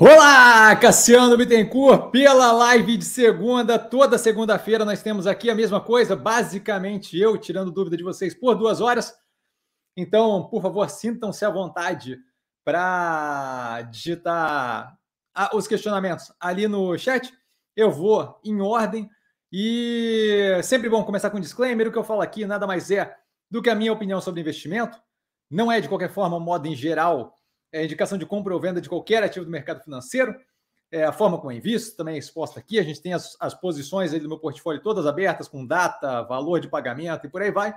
Olá, Cassiano Bittencourt, pela live de segunda, toda segunda-feira nós temos aqui a mesma coisa, basicamente eu tirando dúvida de vocês por duas horas. Então, por favor, sintam-se à vontade para digitar os questionamentos ali no chat. Eu vou em ordem e sempre bom começar com um disclaimer. O que eu falo aqui nada mais é do que a minha opinião sobre investimento. Não é de qualquer forma, modo em geral, é, indicação de compra ou venda de qualquer ativo do mercado financeiro. É, a forma como eu invisto também é exposta aqui. A gente tem as, as posições do meu portfólio todas abertas, com data, valor de pagamento e por aí vai.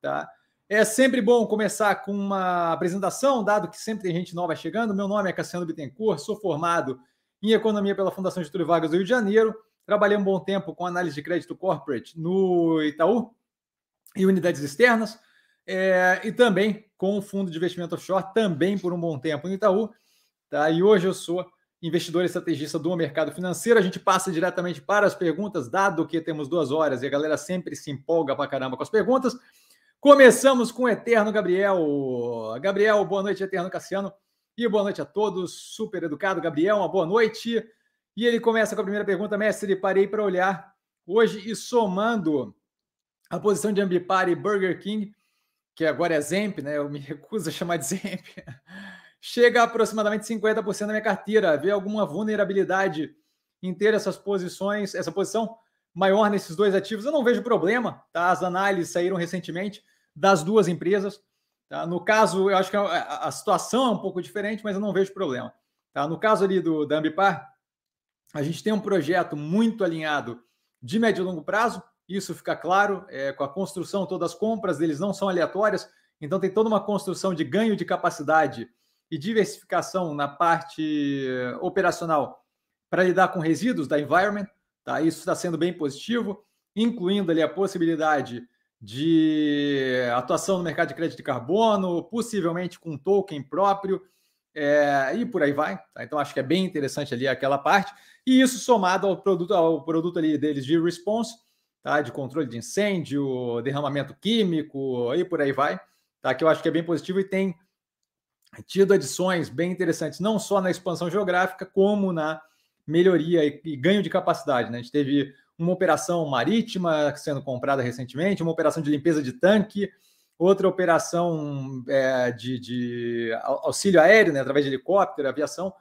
Tá? É sempre bom começar com uma apresentação, dado que sempre tem gente nova chegando. Meu nome é Cassiano Bittencourt, sou formado em Economia pela Fundação Getúlio Vargas do Rio de Janeiro. Trabalhei um bom tempo com análise de crédito corporate no Itaú e unidades externas. É, e também com o fundo de investimento offshore, também por um bom tempo no Itaú. Tá? E hoje eu sou investidor estrategista do mercado financeiro. A gente passa diretamente para as perguntas, dado que temos duas horas e a galera sempre se empolga para caramba com as perguntas. Começamos com o Eterno Gabriel. Gabriel, boa noite, Eterno Cassiano. E boa noite a todos. Super educado, Gabriel, uma boa noite. E ele começa com a primeira pergunta, mestre. Parei para olhar hoje e somando a posição de Ambipar e Burger King, que agora é Zemp, né? Eu me recuso a chamar de Zemp. Chega a aproximadamente 50% da minha carteira. Vê alguma vulnerabilidade em ter essas posições, essa posição maior nesses dois ativos? Eu não vejo problema, tá? As análises saíram recentemente das duas empresas. Tá? No caso, eu acho que a, situação é um pouco diferente, mas eu não vejo problema. Tá? No caso ali do da Ambipar, a gente tem um projeto muito alinhado de médio e longo prazo, isso fica claro, é, com a construção, todas as compras deles não são aleatórias, então tem toda uma construção de ganho de capacidade e diversificação na parte operacional para lidar com resíduos da environment. Tá? Isso está sendo bem positivo, incluindo ali a possibilidade de atuação no mercado de crédito de carbono, possivelmente com token próprio, é, e por aí vai. Tá? Então acho que é bem interessante ali aquela parte. E isso somado ao produto, ao produto ali deles de response, tá? de controle de incêndio, derramamento químico e por aí vai, tá? que eu acho que é bem positivo e tem tido adições bem interessantes, não só na expansão geográfica, como na melhoria e, e ganho de capacidade. Né? A gente teve uma operação marítima sendo comprada recentemente, uma operação de limpeza de tanque, outra operação é, de, de, auxílio aéreo, né, através de helicóptero, aviação.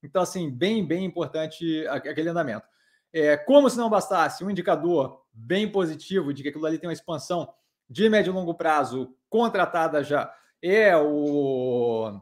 Então, assim, bem, bem importante aquele andamento. É, como se não bastasse, um indicador bem positivo de que aquilo ali tem uma expansão de médio e longo prazo contratada já é o,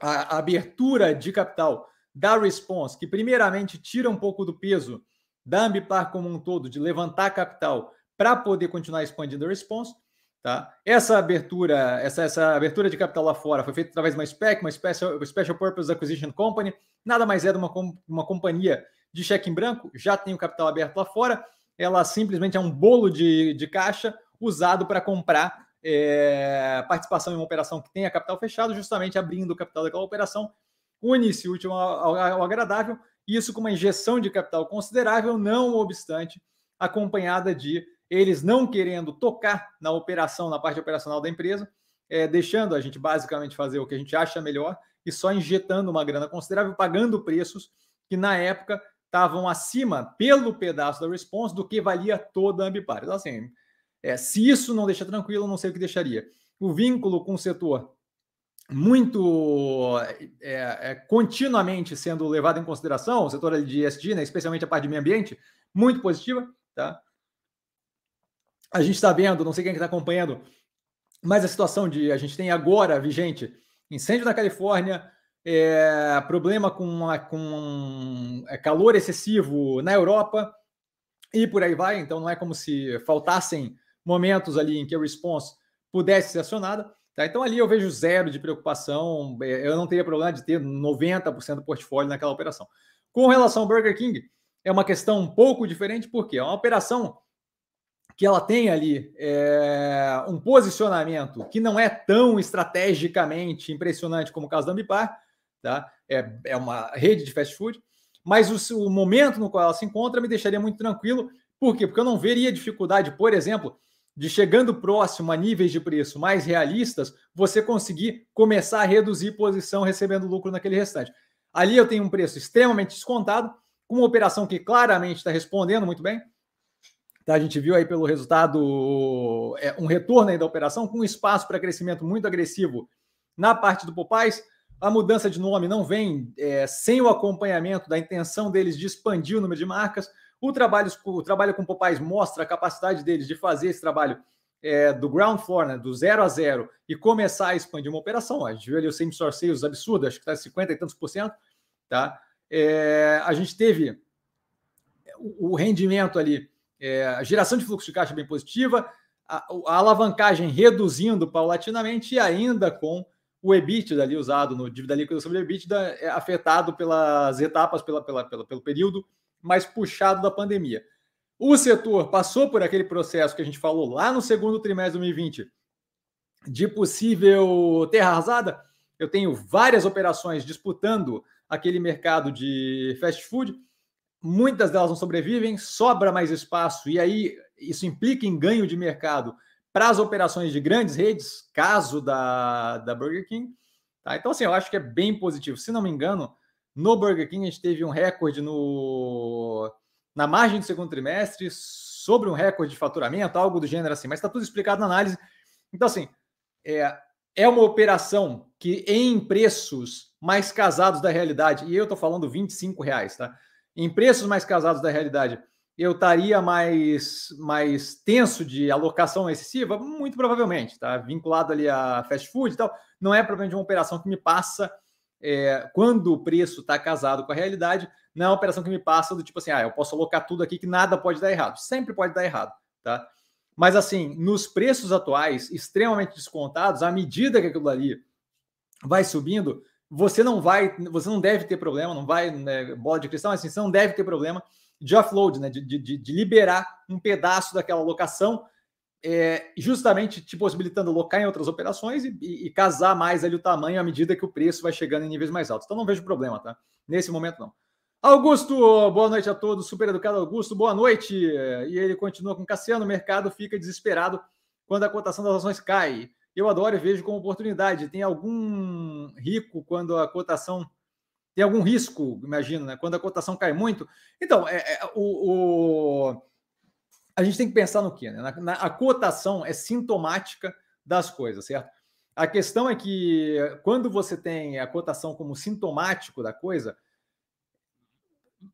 a, a abertura de capital da Response, que primeiramente tira um pouco do peso da Ambipar como um todo, de levantar capital para poder continuar expandindo a Response. Tá? Essa abertura, essa, essa abertura de capital lá fora foi feita através de uma SPEC, uma Special, Special Purpose Acquisition Company, nada mais é de uma, uma companhia de cheque em branco, já tem o capital aberto lá fora, ela simplesmente é um bolo de, de caixa usado para comprar é, participação em uma operação que tenha capital fechado, justamente abrindo o capital daquela operação, o último ao, ao agradável, isso com uma injeção de capital considerável, não obstante, acompanhada de eles não querendo tocar na operação, na parte operacional da empresa, é, deixando a gente basicamente fazer o que a gente acha melhor e só injetando uma grana considerável, pagando preços que na época estavam acima pelo pedaço da response do que valia toda a Ambipar. Então, assim, é, se isso não deixa tranquilo, não sei o que deixaria. O vínculo com o setor muito é, é, continuamente sendo levado em consideração, o setor de ESG, né, especialmente a parte de meio ambiente, muito positiva, tá? A gente está vendo, não sei quem está acompanhando, mas a situação de a gente tem agora vigente incêndio na Califórnia, é, problema com, com é, calor excessivo na Europa e por aí vai. Então não é como se faltassem momentos ali em que a response pudesse ser acionada. Tá? Então ali eu vejo zero de preocupação. É, eu não teria problema de ter 90% do portfólio naquela operação. Com relação ao Burger King, é uma questão um pouco diferente, porque é uma operação que ela tem ali é, um posicionamento que não é tão estrategicamente impressionante como o caso da Ambipar, tá? É, é uma rede de fast food, mas o, o momento no qual ela se encontra me deixaria muito tranquilo. Por quê? Porque eu não veria dificuldade, por exemplo, de chegando próximo a níveis de preço mais realistas, você conseguir começar a reduzir posição recebendo lucro naquele restante. Ali eu tenho um preço extremamente descontado, com uma operação que claramente está respondendo muito bem. Tá, a gente viu aí pelo resultado é, um retorno aí da operação com espaço para crescimento muito agressivo na parte do Popais. A mudança de nome não vem é, sem o acompanhamento da intenção deles de expandir o número de marcas. O trabalho, o trabalho com Popais mostra a capacidade deles de fazer esse trabalho é, do ground floor, né, do zero a zero, e começar a expandir uma operação. A gente viu ali o same store sales absurdo, acho que está 50 e tantos por cento. Tá? É, a gente teve o, o rendimento ali, é, a geração de fluxo de caixa bem positiva, a, a alavancagem reduzindo paulatinamente e ainda com o EBITDA ali usado no dívida líquida sobre EBITDA é afetado pelas etapas, pela, pela, pela, pelo período mais puxado da pandemia. O setor passou por aquele processo que a gente falou lá no segundo trimestre de 2020 de possível terra arrasada. Eu tenho várias operações disputando aquele mercado de fast food. Muitas delas não sobrevivem, sobra mais espaço, e aí isso implica em ganho de mercado para as operações de grandes redes, caso da, da Burger King. Tá? Então, assim, eu acho que é bem positivo. Se não me engano, no Burger King a gente teve um recorde no, na margem do segundo trimestre, sobre um recorde de faturamento, algo do gênero assim, mas está tudo explicado na análise. Então, assim, é, é uma operação que em preços mais casados da realidade, e eu estou falando 25 reais, tá? Em preços mais casados da realidade, eu estaria mais, mais tenso de alocação excessiva? Muito provavelmente, tá? Vinculado ali a fast food e tal. Não é provavelmente uma operação que me passa é, quando o preço está casado com a realidade, não é uma operação que me passa do tipo assim, ah, eu posso alocar tudo aqui que nada pode dar errado. Sempre pode dar errado, tá? Mas assim, nos preços atuais, extremamente descontados, à medida que aquilo ali vai subindo, você não vai, você não deve ter problema, não vai, né, bola de cristal, assim, você não deve ter problema de offload, né, de, de, de liberar um pedaço daquela locação, é, justamente te possibilitando alocar em outras operações e, e, e, casar mais ali o tamanho à medida que o preço vai chegando em níveis mais altos. Então não vejo problema, tá? Nesse momento não. Augusto, boa noite a todos. Super educado Augusto, boa noite. E ele continua com Cassiano. O mercado fica desesperado quando a cotação das ações cai. Eu adoro e vejo como oportunidade. Tem algum rico quando a cotação tem algum risco, imagino, né? Quando a cotação cai muito. Então, é, é o, o, a gente tem que pensar no quê? Né? Na, na, a cotação é sintomática das coisas, certo? A questão é que quando você tem a cotação como sintomático da coisa,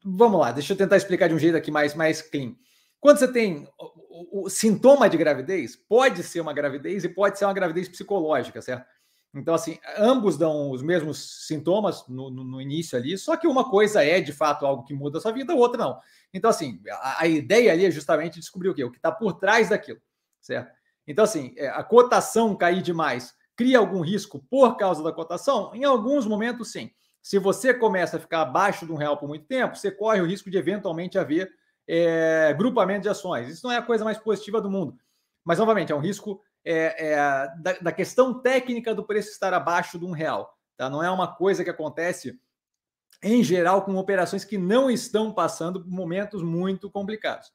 vamos lá, deixa eu tentar explicar de um jeito aqui mais, mais clean. Quando você tem o, o, o sintoma de gravidez, pode ser uma gravidez e pode ser uma gravidez psicológica, certo? Então, assim, ambos dão os mesmos sintomas no, no, no, início ali, só que uma coisa é de fato algo que muda a sua vida, a outra não. Então, assim, a, a ideia ali é justamente descobrir o quê? O que está por trás daquilo, certo? Então, assim, é, a cotação cair demais cria algum risco por causa da cotação? Em alguns momentos, sim. Se você começa a ficar abaixo de um real por muito tempo, você corre o risco de eventualmente haver é, grupamento de ações. Isso não é a coisa mais positiva do mundo. Mas, novamente, é um risco é, é, da, da, questão técnica do preço estar abaixo de um real. Tá? Não é uma coisa que acontece em geral com operações que não estão passando momentos muito complicados.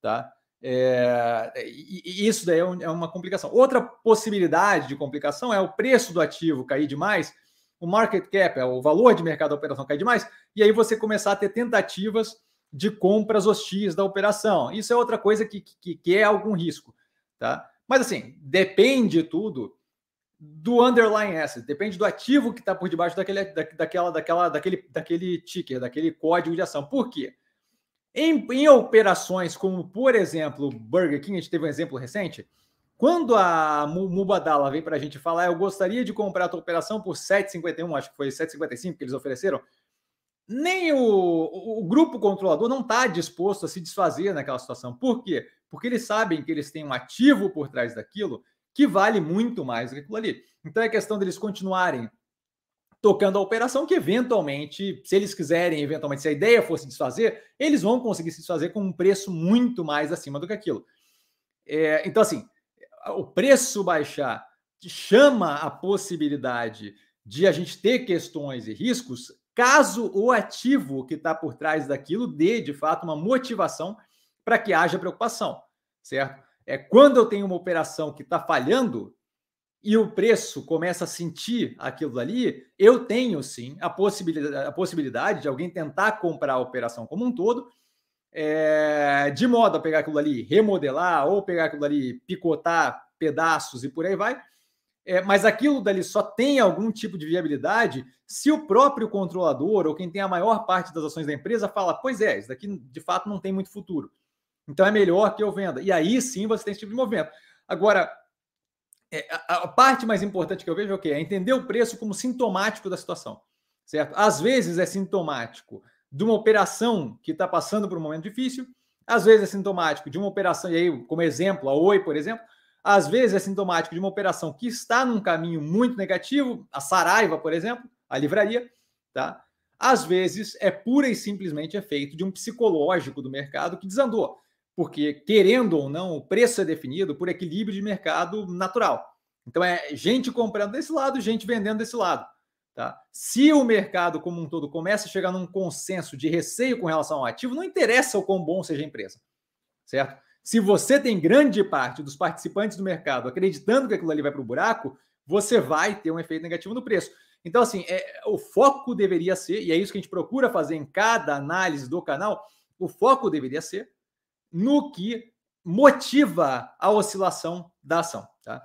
Tá? É, e, isso daí é, é, uma complicação. Outra possibilidade de complicação é o preço do ativo cair demais, o market cap, é o valor de mercado da operação cair demais, e aí você começar a ter tentativas de compras hostis da operação. Isso é outra coisa que, que, que é algum risco. Tá? Mas assim, depende tudo do underlying asset, depende do ativo que está por debaixo daquele, da, daquela, daquela, daquele, daquele ticker, daquele código de ação. Por quê? Em, em operações como, por exemplo, Burger King, a gente teve um exemplo recente, quando a Mubadala vem para a gente falar, eu gostaria de comprar a tua operação por 7,51, acho que foi 7,55 que eles ofereceram, nem o, o, grupo controlador não está disposto a se desfazer naquela situação. Por quê? Porque eles sabem que eles têm um ativo por trás daquilo que vale muito mais do que aquilo ali. Então é questão deles continuarem tocando a operação que eventualmente, se eles quiserem, eventualmente, se a ideia fosse desfazer, eles vão conseguir se desfazer com um preço muito mais acima do que aquilo. É, então, assim, o preço baixar chama a possibilidade de a gente ter questões e riscos caso o ativo que está por trás daquilo dê, de fato, uma motivação para que haja preocupação, certo? É quando eu tenho uma operação que está falhando, e o preço começa a sentir aquilo ali, eu tenho sim a possibilidade, a possibilidade de alguém tentar comprar a operação como um todo, é, de modo a pegar aquilo ali, remodelar, ou pegar aquilo ali, picotar pedaços e por aí vai. É, mas aquilo dali só tem algum tipo de viabilidade se o próprio controlador ou quem tem a maior parte das ações da empresa fala: pois é, isso daqui de fato não tem muito futuro. Então é melhor que eu venda. E aí sim você tem esse tipo de movimento. Agora, é, a, parte mais importante que eu vejo é o quê? É entender o preço como sintomático da situação, certo? Às vezes é sintomático de uma operação que está passando por um momento difícil, às vezes é sintomático de uma operação, e aí, como exemplo, a Oi, por exemplo, às vezes é sintomático de uma operação que está num caminho muito negativo, a Saraiva, por exemplo, a livraria, tá? Às vezes é pura e simplesmente efeito de um psicológico do mercado que desandou porque, querendo ou não, o preço é definido por equilíbrio de mercado natural. Então, é gente comprando desse lado, gente vendendo desse lado. Tá? Se o mercado como um todo começa a chegar num consenso de receio com relação ao ativo, não interessa o quão bom seja a empresa, certo? Se você tem grande parte dos participantes do mercado acreditando que aquilo ali vai para o buraco, você vai ter um efeito negativo no preço. Então, assim, é, o foco deveria ser, e é isso que a gente procura fazer em cada análise do canal, o foco deveria ser no que motiva a oscilação da ação. Tá?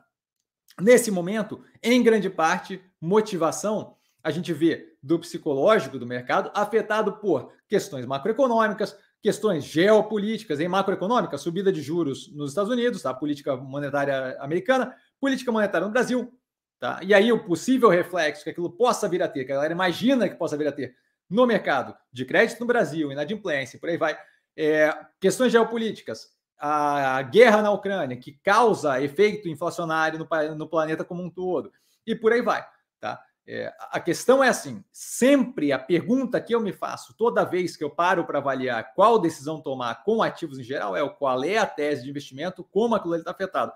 Nesse momento, em grande parte, motivação a gente vê do psicológico do mercado afetado por questões macroeconômicas, questões geopolíticas em macroeconômica, subida de juros nos Estados Unidos, tá? política monetária americana, política monetária no Brasil. Tá? E aí o possível reflexo que aquilo possa vir a ter, que a galera imagina que possa vir a ter no mercado de crédito no Brasil, inadimplência, por aí vai, é, questões geopolíticas, a guerra na Ucrânia, que causa efeito inflacionário no, no planeta como um todo, e por aí vai. Tá? É, a questão é assim: sempre a pergunta que eu me faço toda vez que eu paro para avaliar qual decisão tomar com ativos em geral é qual é a tese de investimento, como aquilo está afetado.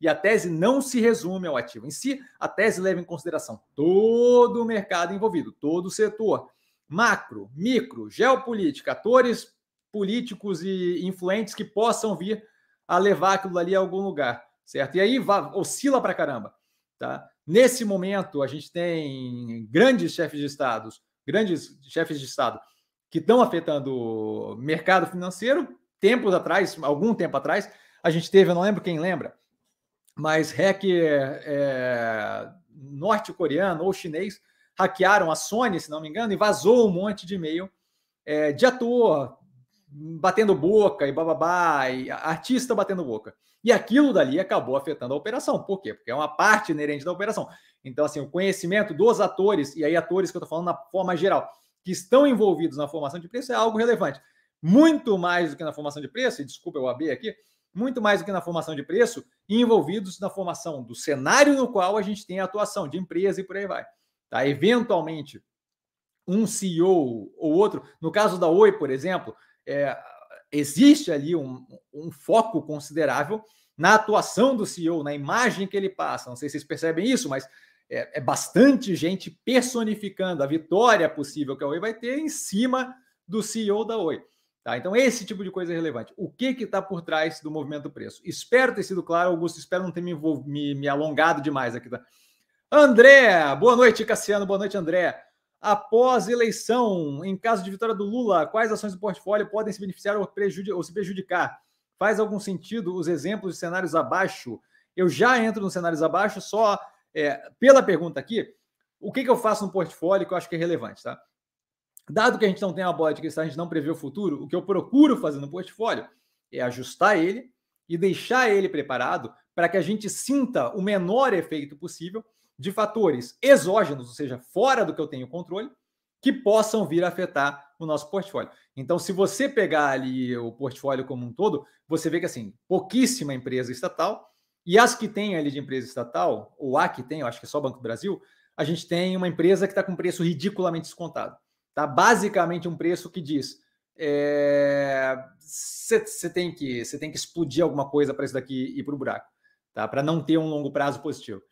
E a tese não se resume ao ativo em si, a tese leva em consideração todo o mercado envolvido, todo o setor, macro, micro, geopolítica, atores políticos e influentes que possam vir a levar aquilo ali a algum lugar, certo? E aí oscila para caramba, tá? Nesse momento, a gente tem grandes chefes de estados, grandes chefes de estado que estão afetando o mercado financeiro. Tempos atrás, algum tempo atrás, a gente teve, eu não lembro quem lembra, mas hacker é, norte-coreano ou chinês hackearam a Sony, se não me engano, e vazou um monte de e-mail é, de ator, batendo boca e bababá, e artista batendo boca. E aquilo dali acabou afetando a operação. Por quê? Porque é uma parte inerente da operação. Então, assim, o conhecimento dos atores, e aí atores que eu estou falando na forma geral, que estão envolvidos na formação de preço é algo relevante. Muito mais do que na formação de preço, e desculpa eu abrir aqui, muito mais do que na formação de preço, envolvidos na formação do cenário no qual a gente tem a atuação de empresa e por aí vai. Tá? Eventualmente, um CEO ou outro, no caso da Oi, por exemplo, é, existe ali um, um, foco considerável na atuação do CEO, na imagem que ele passa. Não sei se vocês percebem isso, mas é, é bastante gente personificando a vitória possível que a Oi vai ter em cima do CEO da Oi. Tá? Então, esse tipo de coisa é relevante. O que está por trás do movimento preço? Espero ter sido claro, Augusto. Espero não ter me, me, me alongado demais aqui. Tá? André, boa noite, Cassiano. Boa noite, André. Após eleição, em caso de vitória do Lula, quais ações do portfólio podem se beneficiar ou, ou se prejudicar? Faz algum sentido os exemplos de cenários abaixo? Eu já entro nos cenários abaixo, só é, pela pergunta aqui, o que, que eu faço no portfólio que eu acho que é relevante, tá? Dado que a gente não tem uma bola de cristal, a gente não prevê o futuro, o que eu procuro fazer no portfólio é ajustar ele e deixar ele preparado para que a gente sinta o menor efeito possível de fatores exógenos, ou seja, fora do que eu tenho controle, que possam vir a afetar o nosso portfólio. Então, se você pegar ali o portfólio como um todo, você vê que assim, pouquíssima empresa estatal, e as que tem ali de empresa estatal, ou a que tem, eu acho que é só Banco do Brasil, a gente tem uma empresa que está com preço ridiculamente descontado. Tá? Basicamente um preço que diz você é, tem que você tem que explodir alguma coisa para isso daqui ir para o buraco, tá? Para não ter um longo prazo positivo,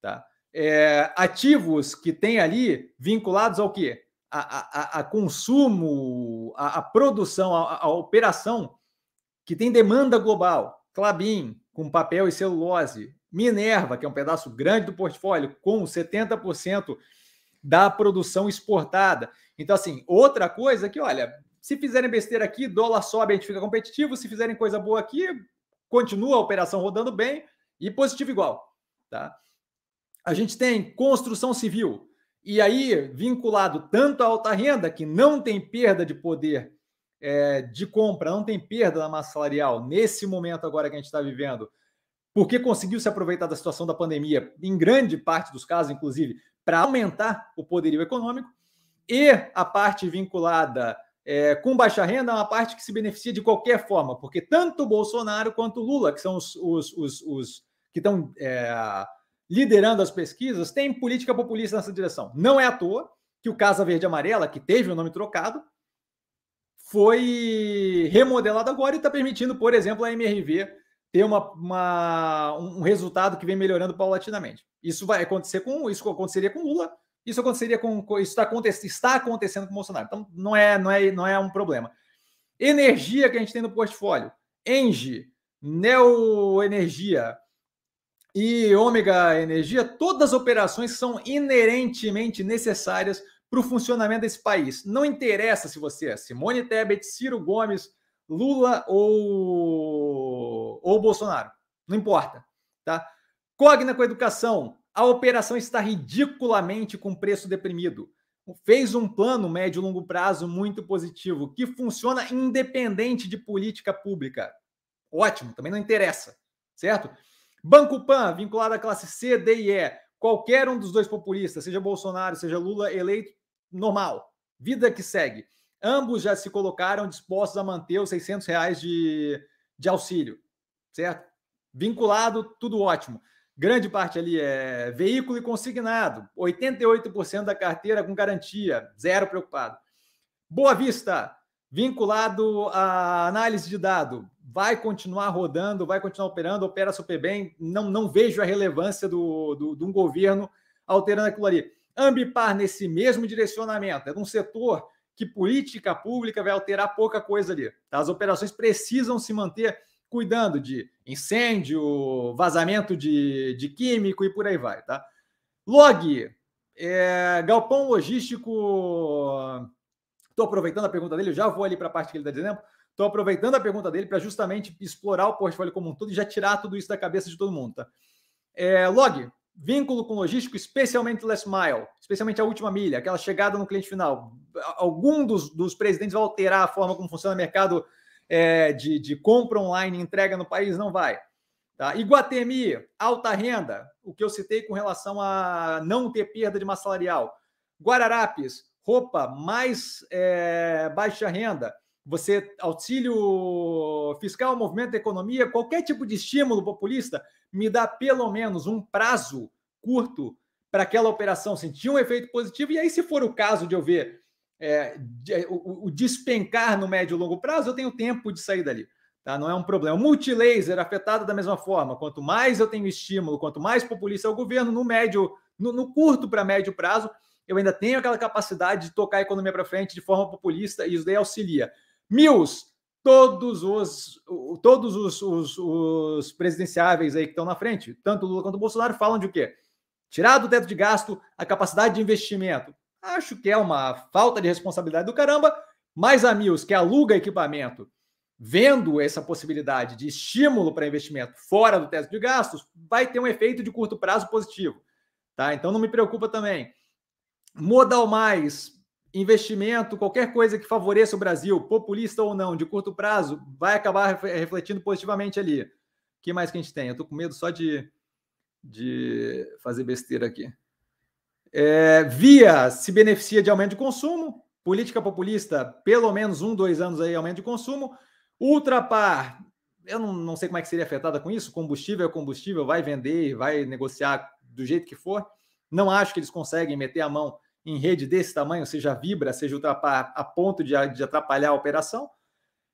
tá? É, ativos que tem ali vinculados ao quê? A, a, a consumo, a, a produção, a, operação que tem demanda global. Clabin, com papel e celulose, Minerva, que é um pedaço grande do portfólio, com 70% da produção exportada. Então, assim, outra coisa que, olha, se fizerem besteira aqui, dólar sobe, a gente fica competitivo. Se fizerem coisa boa aqui, continua a operação rodando bem e positivo igual. Tá? A gente tem construção civil. E aí, vinculado tanto à alta renda, que não tem perda de poder é, de compra, não tem perda da massa salarial nesse momento agora que a gente está vivendo, porque conseguiu se aproveitar da situação da pandemia, em grande parte dos casos, inclusive, para aumentar o poderio econômico, e a parte vinculada é, com baixa renda é uma parte que se beneficia de qualquer forma, porque tanto Bolsonaro quanto Lula, que são os, os, os, os que estão é, liderando as pesquisas, têm política populista nessa direção. Não é à toa que o Casa Verde Amarela, que teve o nome trocado, foi remodelado agora e está permitindo, por exemplo, a MRV ter uma, uma, um resultado que vem melhorando paulatinamente. Isso vai acontecer com isso aconteceria com Lula, isso aconteceria com isso está, acontecendo, está acontecendo com Bolsonaro. Então não é não é não é um problema. Energia que a gente tem no portfólio, Engie, Neo Energia e Ômega Energia, todas as operações são inerentemente necessárias para o funcionamento desse país. Não interessa se você é Simone Tebet, Ciro Gomes, Lula ou, ou Bolsonaro. Não importa. Tá? Cogna com a educação. A operação está ridiculamente com preço deprimido. Fez um plano médio e longo prazo muito positivo, que funciona independente de política pública. Ótimo, também não interessa, certo? Banco Pan, vinculado à classe C, D e E. Qualquer um dos dois populistas, seja Bolsonaro, seja Lula eleito, normal. Vida que segue. Ambos já se colocaram dispostos a manter os 600 reais de, de auxílio, certo? Vinculado, tudo ótimo. Grande parte ali é veículo e consignado, 88% da carteira com garantia, zero preocupado. Boa Vista, vinculado à análise de dado, vai continuar rodando, vai continuar operando, opera super bem. Não, não vejo a relevância do, do, de um governo alterando aquilo ali. Ambipar nesse mesmo direcionamento, é um setor que política pública vai alterar pouca coisa ali. Tá? As operações precisam se manter cuidando de incêndio, vazamento de, de químico e por aí vai. Tá? Log, é, galpão logístico. Estou aproveitando a pergunta dele, já vou ali para a parte que ele está dizendo. Estou aproveitando a pergunta dele para justamente explorar o portfólio como um todo e já tirar tudo isso da cabeça de todo mundo. Tá? É, log, Vínculo com logístico, especialmente last mile, especialmente a última milha, aquela chegada no cliente final. Algum dos, dos presidentes vai alterar a forma como funciona o mercado é, de, de compra online e entrega no país? Não vai. Tá? Iguatemi, alta renda, o que eu citei com relação a não ter perda de massa salarial. Guararapes, roupa mais é, baixa renda, você auxílio fiscal, movimento da economia, qualquer tipo de estímulo populista me dá pelo menos um prazo curto para aquela operação sentir um efeito positivo. E aí, se for o caso de eu ver é, o, o, despencar no médio e longo prazo, eu tenho tempo de sair dali. Tá? Não é um problema. O multilaser afetado da mesma forma. Quanto mais eu tenho estímulo, quanto mais populista é o governo, no médio, no, no curto para médio prazo, eu ainda tenho aquela capacidade de tocar a economia para frente de forma populista e isso daí auxilia. Mills, todos os todos os, os, os, presidenciáveis aí que estão na frente, tanto Lula quanto Bolsonaro, falam de o quê? Tirar do teto de gasto a capacidade de investimento. Acho que é uma falta de responsabilidade do caramba, mas a Mills, que aluga equipamento, vendo essa possibilidade de estímulo para investimento fora do teto de gastos, vai ter um efeito de curto prazo positivo. Tá? Então não me preocupa também. Modal Mais, investimento, qualquer coisa que favoreça o Brasil, populista ou não, de curto prazo, vai acabar refletindo positivamente ali. O que mais que a gente tem? Eu estou com medo só de, de fazer besteira aqui. É, via se beneficia de aumento de consumo, política populista, pelo menos um, dois anos aí, aumento de consumo. Ultrapar, eu não, não sei como é que seria afetada com isso, combustível é combustível, vai vender, vai negociar do jeito que for. Não acho que eles conseguem meter a mão em rede desse tamanho, seja vibra, seja ultrapar, a ponto de, de atrapalhar a operação.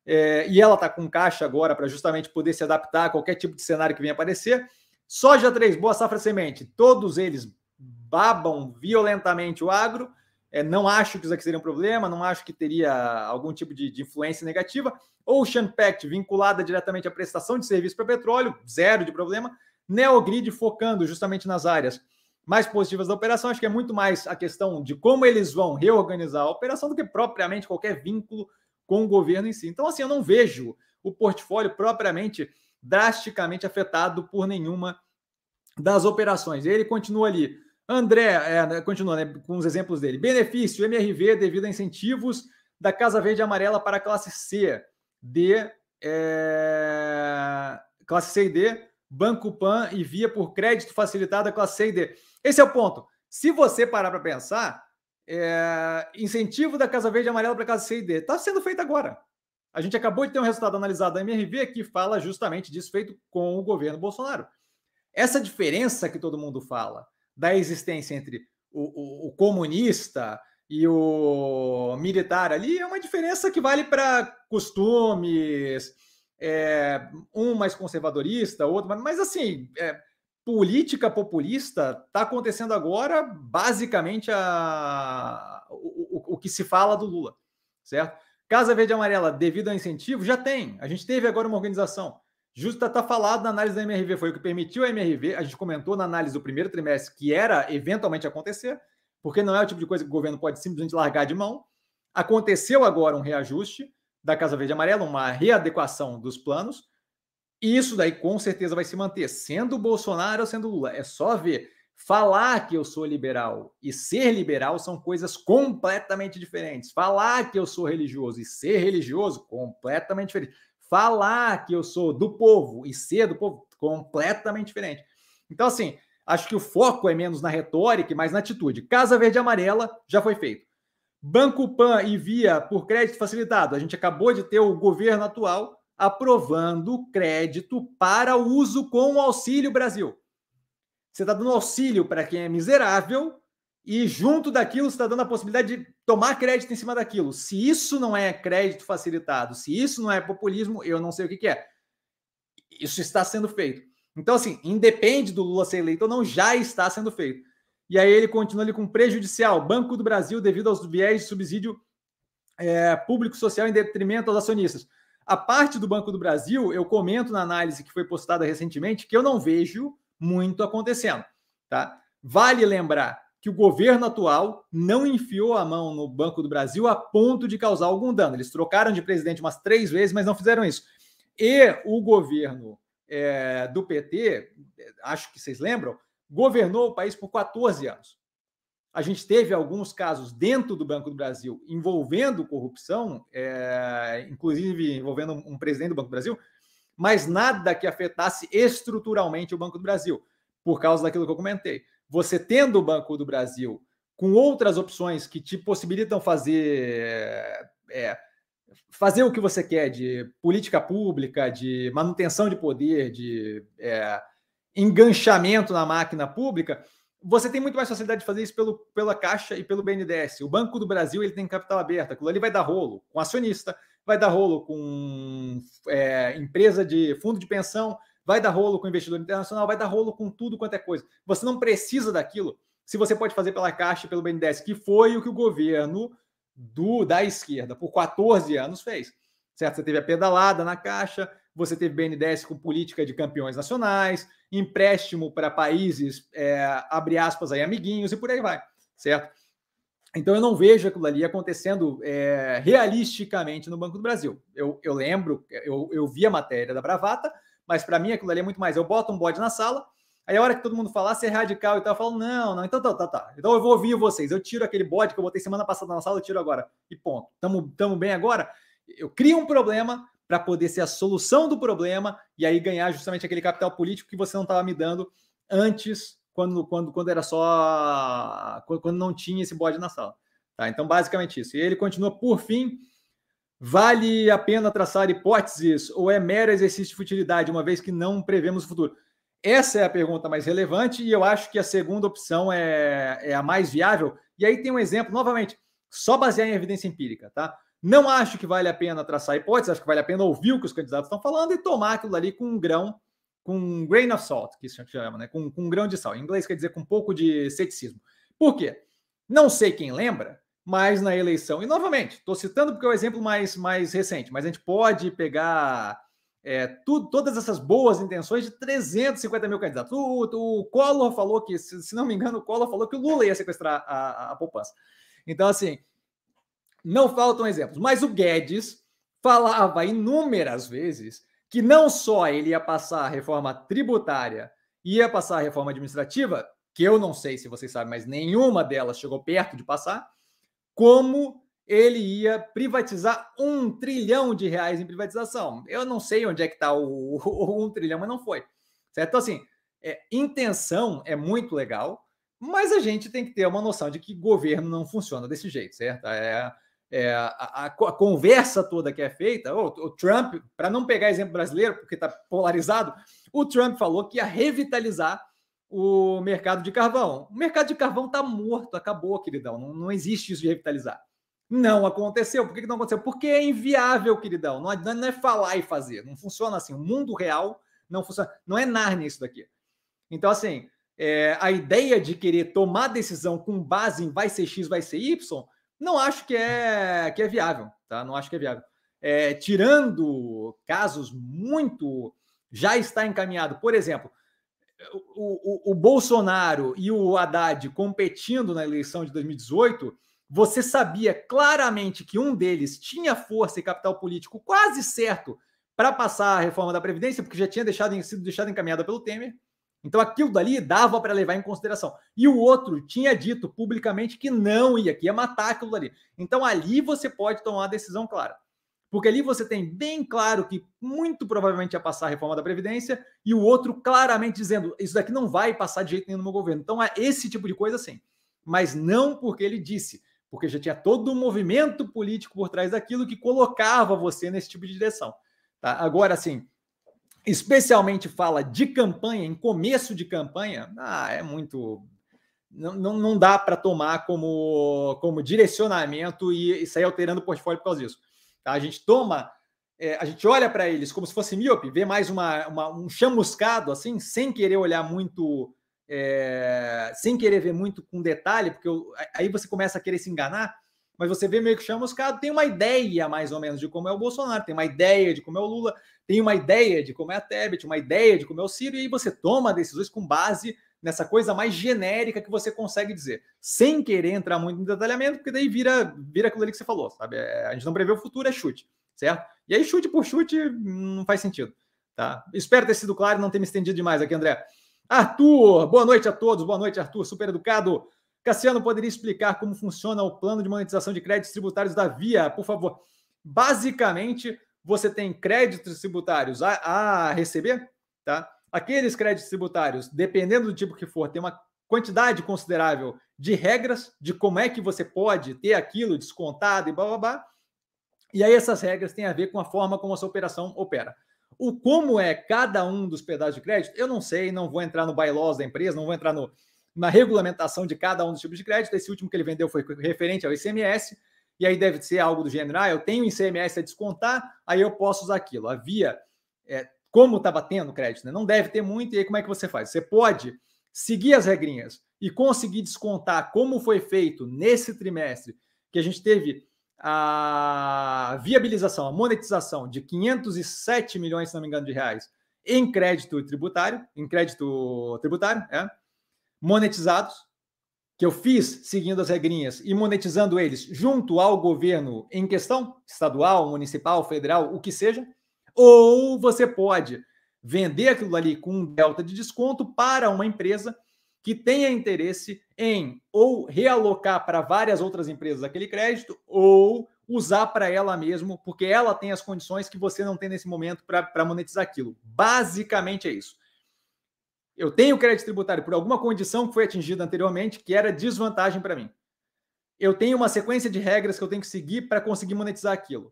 É, e ela está com caixa agora para justamente poder se adaptar a qualquer tipo de cenário que venha aparecer. Soja 3, boa safra semente, todos eles babam violentamente o agro. É, não acho que isso aqui seria um problema, não acho que teria algum tipo de, de influência negativa. Ocean Pact, vinculada diretamente à prestação de serviço para petróleo, zero de problema. Neogrid focando justamente nas áreas mais positivas da operação. Acho que é muito mais a questão de como eles vão reorganizar a operação do que propriamente qualquer vínculo com o governo em si. Então, assim, eu não vejo o portfólio propriamente drasticamente afetado por nenhuma das operações. Ele continua ali. André, é, né, continua né, com os exemplos dele. Benefício, MRV, devido a incentivos da Casa Verde e Amarela para a classe C, D, é, classe C e D, Banco Pan e via por crédito facilitado a classe C e D. Esse é o ponto. Se você parar para pensar, é, incentivo da Casa Verde e Amarela para a classe C e D está sendo feito agora. A gente acabou de ter um resultado analisado da MRV que fala justamente disso feito com o governo Bolsonaro. Essa diferença que todo mundo fala da existência entre o, o, o comunista e o militar ali é uma diferença que vale para costumes, é, um mais conservadorista, outro, mas assim, é, política populista está acontecendo agora basicamente a, o, o, o que se fala do Lula, certo? Casa Verde e Amarela, devido ao incentivo, já tem. A gente teve agora uma organização. Justo está falado na análise da MRV, foi o que permitiu a MRV, a gente comentou na análise do primeiro trimestre que era eventualmente acontecer, porque não é o tipo de coisa que o governo pode simplesmente largar de mão. Aconteceu agora um reajuste da Casa Verde e Amarela, uma readequação dos planos, e isso daí com certeza vai se manter, sendo Bolsonaro ou sendo Lula. É só ver. Falar que eu sou liberal e ser liberal são coisas completamente diferentes. Falar que eu sou religioso e ser religioso, completamente diferente. Falar que eu sou do povo e ser do povo, completamente diferente. Então, assim, acho que o foco é menos na retórica e mais na atitude. Casa Verde e Amarela já foi feito. Banco Pan e Via por crédito facilitado. A gente acabou de ter o governo atual aprovando crédito para uso com o Auxílio Brasil. Você está dando auxílio para quem é miserável e junto daquilo você está dando a possibilidade de tomar crédito em cima daquilo. Se isso não é crédito facilitado, se isso não é populismo, eu não sei o que, que é. Isso está sendo feito. Então, assim, independe do Lula ser eleito ou não, já está sendo feito. E aí ele continua ali com prejudicial. Banco do Brasil, devido aos viés de subsídio é, público social em detrimento aos acionistas. A parte do Banco do Brasil, eu comento na análise que foi postada recentemente que eu não vejo muito acontecendo, tá? Vale lembrar que o governo atual não enfiou a mão no Banco do Brasil a ponto de causar algum dano. Eles trocaram de presidente umas três vezes, mas não fizeram isso. E o governo é, do PT, acho que vocês lembram, governou o país por 14 anos a gente teve alguns casos dentro do Banco do Brasil envolvendo corrupção, é, inclusive envolvendo um presidente do Banco do Brasil, mas nada que afetasse estruturalmente o Banco do Brasil, por causa daquilo que eu comentei. Você tendo o Banco do Brasil com outras opções que te possibilitam fazer é, fazer o que você quer de política pública, de manutenção de poder, de é, enganchamento na máquina pública, você tem muito mais facilidade de fazer isso pelo, pela Caixa e pelo BNDES. O Banco do Brasil ele tem capital aberto, aquilo ali vai dar rolo com acionista, vai dar rolo com é, empresa de fundo de pensão, vai dar rolo com investidor internacional, vai dar rolo com tudo quanto é coisa. Você não precisa daquilo se você pode fazer pela Caixa e pelo BNDES, que foi o que o governo do da esquerda por 14 anos fez. Certo? Você teve a pedalada na Caixa, você teve BNDES com política de campeões nacionais, empréstimo para países, é, abre aspas aí, amiguinhos e por aí vai, certo? Então eu não vejo aquilo ali acontecendo é, realisticamente no Banco do Brasil. Eu, eu lembro, eu, eu vi a matéria da Bravata, mas para mim aquilo ali é muito mais. Eu boto um bode na sala, aí a hora que todo mundo falar ser é radical e tal, eu falo, não, não, então tá, tá, tá. Então eu vou ouvir vocês. Eu tiro aquele bode que eu botei semana passada na sala, eu tiro agora. E ponto. Tamo, tamo bem agora? Eu crio um problema, para poder ser a solução do problema e aí ganhar justamente aquele capital político que você não estava me dando antes, quando, quando, quando era só. quando não tinha esse bode na sala. Tá? Então, basicamente isso. E ele continua, por fim, vale a pena traçar hipóteses ou é mero exercício de futilidade, uma vez que não prevemos o futuro? Essa é a pergunta mais relevante e eu acho que a segunda opção é, é a mais viável. E aí tem um exemplo, novamente, só basear em evidência empírica, tá? Não acho que vale a pena traçar hipóteses, acho que vale a pena ouvir o que os candidatos estão falando e tomar aquilo ali com um grão, com um grain of salt, que isso chama, né? Com, com um grão de sal. Em inglês quer dizer com um pouco de ceticismo. Por quê? Não sei quem lembra, mas na eleição, e novamente, estou citando porque é o exemplo mais, mais recente, mas a gente pode pegar é, tudo, todas essas boas intenções de 350 mil candidatos. O, o Collor falou que, se, se, não me engano, o Collor falou que o Lula ia sequestrar a, a, a poupança. Então, assim, não faltam exemplos. Mas o Guedes falava inúmeras vezes que não só ele ia passar a reforma tributária, ia passar a reforma administrativa, que eu não sei se vocês sabem, mas nenhuma delas chegou perto de passar, como ele ia privatizar um trilhão de reais em privatização. Eu não sei onde é que está o, o, um trilhão, mas não foi. Certo? Então, assim, é, intenção é muito legal, mas a gente tem que ter uma noção de que governo não funciona desse jeito, certo? É, é a, a, conversa toda que é feita, o, o Trump, para não pegar exemplo brasileiro, porque está polarizado, o Trump falou que ia revitalizar o mercado de carvão. O mercado de carvão está morto, acabou, queridão. Não, não existe isso de revitalizar. Não aconteceu. Por que, que não aconteceu? Porque é inviável, queridão. Não, não é falar e fazer. Não funciona assim. O mundo real não funciona. Não é Narnia isso daqui. Então, assim, é, a ideia de querer tomar decisão com base em vai ser X, vai ser Y, não acho que é, que é viável. Tá? Não acho que é viável. É, tirando casos muito já está encaminhado. Por exemplo, o, o, o, Bolsonaro e o Haddad competindo na eleição de 2018, você sabia claramente que um deles tinha força e capital político quase certo para passar a reforma da Previdência, porque já tinha deixado, sido deixado encaminhada pelo Temer. Então aquilo dali dava para levar em consideração. E o outro tinha dito publicamente que não ia, que ia matar aquilo dali. Então ali você pode tomar uma decisão clara. Porque ali você tem bem claro que muito provavelmente ia passar a reforma da Previdência e o outro claramente dizendo isso daqui não vai passar de jeito nenhum no meu governo. Então é esse tipo de coisa sim. Mas não porque ele disse, porque já tinha todo um movimento político por trás daquilo que colocava você nesse tipo de direção. Tá? Agora, assim, especialmente fala de campanha, em começo de campanha, ah, é muito. Não, não, não dá para tomar como, como direcionamento e, e sair alterando o portfólio por causa disso. Tá? A gente toma, é, a gente olha para eles como se fosse míope, vê mais uma, uma, um chamuscado, assim, sem querer olhar muito, é, sem querer ver muito com detalhe, porque eu, aí você começa a querer se enganar, mas você vê meio que chamuscado, tem uma ideia mais ou menos de como é o Bolsonaro, tem uma ideia de como é o Lula, tem uma ideia de como é a Tebet, uma ideia de como é o Ciro, e aí você toma decisões com base nessa coisa mais genérica que você consegue dizer, sem querer entrar muito no detalhamento, porque daí vira, vira aquilo ali que você falou, sabe? É, a gente não prevê o futuro, é chute, certo? E aí, chute por chute, não faz sentido, tá? Espero ter sido claro e não ter me estendido demais aqui, André. Arthur, boa noite a todos, boa noite, Arthur, super educado. Cassiano, poderia explicar como funciona o plano de monetização de créditos tributários da Via, por favor? Basicamente, você tem créditos tributários a, a receber, tá? aqueles créditos tributários, dependendo do tipo que for, tem uma quantidade considerável de regras de como é que você pode ter aquilo descontado e blá blá blá. E aí essas regras têm a ver com a forma como a sua operação opera. O como é cada um dos pedaços de crédito, eu não sei, não vou entrar no bylaws da empresa, não vou entrar no, na regulamentação de cada um dos tipos de crédito. Esse último que ele vendeu foi referente ao ICMS, e aí deve ser algo do gênero, ah, eu tenho ICMS a descontar, aí eu posso usar aquilo. Havia é, como está batendo crédito, né? não deve ter muito, e aí como é que você faz? Você pode seguir as regrinhas e conseguir descontar como foi feito nesse trimestre, que a gente teve a viabilização, a monetização de 507 milhões, se não me engano, de reais em crédito tributário, em crédito tributário, é, monetizados, que eu fiz seguindo as regrinhas e monetizando eles junto ao governo em questão, estadual, municipal, federal, o que seja, ou você pode vender aquilo ali com um delta de desconto para uma empresa que tenha interesse em ou realocar para várias outras empresas aquele crédito ou usar para ela mesmo, porque ela tem as condições que você não tem nesse momento para monetizar aquilo. Basicamente é isso. Eu tenho crédito tributário por alguma condição que foi atingida anteriormente, que era desvantagem para mim. Eu tenho uma sequência de regras que eu tenho que seguir para conseguir monetizar aquilo.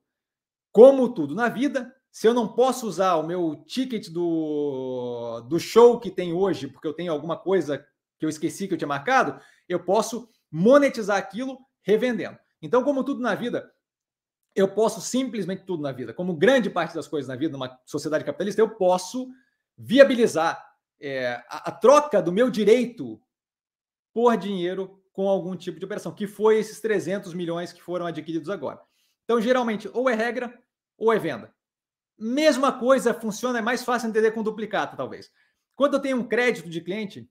Como tudo na vida, se eu não posso usar o meu ticket do, do show que tem hoje, porque eu tenho alguma coisa que eu esqueci que eu tinha marcado, eu posso monetizar aquilo revendendo. Então, como tudo na vida, eu posso simplesmente tudo na vida, como grande parte das coisas na vida, numa sociedade capitalista, eu posso viabilizar é, a, a troca do meu direito por dinheiro com algum tipo de operação, que foi esses 300 milhões que foram adquiridos agora. Então, geralmente, ou é regra ou é venda. Mesma coisa funciona, é mais fácil entender com duplicata, talvez. Quando eu tenho um crédito de cliente,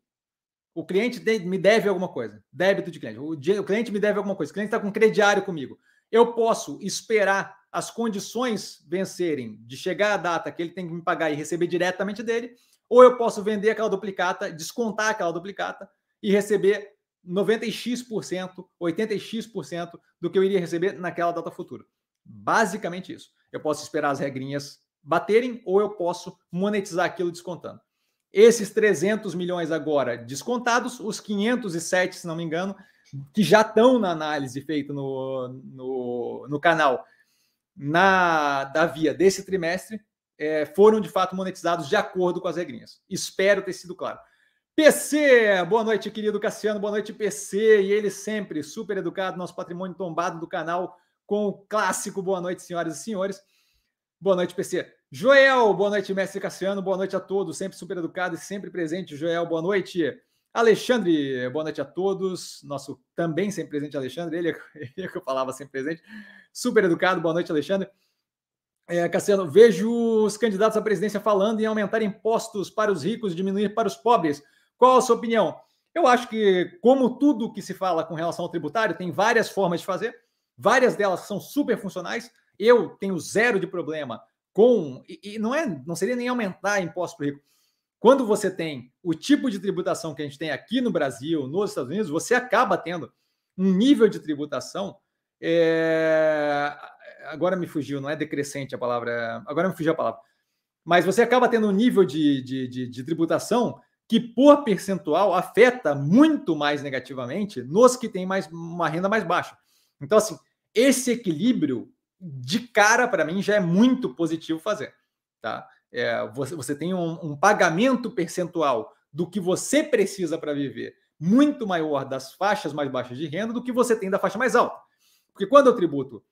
o cliente me deve alguma coisa, débito de cliente. O, cliente me deve alguma coisa, o cliente está com crediário comigo. Eu posso esperar as condições vencerem de chegar a data que ele tem que me pagar e receber diretamente dele, ou eu posso vender aquela duplicata, descontar aquela duplicata e receber 90x%, 80x% do que eu iria receber naquela data futura. Basicamente isso. Eu posso esperar as regrinhas baterem ou eu posso monetizar aquilo descontando. Esses 300 milhões agora descontados, os 507, se não me engano, que já estão na análise feita no, no, no canal na da via desse trimestre, é, foram de fato monetizados de acordo com as regrinhas. Espero ter sido claro. PC, boa noite, querido Cassiano, boa noite, PC, e ele sempre super educado, nosso patrimônio tombado do canal, com o clássico boa noite, senhoras e senhores. Boa noite, PC. Joel, boa noite, mestre Cassiano, boa noite a todos, sempre super educado e sempre presente. Joel, boa noite. Alexandre, boa noite a todos. Nosso também sempre presente Alexandre, ele, ele é que eu falava sempre presente. Super educado, boa noite, Alexandre. É, Cassiano, vejo os candidatos à presidência falando em aumentar impostos para os ricos e diminuir para os pobres. Qual a sua opinião? Eu acho que, como tudo que se fala com relação ao tributário, tem várias formas de fazer, várias delas são super funcionais. Eu tenho zero de problema com. E, e não, é, não seria nem aumentar imposto para o rico. Quando você tem o tipo de tributação que a gente tem aqui no Brasil, nos Estados Unidos, você acaba tendo um nível de tributação. É... Agora me fugiu, não é decrescente a palavra. Agora me fugiu a palavra. Mas você acaba tendo um nível de, de, de, de tributação que, por percentual, afeta muito mais negativamente nos que têm mais, uma renda mais baixa. Então, assim, esse equilíbrio de cara, para mim, já é muito positivo fazer. Tá? É, você, você tem um, um pagamento percentual do que você precisa para viver muito maior das faixas mais baixas de renda do que você tem da faixa mais alta. Porque quando eu tributo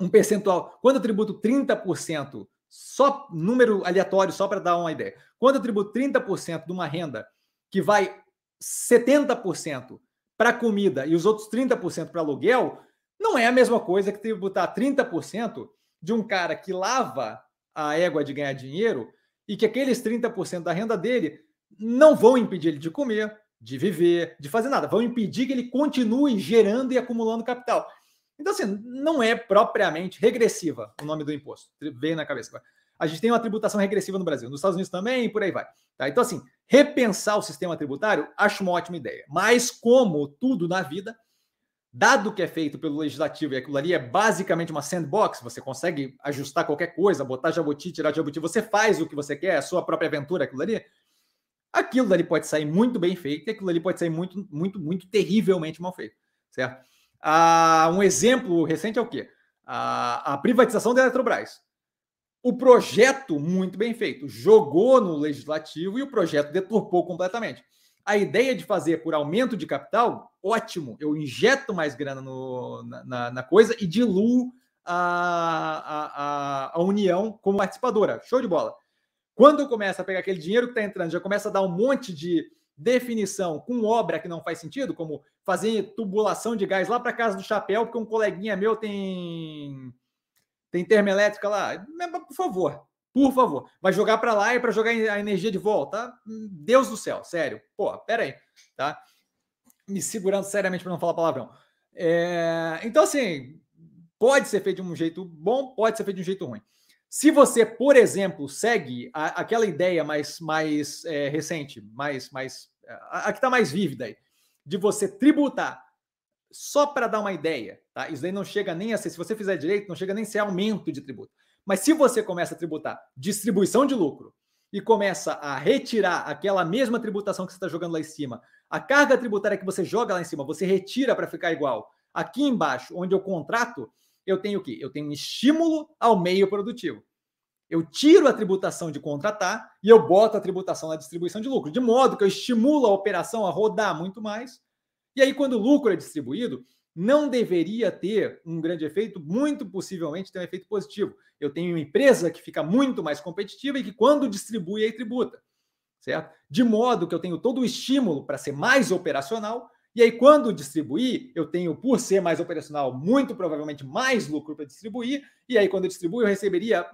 um percentual, quando eu tributo 30%, só número aleatório, só para dar uma ideia, quando eu tributo 30% de uma renda que vai 70% para comida e os outros 30% para aluguel, não é a mesma coisa que tributar 30% de um cara que lava a égua de ganhar dinheiro e que aqueles 30% da renda dele não vão impedir ele de comer, de viver, de fazer nada, vão impedir que ele continue gerando e acumulando capital. Então, assim, não é propriamente regressiva o nome do imposto. Veio na cabeça A gente tem uma tributação regressiva no Brasil, nos Estados Unidos também e por aí vai. Tá? Então, assim, repensar o sistema tributário, acho uma ótima ideia. Mas, como tudo na vida, dado que é feito pelo legislativo e aquilo ali é basicamente uma sandbox, você consegue ajustar qualquer coisa, botar jabuti, tirar jabuti, você faz o que você quer, a sua própria aventura, aquilo ali. Aquilo ali pode sair muito bem feito e aquilo ali pode sair muito, muito, muito terrivelmente mal feito, certo? Ah, um exemplo recente é o quê? a privatização da Eletrobras. O projeto, muito bem feito, jogou no legislativo e o projeto deturpou completamente. A ideia de fazer por aumento de capital, ótimo. Eu injeto mais grana no, na, na, coisa e diluo a, a, a, União como participadora. Show de bola. Quando começa a pegar aquele dinheiro que está entrando, já começa a dar um monte de definição com obra que não faz sentido, como fazer tubulação de gás lá para casa do chapéu, porque um coleguinha meu tem tem termoelétrica lá. Por favor, por favor, vai jogar para lá e para jogar a energia de volta. Deus do céu, sério. Pô, pera aí, tá? Me segurando seriamente para não falar palavrão. É... Então, assim, pode ser feito de um jeito bom, pode ser feito de um jeito ruim. Se você, por exemplo, segue a, aquela ideia mais, mais é, recente, mais, mais a, a que está mais vívida aí, de você tributar só para dar uma ideia, tá? Isso daí não chega nem a ser, se você fizer direito, não chega nem a ser aumento de tributo. Mas se você começa a tributar distribuição de lucro e começa a retirar aquela mesma tributação que você está jogando lá em cima, a carga tributária que você joga lá em cima, você retira para ficar igual. Aqui embaixo, onde eu contrato, eu tenho o quê? Eu tenho um estímulo ao meio produtivo. Eu tiro a tributação de contratar e eu boto a tributação na distribuição de lucro, de modo que eu estimulo a operação a rodar muito mais. E aí, quando o lucro é distribuído, não deveria ter um grande efeito, muito possivelmente tem um efeito positivo. Eu tenho uma empresa que fica muito mais competitiva e que, quando distribui, aí tributa, certo? De modo que eu tenho todo o estímulo para ser mais operacional, e aí, quando distribuir, eu tenho, por ser mais operacional, muito provavelmente mais lucro para distribuir, e aí, quando eu distribuo, eu receberia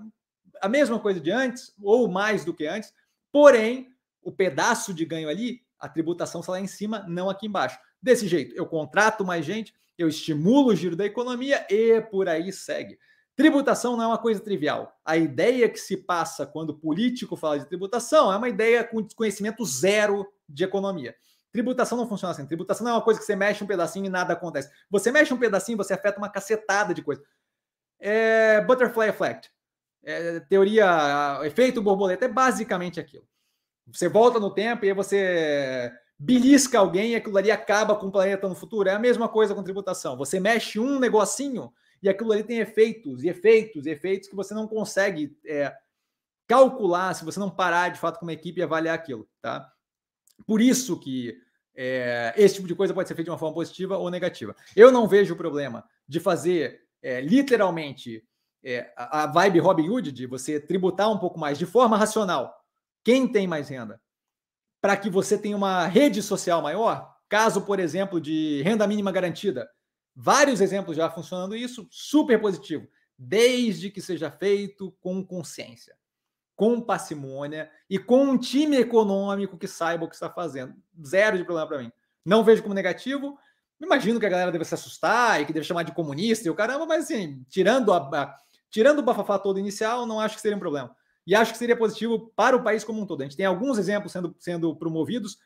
a mesma coisa de antes, ou mais do que antes, porém, o pedaço de ganho ali, a tributação está lá em cima, não aqui embaixo. Desse jeito, eu contrato mais gente, eu estimulo o giro da economia e por aí segue. Tributação não é uma coisa trivial. A ideia que se passa quando o político fala de tributação é uma ideia com desconhecimento zero de economia. Tributação não funciona assim. Tributação não é uma coisa que você mexe um pedacinho e nada acontece. Você mexe um pedacinho, você afeta uma cacetada de coisa. É butterfly effect. É, teoria, efeito borboleta, é basicamente aquilo. Você volta no tempo e aí você belisca alguém e aquilo ali acaba com o planeta no futuro. É a mesma coisa com tributação. Você mexe um negocinho e aquilo ali tem efeitos, e efeitos, e efeitos que você não consegue é, calcular se você não parar de fato com uma equipe e avaliar aquilo, tá? Por isso que é, esse tipo de coisa pode ser feito de uma forma positiva ou negativa. Eu não vejo o problema de fazer é, literalmente é, a vibe Robin Hood, de você tributar um pouco mais de forma racional quem tem mais renda, para que você tenha uma rede social maior, caso, por exemplo, de renda mínima garantida. Vários exemplos já funcionando isso, super positivo, desde que seja feito com consciência com parcimônia e com um time econômico que saiba o que está fazendo. Zero de problema para mim. Não vejo como negativo. Imagino que a galera deve se assustar e que deve chamar de comunista e o caramba, mas assim, tirando, a, a, tirando o bafafá todo inicial, não acho que seria um problema. E acho que seria positivo para o país como um todo. A gente tem alguns exemplos sendo, sendo promovidos.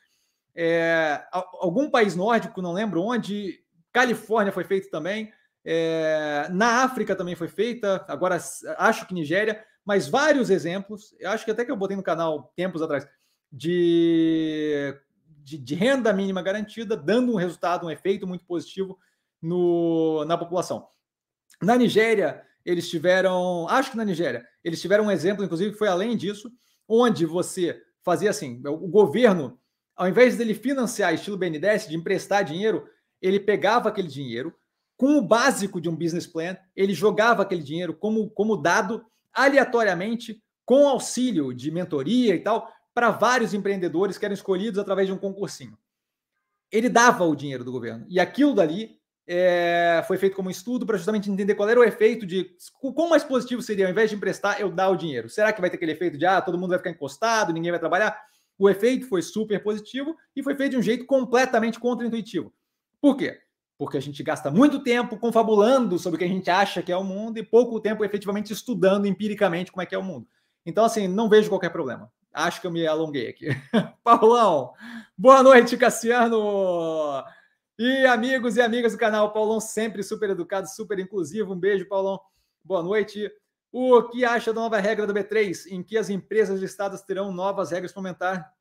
É, algum país nórdico, não lembro onde, Califórnia foi feito também. É, na África também foi feita, agora acho que Nigéria mas vários exemplos, eu acho que até que eu botei no canal tempos atrás, de, de, de renda mínima garantida, dando um resultado, um efeito muito positivo no, na população. Na Nigéria, eles tiveram, acho que na Nigéria, eles tiveram um exemplo, inclusive, que foi além disso, onde você fazia assim, o governo, ao invés dele financiar estilo BNDES, de emprestar dinheiro, ele pegava aquele dinheiro, com o básico de um business plan, ele jogava aquele dinheiro como, como dado aleatoriamente, com auxílio de mentoria e tal, para vários empreendedores que eram escolhidos através de um concursinho. Ele dava o dinheiro do governo. E aquilo dali é, foi feito como um estudo para justamente entender qual era o efeito de. Quão mais positivo seria, ao invés de emprestar, eu dar o dinheiro. Será que vai ter aquele efeito de ah, todo mundo vai ficar encostado, ninguém vai trabalhar? O efeito foi super positivo e foi feito de um jeito completamente contra-intuitivo. Por quê? porque a gente gasta muito tempo confabulando sobre o que a gente acha que é o mundo e pouco tempo efetivamente estudando empiricamente como é que é o mundo. Então, assim, não vejo qualquer problema. Acho que eu me alonguei aqui. Paulão, boa noite, Cassiano. E amigos e amigas do canal, Paulão sempre super educado, super inclusivo. Um beijo, Paulão. Boa noite. O que acha da nova regra do B3, em que as empresas listadas terão novas regras para aumentar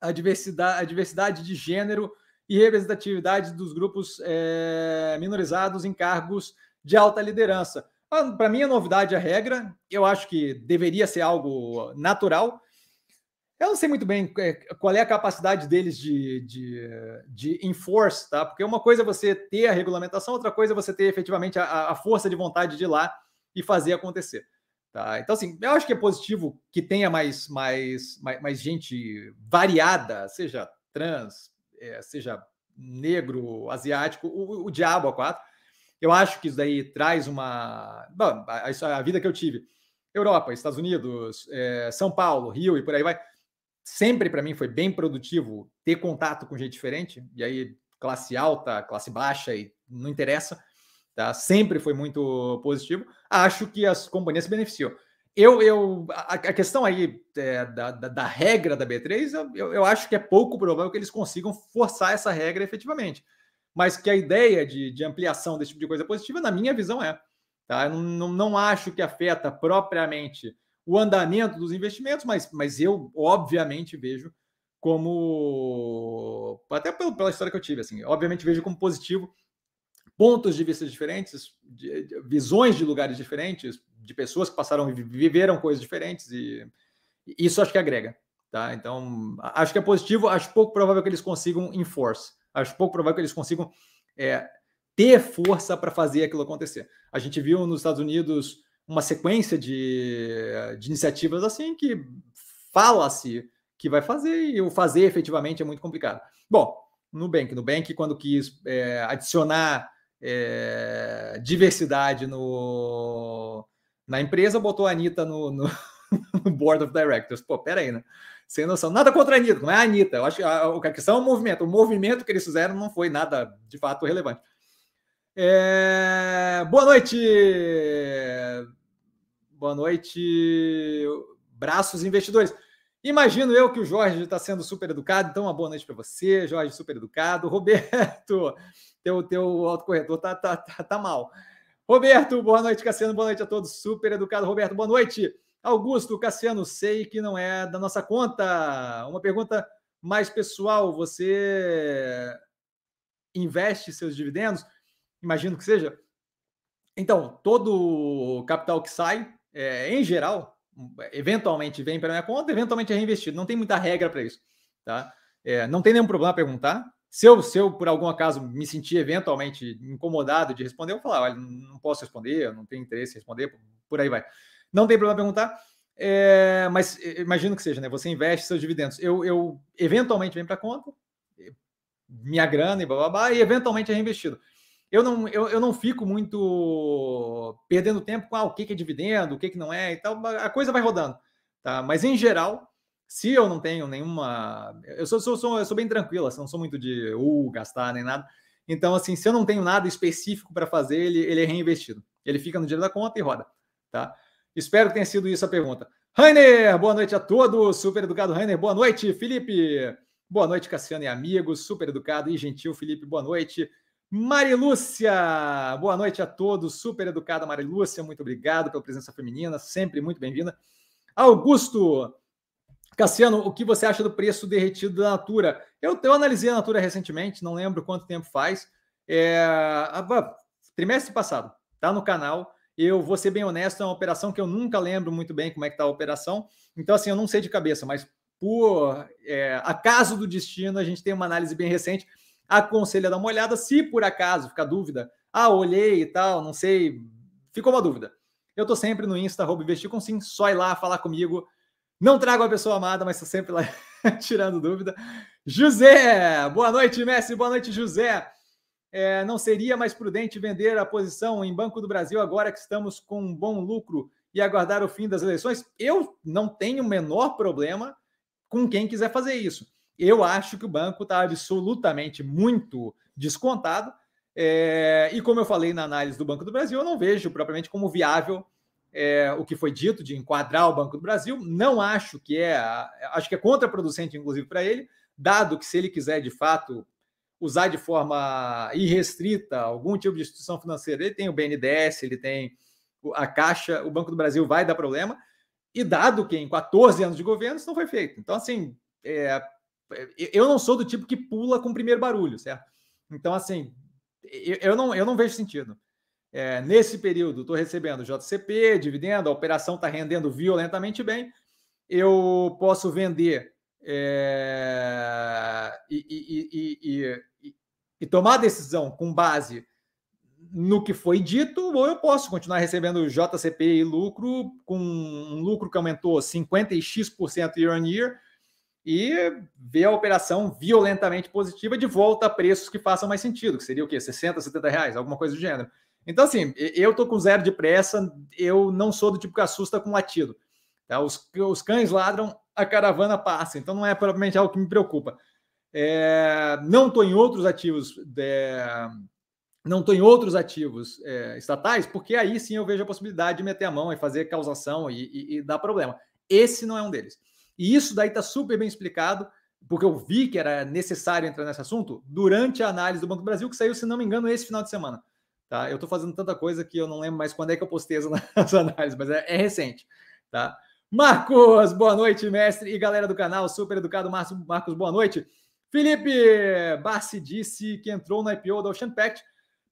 a diversidade, a diversidade de gênero e representatividade dos grupos é, minorizados em cargos de alta liderança. Ah, Para mim, a novidade é a regra. Eu acho que deveria ser algo natural. Eu não sei muito bem é, qual é a capacidade deles de, de, de enforce, tá? Porque uma coisa é você ter a regulamentação, outra coisa é você ter efetivamente a, a força de vontade de ir lá e fazer acontecer. Tá? Então, assim, eu acho que é positivo que tenha mais, mais, mais, mais gente variada, seja trans, é, seja negro, asiático, o, o diabo a quatro. Eu acho que isso daí traz uma. Bom, a, a vida que eu tive. Europa, Estados Unidos, é, São Paulo, Rio e por aí vai. Sempre para mim foi bem produtivo ter contato com gente diferente. E aí, classe alta, classe baixa, e não interessa. Tá? Sempre foi muito positivo. Acho que as companhias se beneficiam. Eu, eu, a, a questão aí é, da, da, da, regra da B3, eu, eu acho que é pouco provável que eles consigam forçar essa regra efetivamente. Mas que a ideia de, de ampliação desse tipo de coisa positiva, na minha visão, é. Tá? Eu não, não acho que afeta propriamente o andamento dos investimentos, mas, mas eu, obviamente, vejo como. Até pela história que eu tive, assim, obviamente vejo como positivo pontos de vista diferentes, de, de, visões de lugares diferentes, de pessoas que passaram, viveram coisas diferentes e isso acho que agrega, tá? Então, acho que é positivo, acho pouco provável que eles consigam enforce, acho pouco provável que eles consigam é, ter força para fazer aquilo acontecer. A gente viu nos Estados Unidos uma sequência de, de iniciativas assim que fala-se que vai fazer e o fazer efetivamente é muito complicado. Bom, Nubank, Nubank quando quis é, adicionar é, diversidade no, na empresa, botou a Anitta no, no, no Board of Directors. Pô, pera aí, né? Sem noção. Nada contra a Anitta, não é a Anitta. Eu acho que a, a questão é o movimento. O movimento que eles fizeram não foi nada de fato relevante. É... Boa noite! Boa noite, braços investidores. Imagino eu que o Jorge está sendo super educado, então uma boa noite para você, Jorge, super educado. Roberto, teu, teu autocorretor tá, tá, tá, tá mal. Roberto, boa noite, Cassiano, boa noite a todos, super educado. Roberto, boa noite. Augusto, Cassiano, sei que não é da nossa conta. Uma pergunta mais pessoal, você investe seus dividendos? Imagino que seja. Então, todo capital que sai, é, em geral, eventualmente vem para minha conta, eventualmente é reinvestido. Não tem muita regra para isso, tá? É, não tem nenhum problema perguntar. Se eu, se eu, por algum acaso, me sentir eventualmente incomodado de responder, eu vou falar, olha, não posso responder, não tenho interesse em responder, por aí vai. Não tem problema perguntar, é, mas imagino que seja, né? Você investe seus dividendos. Eu, eu eventualmente vem para conta, minha grana e blá, blá, blá, e eventualmente é reinvestido eu não, eu, eu não fico muito perdendo tempo com ah, o que, que é dividendo, o que, que não é e tal. A coisa vai rodando. Tá? Mas em geral, se eu não tenho nenhuma. Eu sou, sou, sou, eu sou bem tranquilo, assim, não sou muito de uh, gastar nem nada. Então, assim, se eu não tenho nada específico para fazer, ele, ele é reinvestido. Ele fica no dinheiro da conta e roda. Tá? Espero que tenha sido isso a pergunta. Rainer, boa noite a todos. Super educado, Rainer. Boa noite, Felipe. Boa noite, Cassiano e amigos. Super educado e gentil, Felipe. Boa noite. Marilúcia, boa noite a todos, super educada Marilúcia, muito obrigado pela presença feminina, sempre muito bem-vinda. Augusto, Cassiano, o que você acha do preço derretido da Natura? Eu, eu analisei a Natura recentemente, não lembro quanto tempo faz, é, trimestre passado, tá no canal. Eu vou ser bem honesto, é uma operação que eu nunca lembro muito bem como é que tá a operação, então assim, eu não sei de cabeça, mas por é, acaso do destino, a gente tem uma análise bem recente aconselho a dar uma olhada. Se por acaso ficar dúvida, ah, olhei e tal, não sei, ficou uma dúvida. Eu tô sempre no Insta, investir com sim, só ir lá falar comigo. Não trago a pessoa amada, mas tô sempre lá tirando dúvida. José, boa noite, Messi, boa noite, José. É, não seria mais prudente vender a posição em Banco do Brasil agora que estamos com um bom lucro e aguardar o fim das eleições? Eu não tenho o menor problema com quem quiser fazer isso. Eu acho que o banco está absolutamente muito descontado. É, e como eu falei na análise do Banco do Brasil, eu não vejo propriamente como viável é, o que foi dito de enquadrar o Banco do Brasil. Não acho que é, acho que é contraproducente, inclusive, para ele, dado que se ele quiser de fato usar de forma irrestrita algum tipo de instituição financeira, ele tem o BNDES, ele tem a Caixa, o Banco do Brasil vai dar problema, e dado que em 14 anos de governo isso não foi feito. Então, assim, é, eu não sou do tipo que pula com o primeiro barulho, certo? Então, assim, eu não, eu não vejo sentido. É, nesse período, estou recebendo JCP, dividendo, a operação está rendendo violentamente bem. Eu posso vender é, e, e, e, e, tomar decisão com base no que foi dito, ou eu posso continuar recebendo JCP e lucro, com um lucro que aumentou 50x% year on year, e ver a operação violentamente positiva de volta a preços que façam mais sentido, que seria o quê? 60, 70 reais, alguma coisa do gênero. Então, assim, eu tô com zero de pressa, eu não sou do tipo que assusta com latido. Tá? Os, os cães ladram, a caravana passa, então não é propriamente algo que me preocupa. É, não estou em outros ativos, é, não estou em outros ativos é, estatais, porque aí sim eu vejo a possibilidade de meter a mão e fazer causação e, e, e dar problema. Esse não é um deles. E isso daí está super bem explicado, porque eu vi que era necessário entrar nesse assunto durante a análise do Banco do Brasil, que saiu, se não me engano, esse final de semana. Tá? Eu estou fazendo tanta coisa que eu não lembro mais quando é que eu postei as análises, mas é, é recente. Tá? Marcos, boa noite, mestre e galera do canal, super educado. Marcos, boa noite. Felipe Bassi disse que entrou no IPO da Ocean Pact,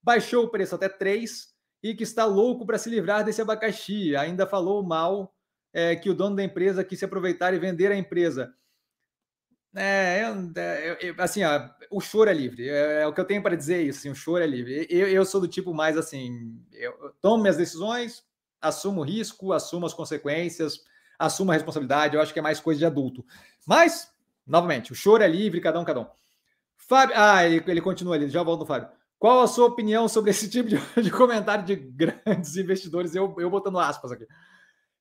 baixou o preço até 3 e que está louco para se livrar desse abacaxi. Ainda falou mal é, que o dono da empresa quis se aproveitar e vender a empresa. É, é, assim, ó, o choro é livre. É, é o que eu tenho para dizer isso. Assim, o choro é livre. Eu, eu sou do tipo mais assim, eu tomo minhas decisões, assumo o risco, assumo as consequências, assumo a responsabilidade. Eu acho que é mais coisa de adulto. Mas, novamente, o choro é livre, cada um, cada um. Fábio, ah, ele, ele continua ali, já volto Fábio. Qual a sua opinião sobre esse tipo de, de comentário de grandes investidores? Eu, eu botando aspas aqui.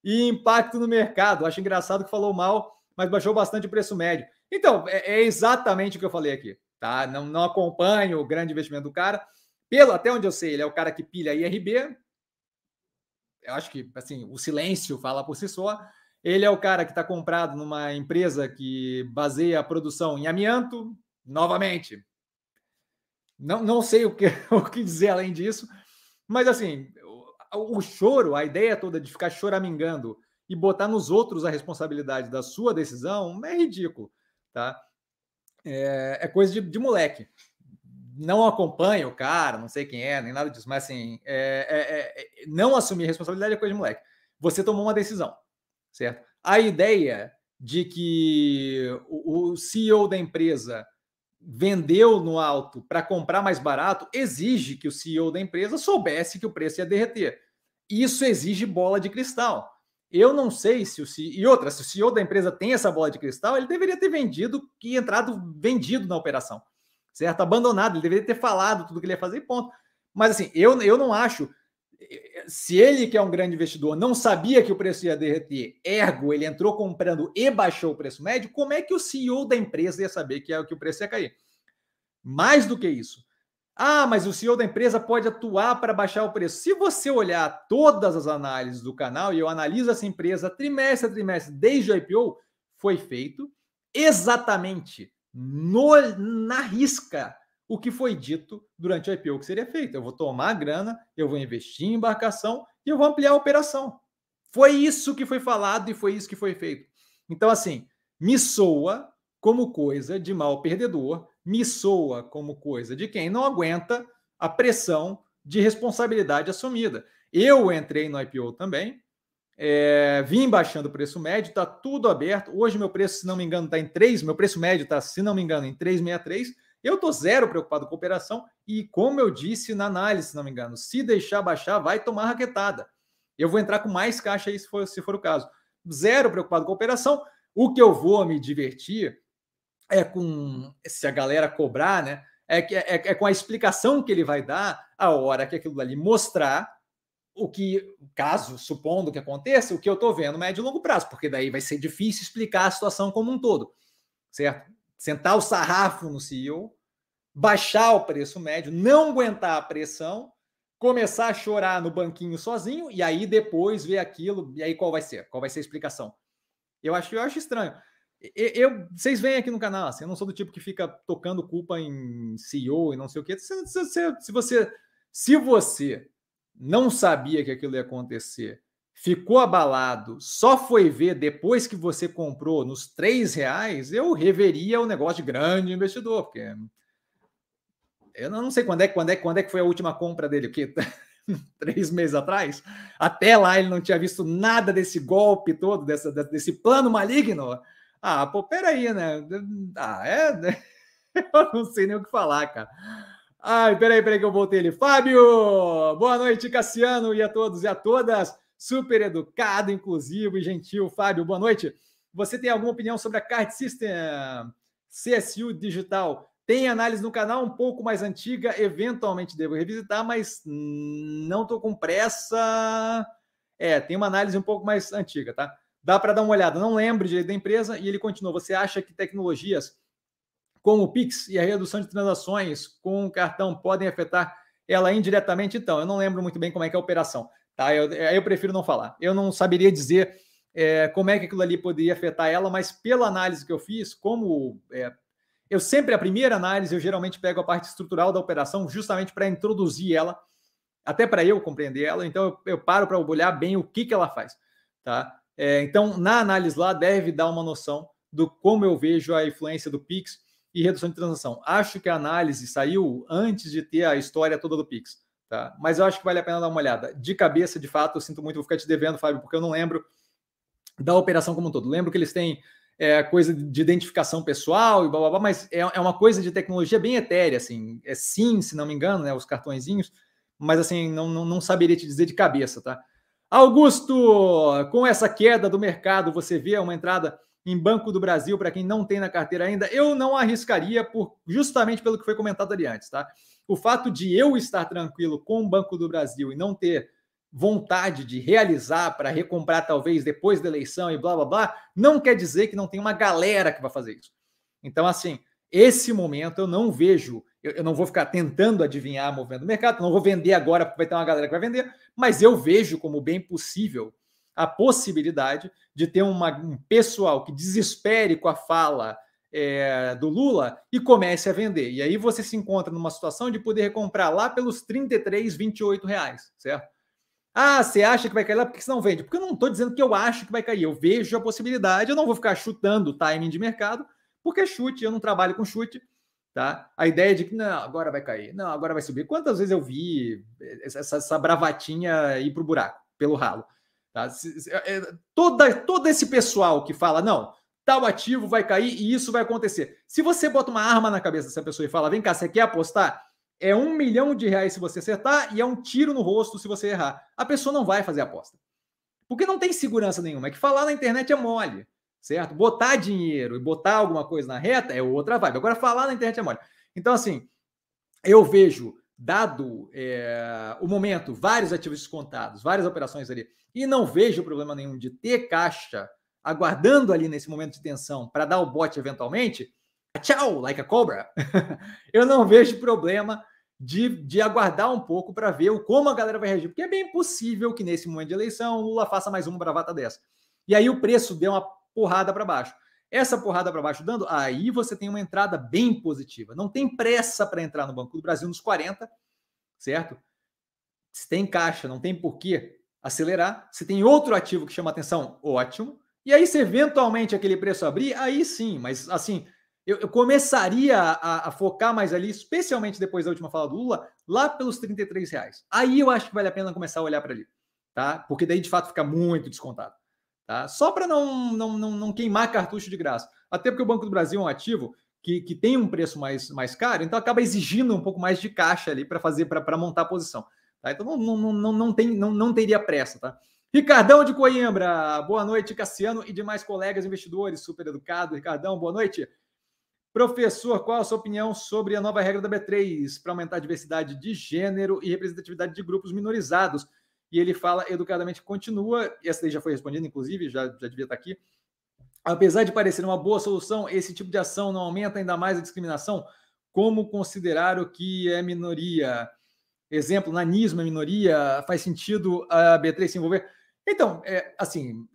E impacto no mercado. Acho engraçado que falou mal, mas baixou bastante o preço médio. Então, é, é exatamente o que eu falei aqui. Tá? Não, não acompanho o grande investimento do cara. Pelo até onde eu sei, ele é o cara que pilha IRB. Eu acho que assim, o silêncio fala por si só. Ele é o cara que está comprado numa empresa que baseia a produção em amianto. Novamente, não, não sei o que, o que dizer além disso, mas assim, o, choro, a ideia toda de ficar choramingando e botar nos outros a responsabilidade da sua decisão é ridículo, tá? É, é coisa de, de, moleque. Não acompanho o cara, não sei quem é, nem nada disso, mas assim, é, é, é, não assumir responsabilidade é coisa de moleque. Você tomou uma decisão, certo? A ideia de que o, o CEO da empresa vendeu no alto para comprar mais barato exige que o CEO da empresa soubesse que o preço ia derreter. Isso exige bola de cristal. Eu não sei se o CEO. E outra, se o CEO da empresa tem essa bola de cristal, ele deveria ter vendido e entrado vendido na operação. Certo? Abandonado. Ele deveria ter falado tudo que ele ia fazer ponto. Mas assim, eu, eu não acho. Se ele, que é um grande investidor, não sabia que o preço ia derreter, ergo, ele entrou comprando e baixou o preço médio, como é que o CEO da empresa ia saber que, é, que o preço ia cair? Mais do que isso, ah, mas o CEO da empresa pode atuar para baixar o preço. Se você olhar todas as análises do canal, e eu analiso essa empresa trimestre a trimestre desde o IPO, foi feito exatamente no, na risca o que foi dito durante o IPO que seria feito. Eu vou tomar a grana, eu vou investir em embarcação e eu vou ampliar a operação. Foi isso que foi falado e foi isso que foi feito. Então, assim, me soa como coisa de mal perdedor me soa como coisa de quem não aguenta a pressão de responsabilidade assumida. Eu entrei no IPO também, é, vim baixando o preço médio, está tudo aberto. Hoje meu preço, se não me engano, está em 3, meu preço médio está, se não me engano, em 3,63. Eu estou zero preocupado com a operação e, como eu disse na análise, se não me engano, se deixar baixar, vai tomar raquetada. Eu vou entrar com mais caixa aí, se for, se for o caso. Zero preocupado com a operação. O que eu vou me divertir é com se a galera cobrar, né? É, é, é com a explicação que ele vai dar a hora que aquilo ali mostrar o que, caso, supondo que aconteça, o que eu estou vendo médio e longo prazo, porque daí vai ser difícil explicar a situação como um todo, certo? Sentar o sarrafo no CEO, baixar o preço médio, não aguentar a pressão, começar a chorar no banquinho sozinho e aí depois ver aquilo, e aí qual vai ser? Qual vai ser a explicação? Eu acho, eu acho estranho. Eu, vocês vêm aqui no canal, assim, eu não sou do tipo que fica tocando culpa em CEO e não sei o quê. Se, se, se, você, se você não sabia que aquilo ia acontecer, ficou abalado, só foi ver depois que você comprou nos três reais, eu reveria o negócio de grande investidor, porque eu não sei quando é, quando é, quando é que foi a última compra dele, o quê? três meses atrás. Até lá ele não tinha visto nada desse golpe todo, dessa, desse plano maligno. Ah, pô, peraí, né? Ah, é? Né? Eu não sei nem o que falar, cara. Ai, peraí, peraí que eu voltei ali. Fábio! Boa noite, Cassiano, e a todos e a todas. Super educado, inclusivo e gentil. Fábio, boa noite. Você tem alguma opinião sobre a Card System CSU Digital? Tem análise no canal um pouco mais antiga, eventualmente devo revisitar, mas não estou com pressa. É, tem uma análise um pouco mais antiga, tá? Dá para dar uma olhada. Não lembro direito da empresa. E ele continua. Você acha que tecnologias como o Pix e a redução de transações com o cartão podem afetar ela indiretamente? Então, eu não lembro muito bem como é que é a operação. Tá? Eu, eu prefiro não falar. Eu não saberia dizer é, como é que aquilo ali poderia afetar ela, mas pela análise que eu fiz, como é, eu sempre, a primeira análise, eu geralmente pego a parte estrutural da operação justamente para introduzir ela, até para eu compreender ela. Então, eu, eu paro para olhar bem o que, que ela faz. Tá? É, então, na análise lá, deve dar uma noção do como eu vejo a influência do Pix e redução de transação. Acho que a análise saiu antes de ter a história toda do Pix, tá? Mas eu acho que vale a pena dar uma olhada. De cabeça, de fato, eu sinto muito, vou ficar te devendo, Fábio, porque eu não lembro da operação como um todo. Lembro que eles têm é, coisa de identificação pessoal e blá, blá, blá mas é, é uma coisa de tecnologia bem etérea, assim. É sim, se não me engano, né, os cartõezinhos, mas assim, não, não, não saberia te dizer de cabeça, tá? Augusto, com essa queda do mercado, você vê uma entrada em Banco do Brasil para quem não tem na carteira ainda? Eu não arriscaria por justamente pelo que foi comentado ali antes, tá? O fato de eu estar tranquilo com o Banco do Brasil e não ter vontade de realizar para recomprar talvez depois da eleição e blá blá blá, não quer dizer que não tem uma galera que vai fazer isso. Então, assim, esse momento eu não vejo, eu, eu não vou ficar tentando adivinhar o movimento do mercado, não vou vender agora porque vai ter uma galera que vai vender, mas eu vejo como bem possível a possibilidade de ter uma, um pessoal que desespere com a fala é, do Lula e comece a vender. E aí você se encontra numa situação de poder comprar lá pelos 33, 28 reais, certo? Ah, você acha que vai cair lá? Por que você não vende? Porque eu não estou dizendo que eu acho que vai cair. Eu vejo a possibilidade, eu não vou ficar chutando o timing de mercado, porque é chute, eu não trabalho com chute. Tá? A ideia de que não, agora vai cair, não, agora vai subir. Quantas vezes eu vi essa, essa bravatinha ir para o buraco, pelo ralo? Tá? É, toda, todo esse pessoal que fala, não, tal ativo vai cair e isso vai acontecer. Se você bota uma arma na cabeça dessa pessoa e fala, vem cá, você quer apostar? É um milhão de reais se você acertar e é um tiro no rosto se você errar. A pessoa não vai fazer aposta. Porque não tem segurança nenhuma. É que falar na internet é mole, certo? Botar dinheiro e botar alguma coisa na reta é outra vibe. Agora, falar na internet é mole. Então, assim, eu vejo, dado é, o momento, vários ativos descontados, várias operações ali, e não vejo problema nenhum de ter caixa aguardando ali nesse momento de tensão para dar o bote eventualmente, tchau, like a cobra. eu não vejo problema de, de aguardar um pouco para ver como a galera vai reagir, porque é bem possível que nesse momento de eleição o Lula faça mais uma bravata dessa. E aí o preço deu uma porrada para baixo. Essa porrada para baixo dando, aí você tem uma entrada bem positiva. Não tem pressa para entrar no Banco do Brasil nos 40, certo? Se tem caixa, não tem porquê acelerar. Se tem outro ativo que chama atenção, ótimo. E aí, se eventualmente aquele preço abrir, aí sim, mas assim, eu, eu começaria a, a, focar mais ali, especialmente depois da última fala do Lula, lá pelos 33 reais. Aí eu acho que vale a pena começar a olhar para ali, tá? Porque daí de fato fica muito descontado, tá? Só para não, não, não, não queimar cartucho de graça. Até porque o Banco do Brasil é um ativo que, que tem um preço mais, mais caro, então acaba exigindo um pouco mais de caixa ali para fazer, para montar a posição. Tá? Então não, não, não, não, tem, não, não teria pressa, tá? Ricardão de Coimbra, boa noite, Cassiano e demais colegas investidores, super educado. Ricardão, boa noite. Professor, qual a sua opinião sobre a nova regra da B3 para aumentar a diversidade de gênero e representatividade de grupos minorizados? E ele fala educadamente, continua, essa daí já foi respondida, inclusive, já, já devia estar aqui. Apesar de parecer uma boa solução, esse tipo de ação não aumenta ainda mais a discriminação? Como considerar o que é minoria? Exemplo, nanismo é minoria, faz sentido a B3 se envolver? Então, é, assim,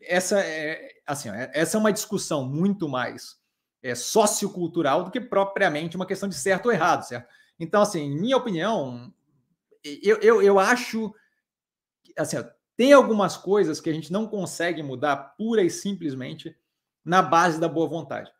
essa é, assim, é, essa é uma discussão muito mais é, sociocultural do que propriamente uma questão de certo ou errado, certo? Então, assim, minha opinião, eu, eu, eu acho, assim, tem algumas coisas que a gente não consegue mudar pura e simplesmente na base da boa vontade.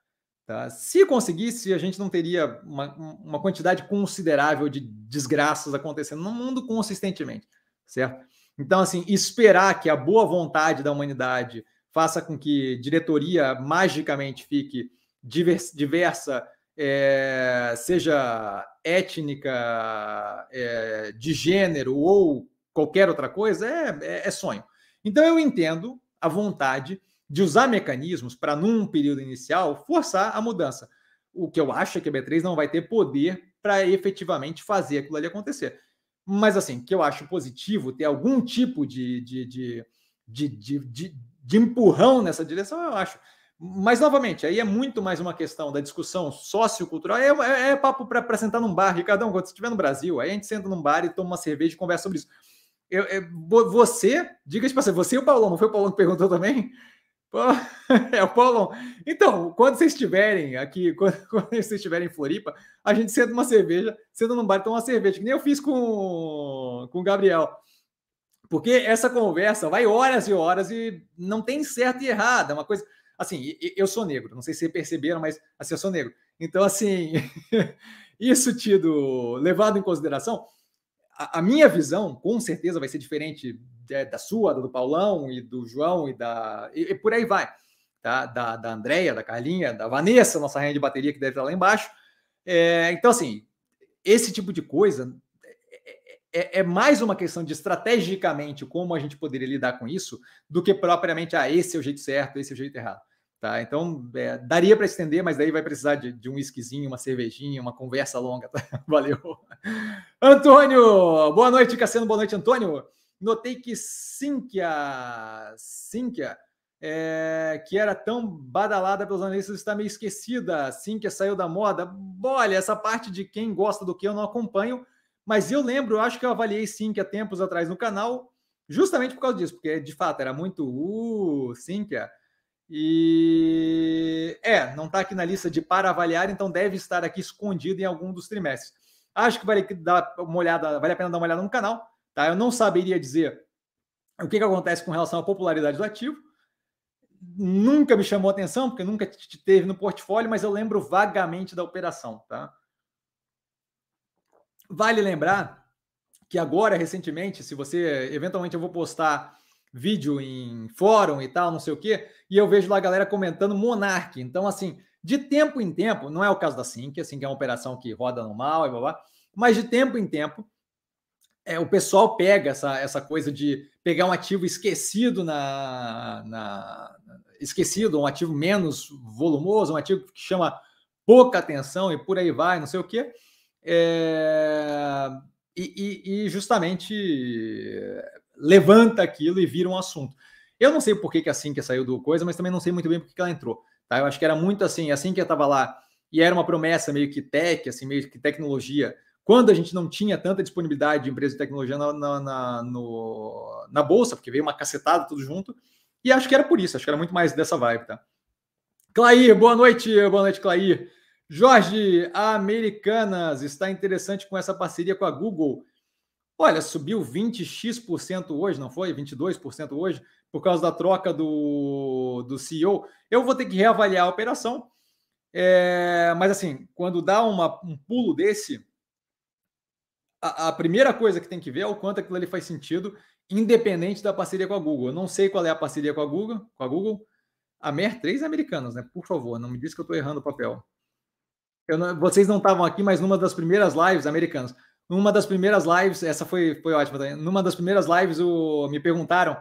Tá? Se conseguisse, a gente não teria uma, uma quantidade considerável de desgraças acontecendo no mundo consistentemente, certo? Então, assim, esperar que a boa vontade da humanidade faça com que diretoria magicamente fique diversa, é, seja étnica, é, de gênero ou qualquer outra coisa, é, é, é sonho. Então, eu entendo a vontade de usar mecanismos para, num período inicial, forçar a mudança. O que eu acho é que a B3 não vai ter poder para efetivamente fazer aquilo ali acontecer. Mas, assim, que eu acho positivo ter algum tipo de, de, de, de, de, de, de empurrão nessa direção, eu acho. Mas, novamente, aí é muito mais uma questão da discussão sociocultural. É, é, é papo para sentar num bar, Ricardão, quando você estiver no Brasil, aí a gente senta num bar e toma uma cerveja e conversa sobre isso. Eu, você, diga de você, você e o Paulão, não foi o Paulão que perguntou também? É o Paulão. Então, quando vocês estiverem aqui, quando, quando, vocês estiverem em Floripa, a gente senta uma cerveja, senta num bar e toma uma cerveja, que nem eu fiz com, com o Gabriel. Porque essa conversa vai horas e horas e não tem certo e errado. É uma coisa. Assim, eu sou negro, não sei se vocês perceberam, mas assim, eu sou negro. Então, assim, isso tido, levado em consideração, a, a minha visão, com certeza, vai ser diferente é, da sua, do Paulão e do João e da. E, e por aí vai. Tá? Da, da Andréia, da Carlinha, da Vanessa, nossa rainha de bateria que deve estar lá embaixo. É, então, assim, esse tipo de coisa é, é, é, mais uma questão de estrategicamente como a gente poderia lidar com isso do que propriamente, ah, esse é o jeito certo, esse é o jeito errado. Tá? Então, é, daria para estender, mas daí vai precisar de, de um whiskyzinho, uma cervejinha, uma conversa longa. Tá? Valeu. Antônio, boa noite, Cassiano. Boa noite, Antônio. Notei que Cínquia, Cínquia é, que era tão badalada pelos analistas, está meio esquecida. Cínquia saiu da moda. Olha, essa parte de quem gosta do que eu não acompanho, mas eu lembro, eu acho que eu avaliei Cínquia tempos atrás no canal, justamente por causa disso, porque de fato era muito uh, Cínquia e é, não está aqui na lista de para avaliar, então deve estar aqui escondido em algum dos trimestres. Acho que vale dar uma olhada, vale a pena dar uma olhada no canal, tá? Eu não saberia dizer o que, que acontece com relação à popularidade do ativo. Nunca me chamou atenção, porque nunca teve no portfólio, mas eu lembro vagamente da operação, tá? Vale lembrar que agora, recentemente, se você eventualmente eu vou postar vídeo em fórum e tal, não sei o quê, e eu vejo lá a galera comentando Monark. Então, assim, de tempo em tempo, não é o caso da Sync, assim, que é uma operação que roda normal e blá, blá mas de tempo em tempo, é, o pessoal pega essa, essa coisa de pegar um ativo esquecido na, na esquecido, um ativo menos volumoso, um ativo que chama pouca atenção e por aí vai, não sei o quê. É, e, e, e justamente levanta aquilo e vira um assunto. Eu não sei por que, que a Sinqia saiu do coisa, mas também não sei muito bem por que, que ela entrou. Tá? Eu acho que era muito assim, assim que estava lá e era uma promessa meio que tech, assim, meio que tecnologia, quando a gente não tinha tanta disponibilidade de empresas de tecnologia na, na, na, no, na bolsa, porque veio uma cacetada tudo junto, e acho que era por isso, acho que era muito mais dessa vibe, tá? Clair, boa noite, boa noite, Clair. Jorge, a Americanas está interessante com essa parceria com a Google. Olha, subiu 20x% hoje, não foi? 22% hoje, por causa da troca do, do CEO. Eu vou ter que reavaliar a operação. É, mas, assim, quando dá uma, um pulo desse, a, primeira coisa que tem que ver é o quanto aquilo ali faz sentido, independente da parceria com a Google. Eu não sei qual é a parceria com a Google. Com a Google. A MER 3 é americanas, né? Por favor, não me diz que eu estou errando o papel. Não, vocês não estavam aqui, mas numa das primeiras lives americanas numa das primeiras lives, essa foi, foi ótima também. Numa das primeiras lives, o, me perguntaram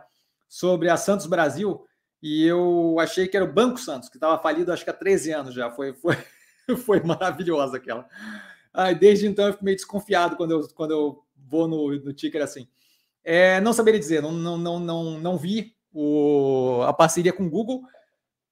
sobre a Santos Brasil e eu achei que era o Banco Santos, que estava falido acho que há 13 anos já. Foi, foi, foi maravilhosa aquela. Aí, desde então eu fico meio desconfiado quando eu, quando eu vou no, no ticker assim. É, não saberia dizer, não, não, não, não, não vi o, a parceria com o Google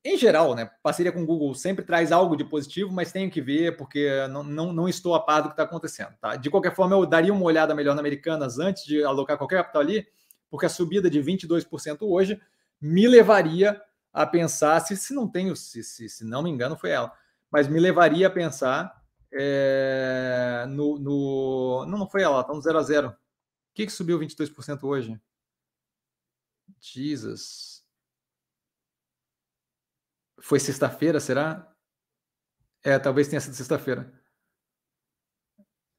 em geral, né? Parceria com o Google sempre traz algo de positivo, mas tenho que ver porque não, não, não estou a par do que está acontecendo. Tá? De qualquer forma, eu daria uma olhada melhor na Americanas antes de alocar qualquer capital ali, porque a subida de 22% hoje me levaria a pensar, se, se não tenho, se, se, se não me engano, foi ela, mas me levaria a pensar é, no, no. Não, não foi ela, está no 0 a 0 O que, que subiu 22% hoje? Jesus. Foi sexta-feira, será? É, talvez tenha sido sexta-feira.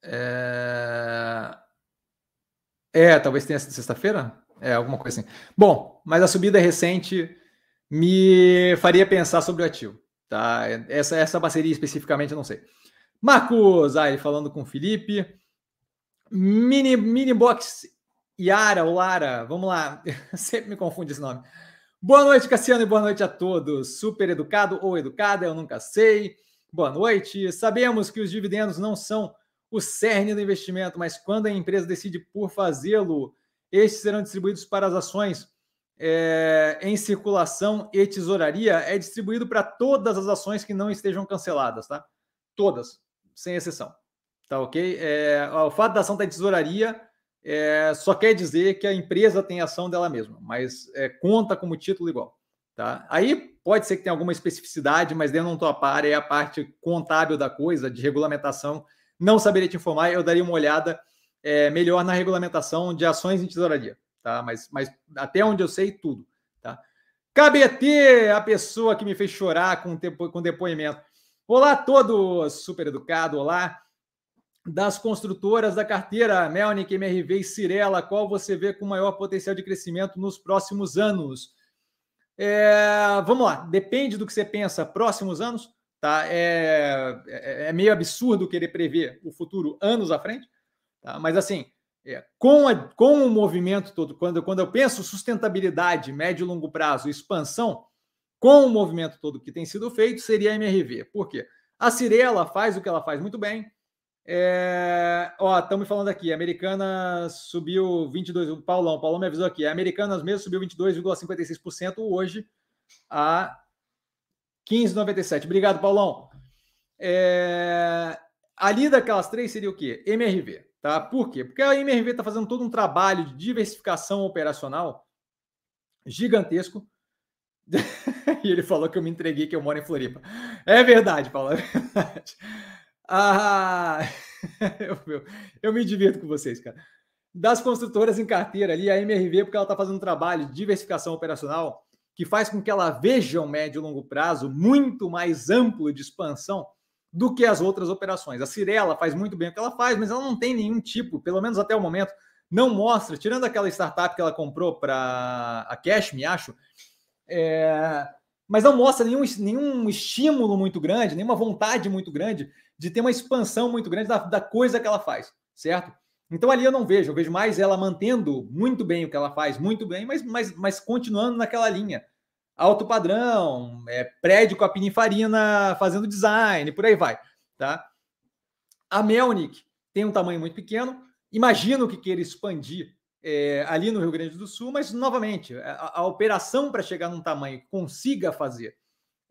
É... é, talvez tenha sido sexta-feira? É, alguma coisa assim. Bom, mas a subida recente me faria pensar sobre o ativo. Tá? Essa, essa parceria especificamente eu não sei. Marcos, aí falando com o Felipe. Mini, mini box Yara ou Lara, vamos lá. Sempre me confunde esse nome. Boa noite, Cassiano, e boa noite a todos. Super educado ou educada, eu nunca sei. Boa noite. Sabemos que os dividendos não são o cerne do investimento, mas quando a empresa decide por fazê-lo, estes serão distribuídos para as ações é, em circulação e tesouraria. É distribuído para todas as ações que não estejam canceladas, tá? Todas, sem exceção. Tá ok? É, o fato da ação estar em tesouraria é, só quer dizer que a empresa tem ação dela mesma, mas é, conta como título igual. Tá? Aí pode ser que tenha alguma especificidade, mas dentro não estou a par, é a parte contábil da coisa, de regulamentação. Não saberia te informar, eu daria uma olhada é, melhor na regulamentação de ações em tesouraria. Tá? Mas, mas até onde eu sei, tudo. Tá? KBT, a pessoa que me fez chorar com, com depoimento. Olá a todos, super educado, olá das construtoras da carteira Melnick, MRV e Cirela, qual você vê com maior potencial de crescimento nos próximos anos? É, vamos lá, depende do que você pensa próximos anos, tá? É, é, é meio absurdo querer prever o futuro anos à frente, tá? Mas assim, é, com, a, com o movimento todo, quando, quando eu penso sustentabilidade, médio e longo prazo, expansão, com o movimento todo que tem sido feito, seria a MRV. Por quê? A Cirela faz o que ela faz muito bem. É... Ó, estamos falando aqui, a Americana subiu 22, o Paulão, Paulão me avisou aqui, a Americanas mesmo subiu 22,56% hoje a 15,97. Obrigado, Paulão. É... Ali daquelas três seria o quê? MRV, tá? Por quê? Porque a MRV está fazendo todo um trabalho de diversificação operacional gigantesco e ele falou que eu me entreguei, que eu moro em Floripa. É verdade, Paulo, é verdade. Ah, eu, eu, me divirto com vocês, cara. Das construtoras em carteira ali, a MRV, porque ela está fazendo um trabalho de diversificação operacional que faz com que ela veja um médio e longo prazo muito mais amplo de expansão do que as outras operações. A Cirela faz muito bem o que ela faz, mas ela não tem nenhum tipo, pelo menos até o momento, não mostra, tirando aquela startup que ela comprou para a Cash, me acho, é, mas não mostra nenhum, nenhum estímulo muito grande, nenhuma vontade muito grande de ter uma expansão muito grande da, da coisa que ela faz, certo? Então ali eu não vejo, eu vejo mais ela mantendo muito bem o que ela faz, muito bem, mas, mas, mas continuando naquela linha. Alto padrão, é, prédio com a Pininfarina fazendo design, por aí vai, tá? A Melnick tem um tamanho muito pequeno, imagino que queira expandir é, ali no Rio Grande do Sul, mas novamente, a, a operação para chegar num tamanho que consiga fazer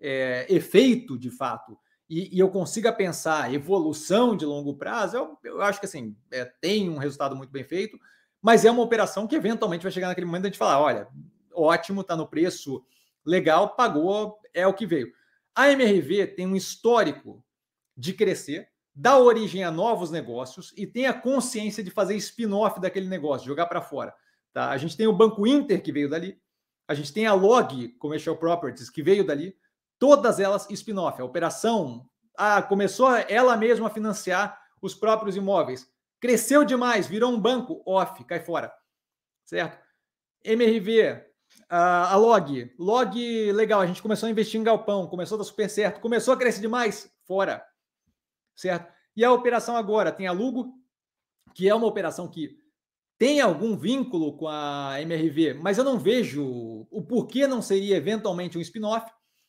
é, efeito de fato e, e, eu consiga pensar evolução de longo prazo, eu, eu acho que assim é, tem um resultado muito bem feito, mas é uma operação que eventualmente vai chegar naquele momento de a gente falar: olha, ótimo, está no preço legal, pagou, é o que veio. A MRV tem um histórico de crescer, dá origem a novos negócios e tem a consciência de fazer spin-off daquele negócio, jogar para fora. Tá? A gente tem o Banco Inter, que veio dali, a gente tem a Log Commercial Properties, que veio dali, todas elas spin-off. A operação ah, começou ela mesma a financiar os próprios imóveis. Cresceu demais, virou um banco, off, cai fora. Certo? MRV, a Log, Log, legal, a gente começou a investir em galpão, começou a dar super certo, começou a crescer demais, fora certo? E a operação agora tem a Lugo, que é uma operação que tem algum vínculo com a MRV, mas eu não vejo o porquê não seria eventualmente um spin-off,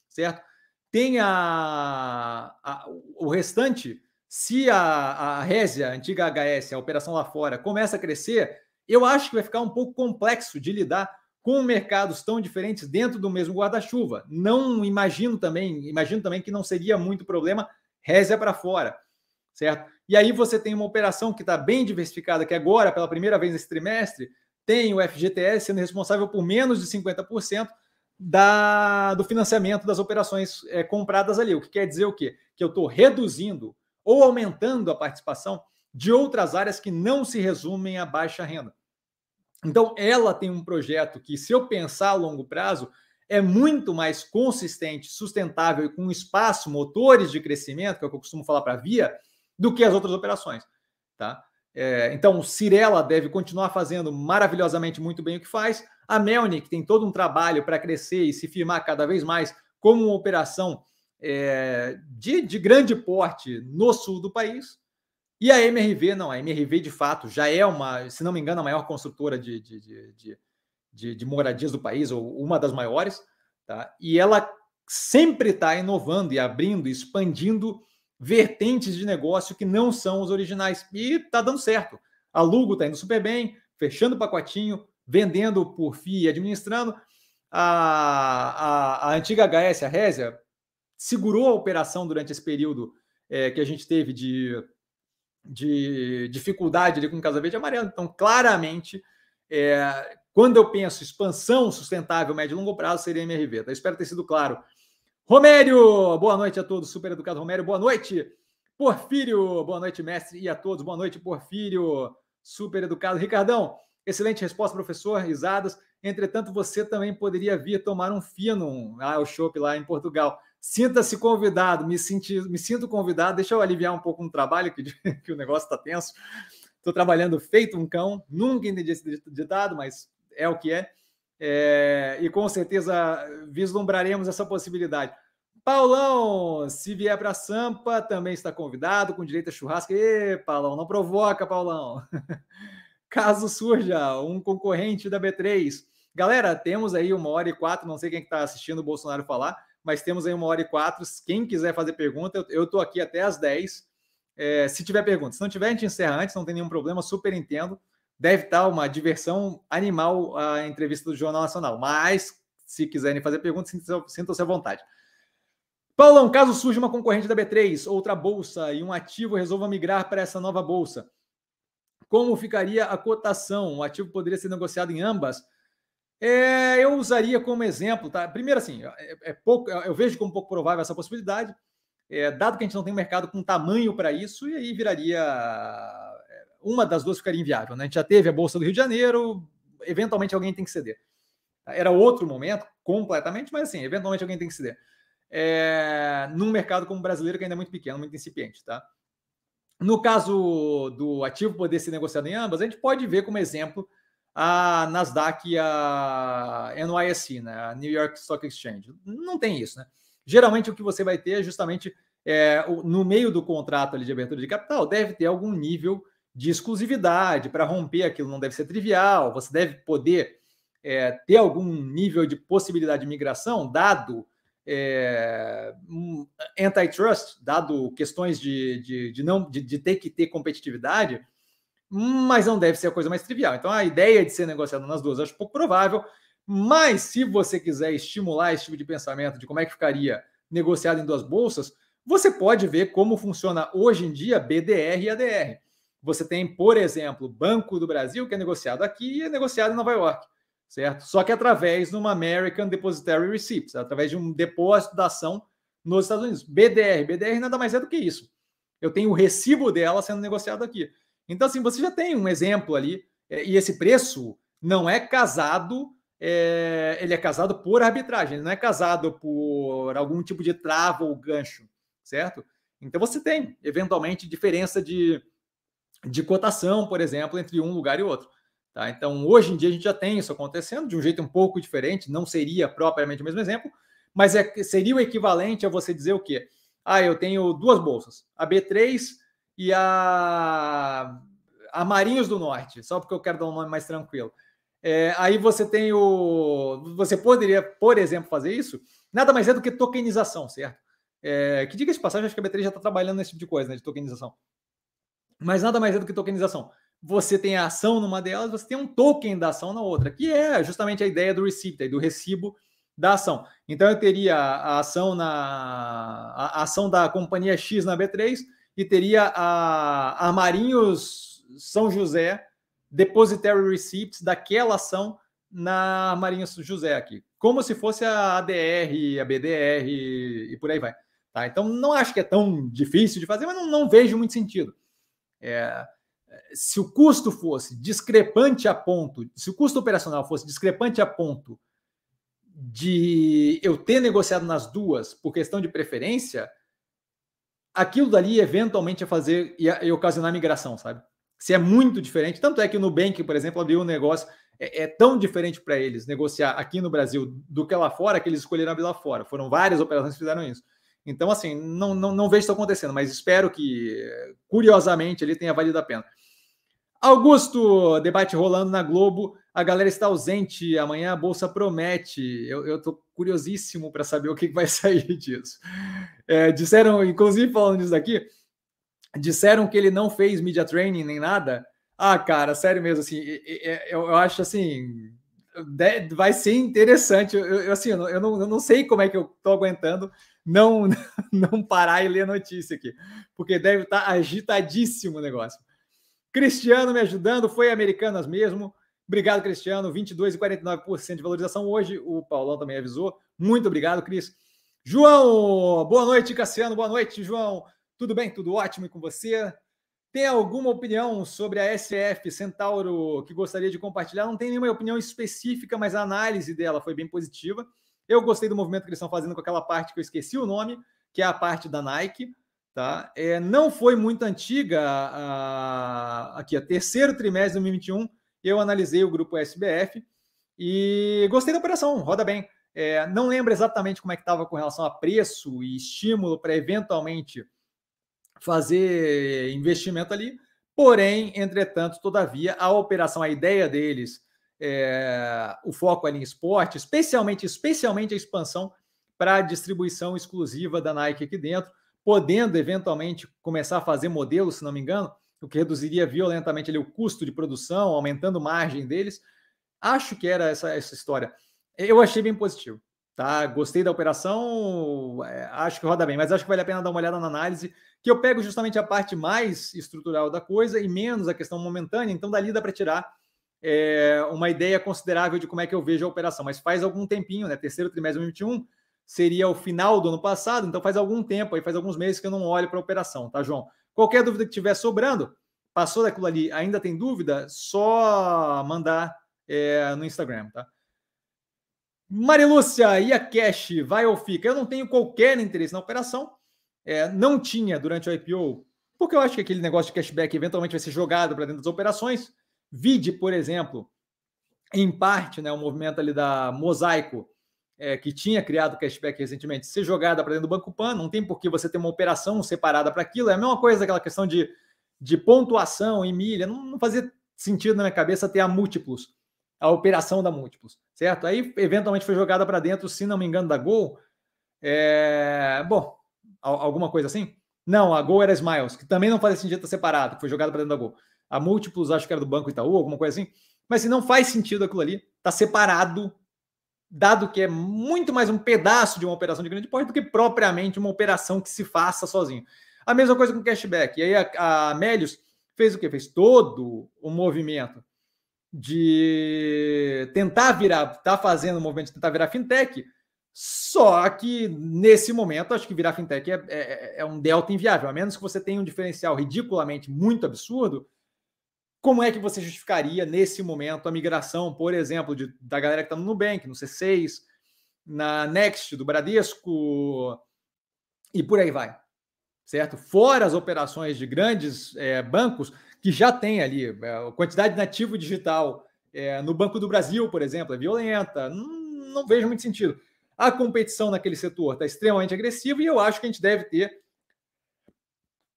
certo? Tem a, a, o restante, se a, a Résia, a antiga HS, a operação lá fora, começa a crescer, eu acho que vai ficar um pouco complexo de lidar com mercados tão diferentes dentro do mesmo guarda-chuva. Não imagino também, imagino também que não seria muito problema Résia para fora, certo? E aí você tem uma operação que está bem diversificada, que agora, pela primeira vez nesse trimestre, tem o FGTS sendo responsável por menos de 50% da, do financiamento das operações é, compradas ali. O que quer dizer o quê? Que eu estou reduzindo ou aumentando a participação de outras áreas que não se resumem à baixa renda. Então, ela tem um projeto que, se eu pensar a longo prazo, é muito mais consistente, sustentável e com espaço, motores de crescimento, que é o que eu costumo falar para a Via, do que as outras operações. Tá? É, então, Cirela deve continuar fazendo maravilhosamente muito bem o que faz. A Melnick tem todo um trabalho para crescer e se firmar cada vez mais como uma operação é, de, de grande porte no sul do país. E a MRV, não, a MRV de fato já é uma, se não me engano, a maior construtora de, de, de, de, de moradias do país, ou uma das maiores, tá? e ela sempre está inovando e abrindo, expandindo vertentes de negócio que não são os originais. E está dando certo. A Lugo está indo super bem, fechando pacotinho, vendendo por FII e administrando. A, a, a, antiga HS, a Résia, segurou a operação durante esse período é, que a gente teve de, de dificuldade ali com Casa Verde e Amarelo. Então, claramente, é, quando eu penso expansão sustentável, médio e longo prazo, seria MRV. Tá? Espero ter sido claro. Romério, boa noite a todos. Super educado Romério, boa noite. Porfírio, boa noite, mestre. E a todos, boa noite, Porfírio. Super educado. Ricardão, excelente resposta, professor. Risadas. Entretanto, você também poderia vir tomar um fino, ah, o chopp lá em Portugal. Sinta-se convidado, me, senti, me sinto convidado. Deixa eu aliviar um pouco no trabalho, que, que o negócio está tenso. Estou trabalhando feito um cão, nunca entendi esse ditado, mas é o que é. é. e com certeza vislumbraremos essa possibilidade. Paulão, se vier para Sampa, também está convidado, com direito a churrasco. Ê, Paulão, não provoca, Paulão. Caso surja um concorrente da B3 Galera, temos aí uma hora e quatro, não sei quem está assistindo o Bolsonaro falar, mas temos aí uma hora e quatro. Quem quiser fazer pergunta, eu estou aqui até às 10. É, se tiver pergunta, se não tiver, a gente encerra antes, não tem nenhum problema, super entendo. Deve estar uma diversão animal a entrevista do Jornal Nacional, mas se quiserem fazer perguntas, sintam-se à vontade. Paulão, caso surja uma concorrente da B3, outra bolsa e um ativo resolva migrar para essa nova bolsa, como ficaria a cotação? O ativo poderia ser negociado em ambas? É, eu usaria como exemplo, tá? Primeiro, assim, é, é pouco, eu vejo como pouco provável essa possibilidade, é, dado que a gente não tem mercado com tamanho para isso, e aí viraria uma das duas ficaria inviável. Né? A gente já teve a Bolsa do Rio de Janeiro, eventualmente alguém tem que ceder. Era outro momento, completamente, mas assim, eventualmente alguém tem que ceder. É, num mercado como o brasileiro, que ainda é muito pequeno, muito incipiente, tá? No caso do ativo poder ser negociado em ambas, a gente pode ver como exemplo a Nasdaq e a NYSE, né? a New York Stock Exchange. Não tem isso, né? Geralmente o que você vai ter é justamente é, no meio do contrato ali de abertura de capital, deve ter algum nível de exclusividade para romper aquilo, não deve ser trivial, você deve poder é, ter algum nível de possibilidade de migração, dado é, um antitrust, dado questões de, de, de não de, de, ter que ter competitividade, mas não deve ser a coisa mais trivial. Então, a ideia de ser negociado nas duas acho pouco provável. Mas se você quiser estimular esse tipo de pensamento de como é que ficaria negociado em duas bolsas, você pode ver como funciona hoje em dia BDR e ADR. Você tem, por exemplo, Banco do Brasil, que é negociado aqui e é negociado em Nova York certo? Só que através de uma American Depositary Receipts, através de um depósito da ação nos Estados Unidos. BDR, BDR nada mais é do que isso. Eu tenho o recibo dela sendo negociado aqui. Então, assim, você já tem um exemplo ali, é, e esse preço não é casado, é, ele é casado por arbitragem, ele não é casado por algum tipo de trava ou gancho, certo? Então você tem, eventualmente, diferença de, de cotação, por exemplo, entre um lugar e outro. Tá? Então, hoje em dia, a gente já tem isso acontecendo de um jeito um pouco diferente, não seria propriamente o mesmo exemplo, mas é, seria o equivalente a você dizer o quê? Ah, eu tenho duas bolsas, a B3 e a, a Marinhos do Norte, só porque eu quero dar um nome mais tranquilo. É, aí você tem o. Você poderia, por exemplo, fazer isso, nada mais é do que tokenização, certo? É, que diga de passagem, acho que a B3 já está trabalhando nesse tipo de coisa, né, de tokenização. Mas nada mais é do que tokenização você tem a ação numa delas, você tem um token da ação na outra, que é justamente a ideia do receipt, do recibo da ação. Então eu teria a ação na a ação da companhia X na B3 e teria a, a Marinhos São José depositary receipts daquela ação na Marinhos José aqui, como se fosse a ADR, a BDR e por aí vai. Tá? Então não acho que é tão difícil de fazer, mas não, não vejo muito sentido. É, se o custo fosse discrepante a ponto, se o custo operacional fosse discrepante a ponto de eu ter negociado nas duas por questão de preferência, aquilo dali eventualmente ia fazer ia ocasionar migração, sabe? Se é muito diferente, tanto é que o Nubank, por exemplo, abriu um negócio é, é tão diferente para eles negociar aqui no Brasil do que lá fora que eles escolheram abrir lá fora. Foram várias operações que fizeram isso. Então, assim, não, não, não vejo isso acontecendo, mas espero que, curiosamente, ele tenha valido a pena. Augusto, debate rolando na Globo. A galera está ausente. Amanhã a Bolsa promete. Eu estou curiosíssimo para saber o que vai sair disso. É, disseram, inclusive falando disso aqui, disseram que ele não fez media training nem nada. Ah, cara, sério mesmo, assim, eu, eu acho assim, vai ser interessante. Eu assim, eu não, eu não sei como é que eu estou aguentando não, não parar e ler notícia aqui, porque deve estar tá agitadíssimo o negócio. Cristiano me ajudando, foi Americanas mesmo. Obrigado, Cristiano. 22,49% de valorização hoje. O Paulão também avisou. Muito obrigado, Cris. João, boa noite, Cassiano. Boa noite, João. Tudo bem? Tudo ótimo e com você? Tem alguma opinião sobre a SF Centauro que gostaria de compartilhar? Não tem nenhuma opinião específica, mas a análise dela foi bem positiva. Eu gostei do movimento que eles estão fazendo com aquela parte que eu esqueci o nome, que é a parte da Nike. Tá? É, não foi muito antiga, a, aqui, a terceiro trimestre de 2021, eu analisei o grupo SBF e gostei da operação, roda bem. É, não lembro exatamente como é que estava com relação a preço e estímulo para eventualmente fazer investimento ali, porém, entretanto, todavia, a operação, a ideia deles é, o foco ali em esporte, especialmente, especialmente a expansão para a distribuição exclusiva da Nike aqui dentro, podendo eventualmente começar a fazer modelos, se não me engano, o que reduziria violentamente ali, o custo de produção, aumentando margem deles. Acho que era essa, essa história. Eu achei bem positivo. Tá? Gostei da operação, é, acho que roda bem, mas acho que vale a pena dar uma olhada na análise, que eu pego justamente a parte mais estrutural da coisa e menos a questão momentânea, então dali dá para tirar é, uma ideia considerável de como é que eu vejo a operação. Mas faz algum tempinho, né? Terceiro trimestre de 2021 seria o final do ano passado, então faz algum tempo, aí faz alguns meses que eu não olho para a operação, tá, João? Qualquer dúvida que tiver sobrando, passou daquilo ali, ainda tem dúvida, só mandar é, no Instagram, tá? Marilúcia, e a cash vai ou fica? Eu não tenho qualquer interesse na operação. É, não tinha durante o IPO, porque eu acho que aquele negócio de cashback eventualmente vai ser jogado para dentro das operações. Vide, por exemplo, em parte, né, o movimento ali da Mosaico, é, que tinha criado cashback recentemente, ser jogada para dentro do Banco Pan. Não tem por que você ter uma operação separada para aquilo. É a mesma coisa aquela questão de, de pontuação em milha. Não, não fazia sentido na minha cabeça ter a múltiplos a operação da múltiplos, certo? Aí, eventualmente, foi jogada para dentro, se não me engano, da Gol. É... Bom, alguma coisa assim? Não, a Gol era Smiles, que também não fazia sentido estar separado, foi jogada para dentro da Gol. A múltiplos, acho que era do Banco Itaú, alguma coisa assim. Mas se não faz sentido aquilo ali, está separado, dado que é muito mais um pedaço de uma operação de grande porte do que propriamente uma operação que se faça sozinho. A mesma coisa com o cashback. E aí a, a fez o quê? Fez todo o movimento de tentar virar, tá fazendo o movimento de tentar virar fintech, só que nesse momento acho que virar fintech é, é, é, um delta inviável, a menos que você tenha um diferencial ridiculamente muito absurdo. Como é que você justificaria nesse momento a migração, por exemplo, de, da galera que está no Nubank, no C6, na Next do Bradesco e por aí vai, certo? Fora as operações de grandes é, bancos que já tem ali. É, a quantidade de nativo digital é, no Banco do Brasil, por exemplo, é violenta. Não, não vejo muito sentido. A competição naquele setor está extremamente agressiva e eu acho que a gente deve ter.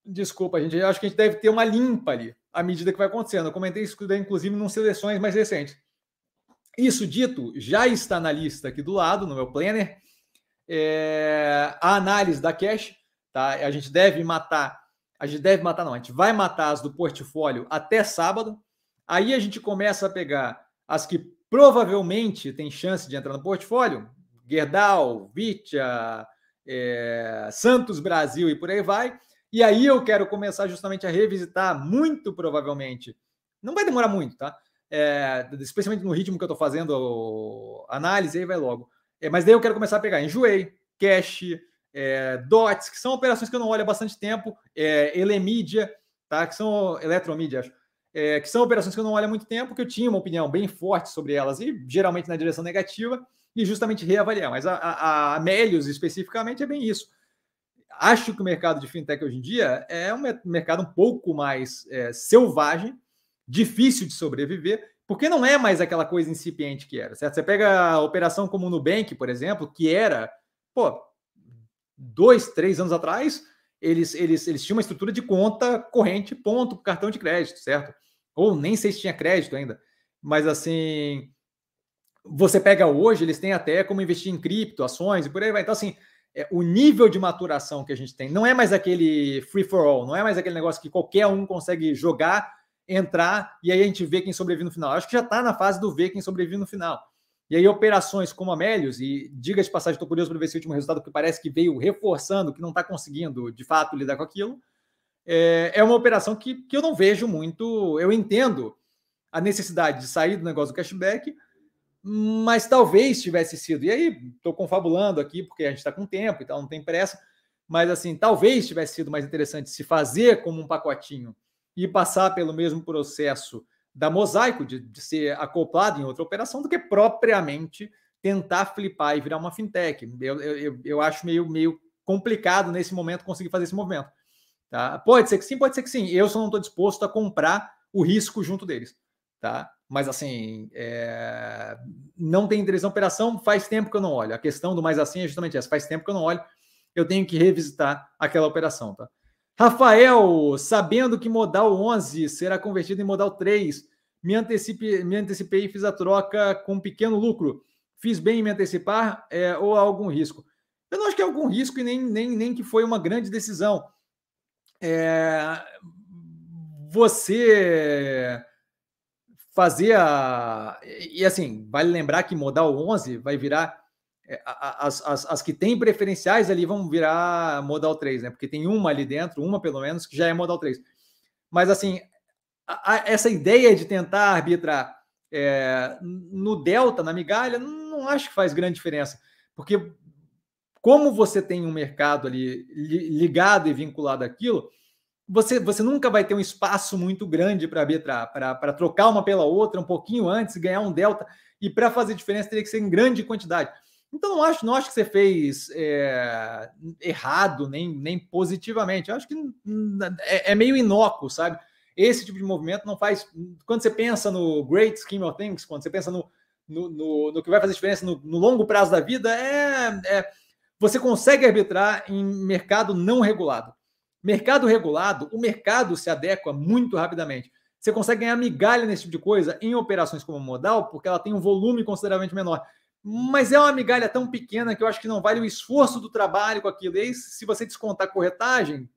Desculpa, gente, eu acho que a gente deve ter uma limpa ali à medida que vai acontecendo. Eu comentei isso, inclusive, em seleções mais recentes. Isso dito, já está na lista aqui do lado, no meu planner, é, a análise da cash. Tá? A gente deve matar a gente deve matar, não, a gente vai matar as do portfólio até sábado. Aí a gente começa a pegar as que provavelmente tem chance de entrar no portfólio, Gerdau, Vitia, é, Santos Brasil e por aí vai. E aí eu quero começar justamente a revisitar, muito provavelmente. Não vai demorar muito, tá? É, especialmente no ritmo que eu estou fazendo a análise, aí vai logo. É, mas daí eu quero começar a pegar Enjoei, Cash, é, DOTS, que são operações que eu não olho há bastante tempo, é, Elemídia, tá? que são eletromídia, acho, é, que são operações que eu não olho há muito tempo, que eu tinha uma opinião bem forte sobre elas e geralmente na direção negativa, e justamente reavaliar. Mas a, a, a Melios especificamente é bem isso. Acho que o mercado de fintech hoje em dia é um mercado um pouco mais é, selvagem, difícil de sobreviver, porque não é mais aquela coisa incipiente que era, certo? Você pega a operação como o Nubank, por exemplo, que era, pô, dois, três anos atrás, eles, eles, eles tinham uma estrutura de conta corrente, ponto, cartão de crédito, certo? Ou nem sei se tinha crédito ainda. Mas assim, você pega hoje, eles têm até como investir em cripto, ações e por aí vai. Então, assim, é, o nível de maturação que a gente tem não é mais aquele free for all, não é mais aquele negócio que qualquer um consegue jogar, entrar e aí a gente vê quem sobrevive no final. Acho que já está na fase do ver quem sobrevive no final. E aí, operações como a Melios, e diga de passagem, estou curioso para ver esse último resultado, que parece que veio reforçando que não está conseguindo, de fato, lidar com aquilo. É, é uma operação que, que eu não vejo muito. Eu entendo a necessidade de sair do negócio do cashback, mas talvez tivesse sido. E aí, estou confabulando aqui, porque a gente está com tempo e tal, não tem pressa. Mas, assim, talvez tivesse sido mais interessante se fazer como um pacotinho e passar pelo mesmo processo da Mosaico, de, de ser acoplado em outra operação, do que propriamente tentar flipar e virar uma fintech. Eu, eu, eu acho meio, meio complicado nesse momento conseguir fazer esse movimento. Tá? Pode ser que sim, pode ser que sim. Eu só não estou disposto a comprar o risco junto deles. Tá? Mas assim, é... não tem interesse na operação, faz tempo que eu não olho. A questão do mais assim é justamente essa: faz tempo que eu não olho, eu tenho que revisitar aquela operação. Tá? Rafael, sabendo que modal 11 será convertido em modal 3, me antecipei, me antecipei e fiz a troca com pequeno lucro. Fiz bem em me antecipar é, ou há algum risco? Eu não acho que é algum risco e nem, nem, nem que foi uma grande decisão. É, você fazer a. E assim, vale lembrar que modal 11 vai virar. É, as, as, as que têm preferenciais ali vão virar modal 3, né? Porque tem uma ali dentro, uma pelo menos, que já é modal 3. Mas assim, a, a, essa ideia de tentar arbitrar é, no delta, na migalha, não acho que faz grande diferença. Porque como você tem um mercado ali ligado e vinculado àquilo, você, você nunca vai ter um espaço muito grande para arbitrar, para trocar uma pela outra um pouquinho antes, ganhar um delta, e para fazer diferença teria que ser em grande quantidade. Então, não acho, não acho que você fez é, errado, nem, nem positivamente. Eu acho que é, é, meio inócuo, sabe? Esse tipo de movimento não faz. Quando você pensa no great scheme of things, quando você pensa no, no, no, no que vai fazer diferença no, no longo prazo da vida, é, é, você consegue arbitrar em mercado não regulado. Mercado regulado, o mercado se adequa muito rapidamente. Você consegue ganhar migalha nesse tipo de coisa em operações como modal, porque ela tem um volume consideravelmente menor. Mas é uma migalha tão pequena que eu acho que não vale o esforço do trabalho com aquilo. E aí, se você descontar corretagem,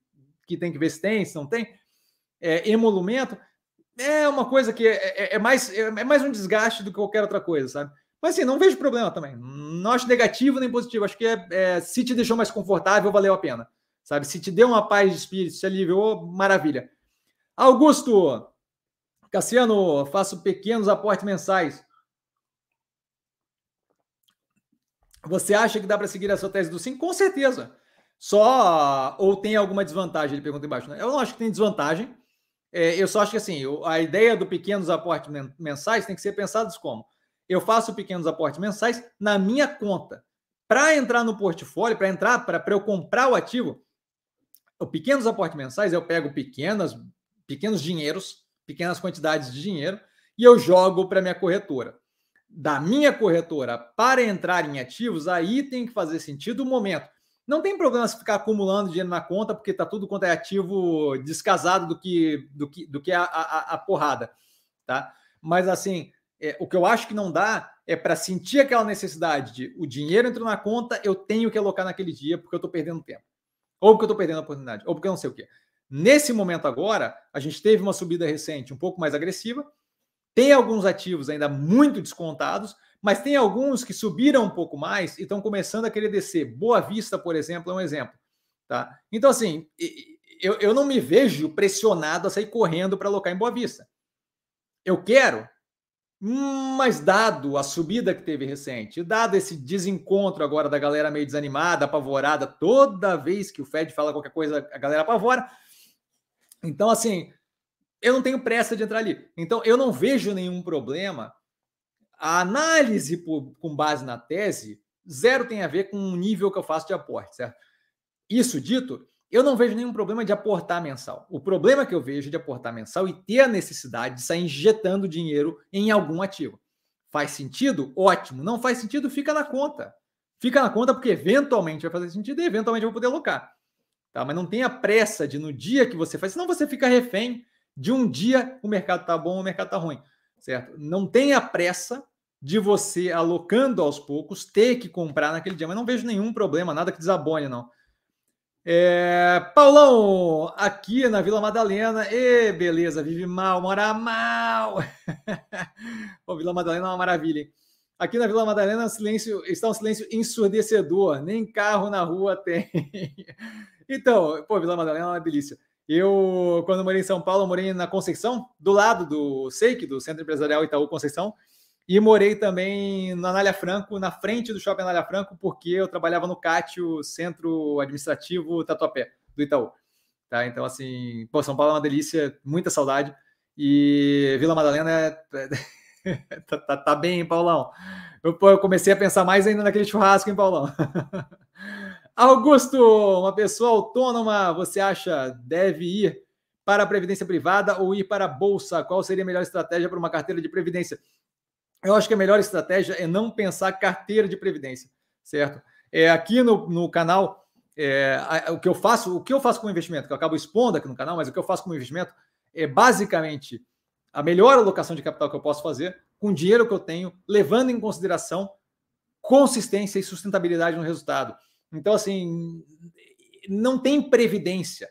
que tem que ver se tem, se não tem, é, emolumento, é uma coisa que é, é, é mais, é, é mais um desgaste do que qualquer outra coisa, sabe? Mas assim, não vejo problema também. Não acho negativo nem positivo. Acho que é, é, se te deixou mais confortável, valeu a pena sabe? Se te deu uma paz de espírito, se aliviou, maravilha. Augusto, Cassiano, faço pequenos aportes mensais. Você acha que dá para seguir a sua tese do sim? Com certeza. Só ou tem alguma desvantagem? Ele pergunta embaixo. Né? Eu não acho que tem desvantagem. É, eu só acho que assim, a ideia do pequenos aportes mensais tem que ser pensados como eu faço pequenos aportes mensais na minha conta. Para entrar no portfólio, para entrar, para eu comprar o ativo, pequenos aportes mensais, eu pego pequenas, pequenos dinheiros, pequenas quantidades de dinheiro e eu jogo para minha corretora. Da minha corretora para entrar em ativos, aí tem que fazer sentido o momento. Não tem problema se ficar acumulando dinheiro na conta, porque está tudo quanto é ativo descasado do que, do que, do que a, a, a porrada. Tá? Mas assim, é, o que eu acho que não dá é para sentir aquela necessidade de o dinheiro entrou na conta, eu tenho que alocar naquele dia, porque eu estou perdendo tempo ou porque eu estou perdendo a oportunidade, ou porque eu não sei o quê. Nesse momento agora, a gente teve uma subida recente um pouco mais agressiva, tem alguns ativos ainda muito descontados, mas tem alguns que subiram um pouco mais e estão começando a querer descer. Boa Vista, por exemplo, é um exemplo. Tá? Então, assim, eu, eu não me vejo pressionado a sair correndo para alocar em Boa Vista. Eu quero, mas dado a subida que teve recente, dado esse desencontro agora da galera meio desanimada, apavorada, toda vez que o Fed fala qualquer coisa, a galera apavora. Então, assim, eu não tenho pressa de entrar ali. Então, eu não vejo nenhum problema. A análise por, com base na tese, zero tem a ver com o nível que eu faço de aporte, certo? Isso dito, eu não vejo nenhum problema de aportar mensal. O problema que eu vejo de aportar mensal e ter a necessidade de sair injetando dinheiro em algum ativo. Faz sentido? Ótimo. Não faz sentido? Fica na conta. Fica na conta porque eventualmente vai fazer sentido e eventualmente eu vou poder alocar. Tá? Mas não tenha pressa de no dia que você faz, senão você fica refém de um dia o mercado tá bom, o mercado tá ruim, certo? Não tenha pressa de você alocando aos poucos ter que comprar naquele dia, mas não vejo nenhum problema, nada que desabone não. É, Paulão, aqui na Vila Madalena, e beleza, vive mal, mora mal. Pô, Vila Madalena é uma maravilha. Hein? Aqui na Vila Madalena, silêncio, está um silêncio ensurdecedor, nem carro na rua tem. então, pô, Vila Madalena é uma delícia. Eu, quando morei em São Paulo, morei na Conceição, do lado do SEIC, do Centro Empresarial Itaú Conceição. E morei também na Anália Franco, na frente do Shopping Anália Franco, porque eu trabalhava no CATIO, Centro Administrativo Tatuapé, do Itaú. Tá? Então, assim, pô, São Paulo é uma delícia, muita saudade. E Vila Madalena é... tá, tá, tá, bem, hein, Paulão? Eu, eu, comecei a pensar mais ainda naquele churrasco, hein, Paulão? Augusto, uma pessoa autônoma, você acha deve ir para a previdência privada ou ir para a bolsa? Qual seria a melhor estratégia para uma carteira de previdência? Eu acho que a melhor estratégia é não pensar carteira de previdência, certo? É, aqui no, no canal, é, o que eu faço, o que eu faço com investimento, que eu acabo expondo aqui no canal, mas o que eu faço com investimento é basicamente a melhor alocação de capital que eu posso fazer com o dinheiro que eu tenho, levando em consideração consistência e sustentabilidade no resultado. Então, assim, não tem previdência.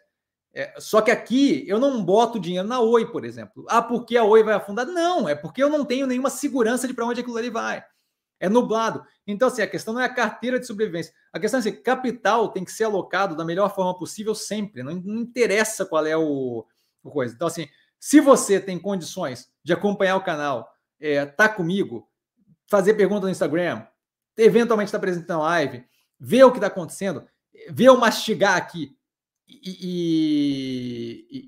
É, só que aqui eu não boto dinheiro na Oi, por exemplo. Ah, porque a Oi vai afundar? Não, é porque eu não tenho nenhuma segurança de para onde aquilo ali vai. É nublado. Então, assim, a questão não é a carteira de sobrevivência. A questão é assim, capital tem que ser alocado da melhor forma possível sempre. Não, não interessa qual é o, o, coisa. Então, assim, se você tem condições de acompanhar o canal, é, tá comigo, fazer pergunta no Instagram, eventualmente estar tá presente na live, ver o que está acontecendo, ver eu mastigar aqui e, e,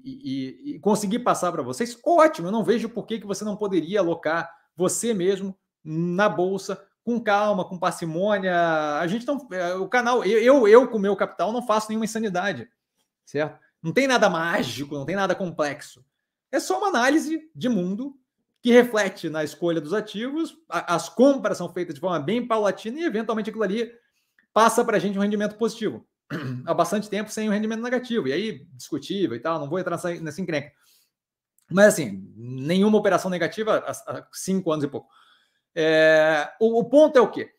e, e conseguir passar para vocês, ótimo. Eu não vejo por que, que você não poderia alocar você mesmo na bolsa com calma, com parcimônia. A gente não. É, o canal, eu, eu com o meu capital, não faço nenhuma insanidade, certo? Não tem nada mágico, não tem nada complexo. É só uma análise de mundo que reflete na escolha dos ativos. As compras são feitas de forma bem paulatina e, eventualmente, aquilo ali passa para a gente um rendimento positivo. há bastante tempo sem um rendimento negativo, e aí discutível e tal, não vou entrar nessa, nessa encrenca. Mas assim, nenhuma operação negativa há, cinco anos e pouco. É, o, o, ponto é o quê?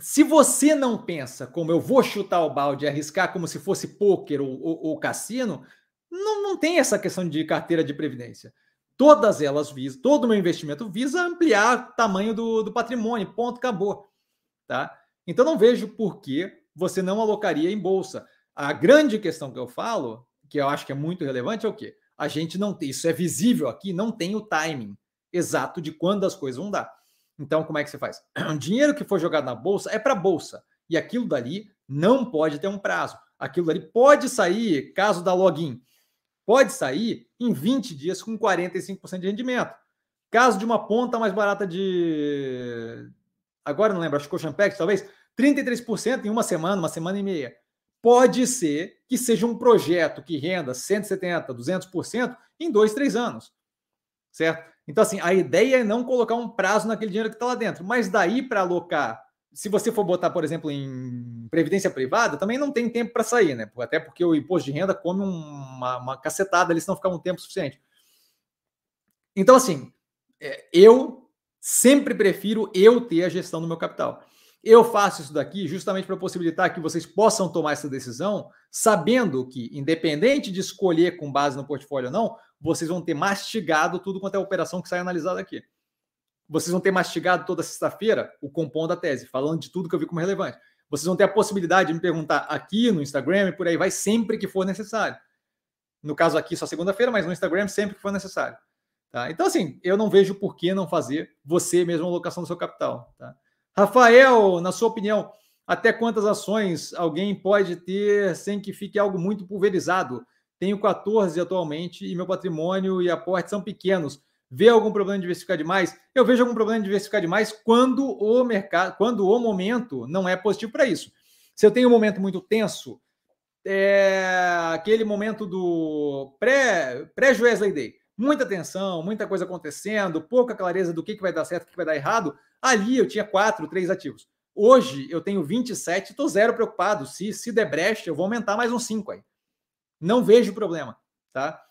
Se você não pensa como eu vou chutar o balde arriscar como se fosse pôquer ou, ou, ou cassino, não, não tem essa questão de carteira de previdência. Todas elas visam, todo o meu investimento visa ampliar o tamanho do, do patrimônio, ponto, acabou. Tá? Então não vejo por que você não alocaria em bolsa. A grande questão que eu falo, que eu acho que é muito relevante, é o quê? A gente não tem, isso é visível aqui, não tem o timing exato de quando as coisas vão dar. Então, como é que você faz? O dinheiro que for jogado na bolsa é para bolsa. E aquilo dali não pode ter um prazo. Aquilo dali pode sair, caso da login, pode sair em 20 dias com 45% de rendimento. Caso de uma ponta mais barata de. Agora não lembro, acho que o Champex, talvez, 33% em uma semana, uma semana e meia. Pode ser que seja um projeto que renda 170%, 200% em dois, três anos. Certo? Então, assim, a ideia é não colocar um prazo naquele dinheiro que está lá dentro. Mas daí para alocar, se você for botar, por exemplo, em previdência privada, também não tem tempo para sair, né? Até porque o imposto de renda come uma, uma cacetada ali, se não ficar um tempo suficiente. Então, assim, é, eu sempre prefiro eu ter a gestão do meu capital. Eu faço isso daqui justamente para possibilitar que vocês possam tomar essa decisão, sabendo que, independente de escolher com base no portfólio ou não, vocês vão ter mastigado tudo quanto é operação que sai analisada aqui. Vocês vão ter mastigado toda sexta-feira o compondo da tese, falando de tudo que eu vi como relevante. Vocês vão ter a possibilidade de me perguntar aqui no Instagram e por aí vai, sempre que for necessário. No caso aqui, só segunda-feira, mas no Instagram, sempre que for necessário. Tá? Então, assim, eu não vejo por que não fazer você mesmo a alocação do seu capital. Tá? Rafael, na sua opinião, até quantas ações alguém pode ter sem que fique algo muito pulverizado? Tenho 14 atualmente e meu patrimônio e aporte são pequenos. Vê algum problema de diversificar demais? Eu vejo algum problema de diversificar demais quando o mercado, quando o momento não é positivo para isso. Se eu tenho um momento muito tenso, é aquele momento do pré, pré-Wesley Day, muita tensão, muita coisa acontecendo, pouca clareza do que, que vai dar certo, o que, vai dar errado, Ali eu tinha quatro, três ativos. Hoje eu tenho 27, estou zero preocupado. Se, se der brecha, eu vou aumentar mais uns cinco aí. Não vejo problema, tá?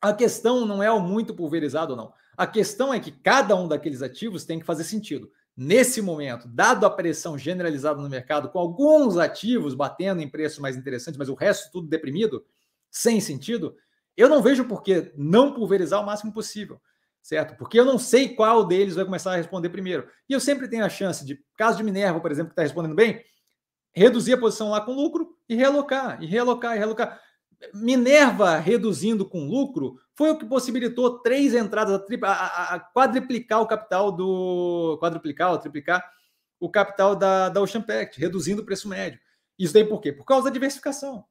A questão não é o muito pulverizado ou não. A questão é que cada um daqueles ativos tem que fazer sentido. Nesse momento, dado a pressão generalizada no mercado, com alguns ativos batendo em preços mais interessantes, mas o resto tudo deprimido, sem sentido, eu não vejo por que não pulverizar o máximo possível certo? Porque eu não sei qual deles vai começar a responder primeiro. E eu sempre tenho a chance de, caso de Minerva, por exemplo, que está respondendo bem, reduzir a posição lá com lucro e realocar, e realocar, e realocar. Minerva reduzindo com lucro foi o que possibilitou três entradas, a, a, a quadriplicar o capital do. quadruplicar ou triplicar o capital da, da Ocean Pact, reduzindo o preço médio. Isso daí por quê? Por causa da diversificação,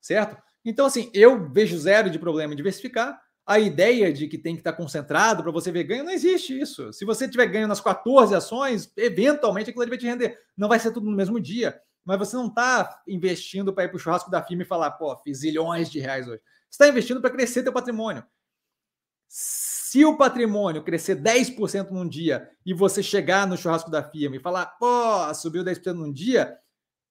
certo? Então, assim, eu vejo zero de problema em diversificar, a ideia de que tem que estar concentrado para você ver ganho, não existe isso. Se você tiver ganho nas 14 ações, eventualmente aquilo vai te render. Não vai ser tudo no mesmo dia, mas você não está investindo para ir para o churrasco da firma e falar, pô, fiz zilhões de reais hoje. Você está investindo para crescer teu patrimônio. Se o patrimônio crescer 10% num dia e você chegar no churrasco da firma e falar, pô, subiu 10% num dia,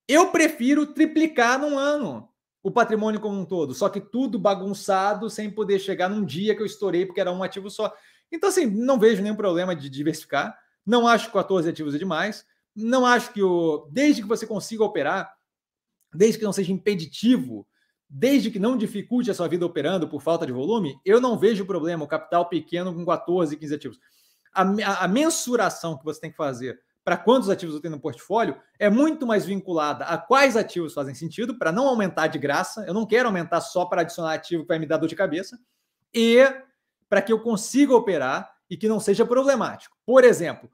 eu prefiro triplicar num ano. O patrimônio como um todo, só que tudo bagunçado sem poder chegar num dia que eu estourei porque era um ativo só. Então, assim, não vejo nenhum problema de diversificar. Não acho que 14 ativos é demais. Não acho que o. Desde que você consiga operar, desde que não seja impeditivo, desde que não dificulte a sua vida operando por falta de volume, eu não vejo problema. O capital pequeno com 14, 15 ativos. A, a, a mensuração que você tem que fazer para quantos ativos eu tenho no portfólio é muito mais vinculada a quais ativos fazem sentido, para não aumentar de graça. Eu não quero aumentar só para adicionar ativo que vai me dar dor de cabeça. E para que eu consiga operar e que não seja problemático. Por exemplo,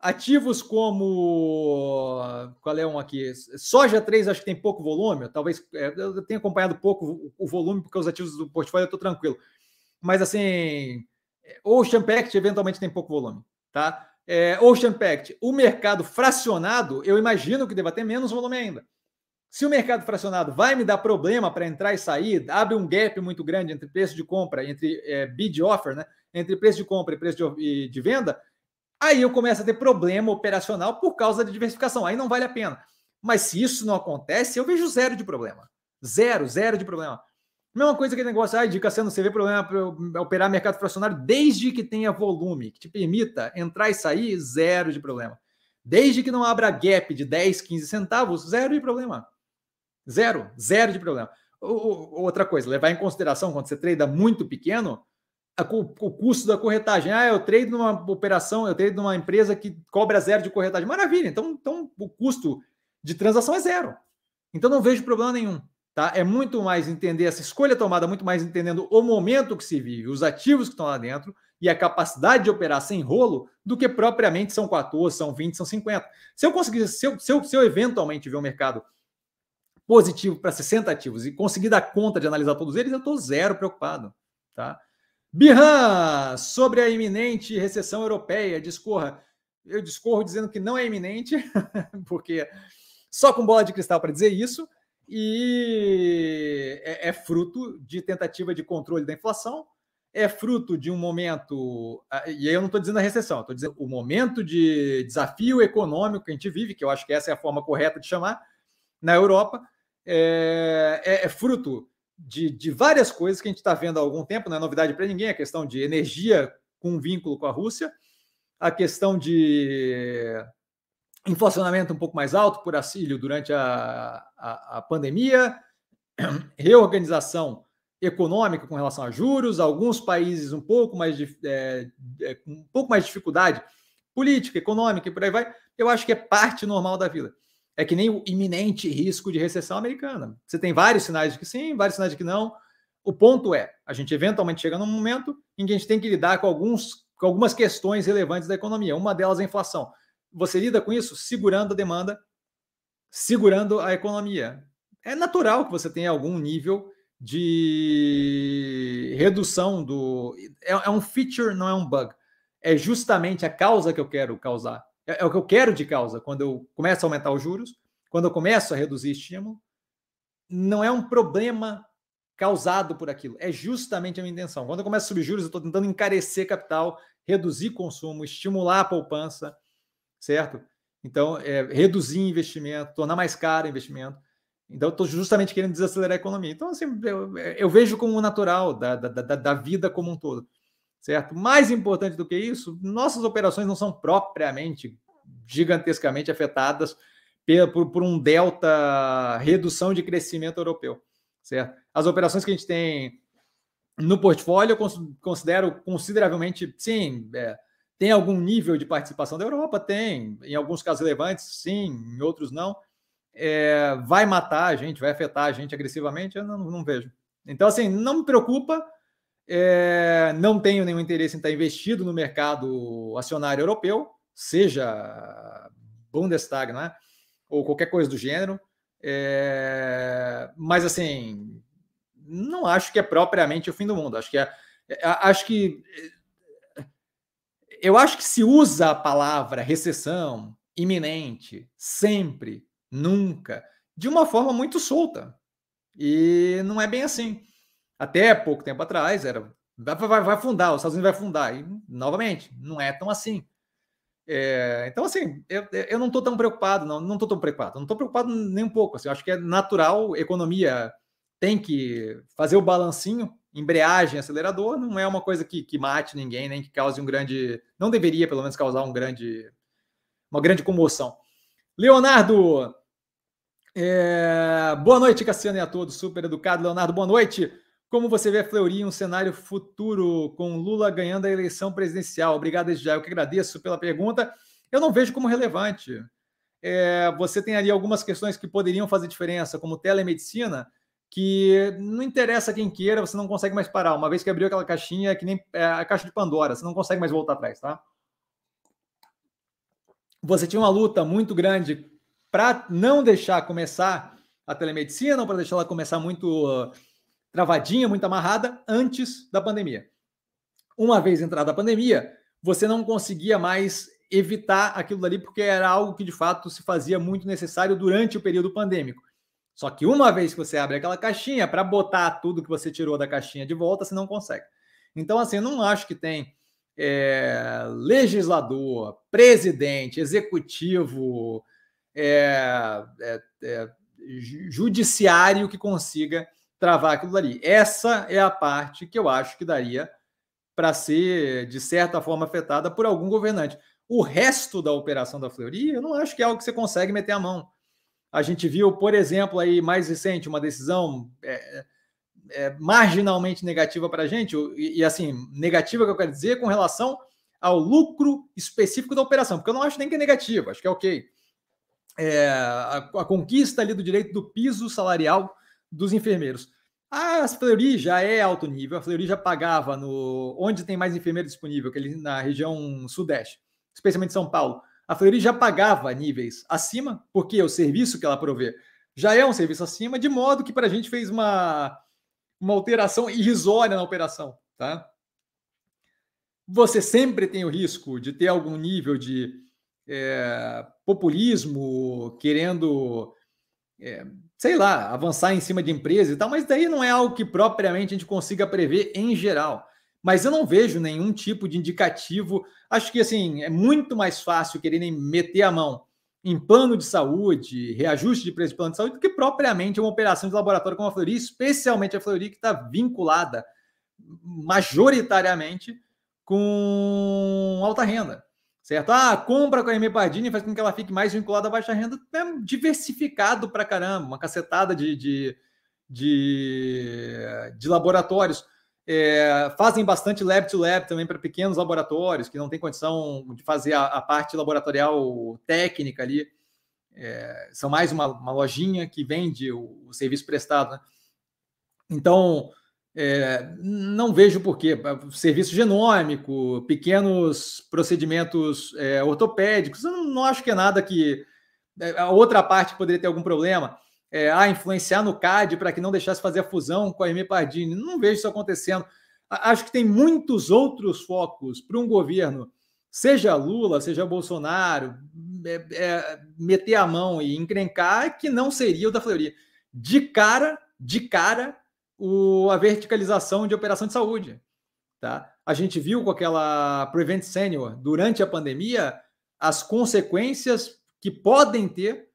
ativos como. Qual é um aqui? Soja 3, acho que tem pouco volume. Talvez é, eu tenha acompanhado pouco o volume, porque os ativos do portfólio eu estou tranquilo. Mas assim, Ocean Pact eventualmente tem pouco volume. Tá? É, Ocean Pact, o mercado fracionado, eu imagino que deva ter menos volume ainda. Se o mercado fracionado vai me dar problema para entrar e sair, abre um gap muito grande entre preço de compra, entre é, bid offer, né? entre preço de compra e preço de, de venda, aí eu começo a ter problema operacional por causa da diversificação. Aí não vale a pena. Mas se isso não acontece, eu vejo zero de problema. Zero, zero de problema. Mesma coisa que negócio, ah, dica sendo você vê problema para operar mercado fracionário desde que tenha volume, que te permita entrar e sair, zero de problema. Desde que não abra gap de 10, 15 centavos, zero de problema. Zero, zero de problema. Outra coisa, levar em consideração quando você trade muito pequeno, o custo da corretagem. Ah, eu trade numa operação, eu trade numa empresa que cobra zero de corretagem. Maravilha, então, então o custo de transação é zero. Então não vejo problema nenhum. Tá? É muito mais entender essa escolha tomada, muito mais entendendo o momento que se vive, os ativos que estão lá dentro e a capacidade de operar sem rolo, do que propriamente são 14, são 20, são 50. Se eu conseguir, se eu, se eu, se eu eventualmente ver um mercado positivo para 60 ativos e conseguir dar conta de analisar todos eles, eu estou zero preocupado. Tá? Birran, sobre a iminente recessão europeia, discorra. Eu discorro dizendo que não é iminente, porque só com bola de cristal para dizer isso e é, é, fruto de tentativa de controle da inflação, é fruto de um momento, e aí eu não estou dizendo a recessão, estou dizendo o momento de desafio econômico que a gente vive, que eu acho que essa é a forma correta de chamar, na Europa, é, é, é fruto de, de, várias coisas que a gente está vendo há algum tempo, não é novidade para ninguém, a questão de energia com vínculo com a Rússia, a questão de inflacionamento um pouco mais alto por auxílio durante a, a, a pandemia, reorganização econômica com relação a juros, alguns países um pouco mais de, é, é, um pouco mais de dificuldade política, econômica e por aí vai. Eu acho que é parte normal da vida. É que nem o iminente risco de recessão americana. Você tem vários sinais de que sim, vários sinais de que não. O ponto é, a gente eventualmente chega num momento em que a gente tem que lidar com alguns com algumas questões relevantes da economia. Uma delas é a inflação. Você lida com isso segurando a demanda, segurando a economia. É natural que você tenha algum nível de redução do. É, é um feature, não é um bug. É justamente a causa que eu quero causar. É, é o que eu quero de causa. Quando eu começo a aumentar os juros, quando eu começo a reduzir estímulo, não é um problema causado por aquilo. É justamente a minha intenção. Quando eu começo a subir juros, eu estou tentando encarecer capital, reduzir consumo, estimular a poupança, certo? Então, é, reduzir investimento, tornar mais caro investimento. Então, estou justamente querendo desacelerar a economia. Então, assim, eu, eu vejo como natural da, da, da, da, vida como um todo, certo? Mais importante do que isso, nossas operações não são propriamente gigantescamente afetadas por, por um delta redução de crescimento europeu, certo? As operações que a gente tem no portfólio, eu considero consideravelmente, sim, é, tem algum nível de participação da Europa? Tem. Em alguns casos relevantes, sim, em outros não. É, vai matar a gente, vai afetar a gente agressivamente? Eu não, não vejo. Então, assim, não me preocupa. É, não tenho nenhum interesse em estar investido no mercado acionário europeu, seja Bundestag, né? ou qualquer coisa do gênero. É, mas, assim, não acho que é propriamente o fim do mundo. Acho que é, é acho que eu acho que se usa a palavra recessão, iminente, sempre, nunca, de uma forma muito solta. E não é bem assim. Até pouco tempo atrás era vai, vai, vai fundar, os Estados Unidos vai fundar. E, novamente, não é tão assim. É, então, assim, eu, eu não estou tão preocupado, não, não estou tão preocupado, não estou preocupado nem um pouco. Assim, eu acho que é natural, economia tem que fazer o balancinho, embreagem, acelerador, não é uma coisa que, que mate ninguém, nem que cause um grande. Não deveria, pelo menos, causar um grande, uma grande comoção. Leonardo, é... boa noite, Cassiano e a todos, super educado. Leonardo, boa noite. Como você vê a Fleury um cenário futuro com Lula ganhando a eleição presidencial? Obrigado já. Eu que agradeço pela pergunta. Eu não vejo como relevante. É, você tem ali algumas questões que poderiam fazer diferença, como telemedicina, que não interessa quem queira, você não consegue mais parar. Uma vez que abriu aquela caixinha, é que nem é, a caixa de Pandora, você não consegue mais voltar atrás, tá? Você tinha uma luta muito grande para não deixar começar a telemedicina, ou para deixar ela começar muito uh, travadinha, muito amarrada, antes da pandemia. Uma vez entrada a pandemia, você não conseguia mais evitar aquilo dali, porque era algo que de fato se fazia muito necessário durante o período pandêmico. Só que uma vez que você abre aquela caixinha, para botar tudo que você tirou da caixinha de volta, você não consegue. Então, assim, eu não acho que tem é, legislador, presidente, executivo, é, é, judiciário que consiga travar aquilo dali. Essa é a parte que eu acho que daria para ser, de certa forma, afetada por algum governante. O resto da operação da Fleury, eu não acho que é algo que você consegue meter a mão. A gente viu, por exemplo, aí mais recente, uma decisão é, é, marginalmente negativa para a gente, e, e, assim, negativa que eu quero dizer com relação ao lucro específico da operação, porque eu não acho nem que é negativo, acho que é ok. É, a, a, conquista ali do direito do piso salarial dos enfermeiros. A Fleury já é alto nível, a Fleury já pagava no onde tem mais enfermeiro disponível, que ele na região sudeste, especialmente São Paulo. A Fleury já pagava níveis acima, porque o serviço que ela provê já é um serviço acima, de modo que para a gente fez uma, uma alteração irrisória na operação, tá? Você sempre tem o risco de ter algum nível de é, populismo, querendo é, sei lá, avançar em cima de empresa e tal, mas daí não é algo que propriamente a gente consiga prever em geral. Mas eu não vejo nenhum tipo de indicativo. Acho que assim é muito mais fácil quererem meter a mão em plano de saúde, reajuste de preço de plano de saúde, do que propriamente uma operação de laboratório como a Fleury, especialmente a Fleury, que está vinculada majoritariamente com alta renda certo? Ah, compra com a M Pardini faz com que ela fique mais vinculada à baixa renda, é diversificado para caramba, uma cacetada de, de, de, de laboratórios. É, fazem bastante lab to lab também para pequenos laboratórios que não tem condição de fazer a, a parte laboratorial técnica ali. É, são mais uma, uma, lojinha que vende o, o serviço prestado. Né? Então, é, não vejo porquê. Serviço genômico, pequenos procedimentos é, ortopédicos, eu não, não, acho que é nada que. É, a outra parte poderia ter algum problema. É, ah, influenciar no CAD para que não deixasse fazer a fusão com a M. Pardini. Não vejo isso acontecendo. Acho que tem muitos outros focos para um governo, seja Lula, seja Bolsonaro, é, é, meter a mão e encrencar, que não seria o da Fleury. De cara, de cara, o, a verticalização de operação de saúde. Tá? A gente viu com aquela Prevent Senior durante a pandemia as consequências que podem ter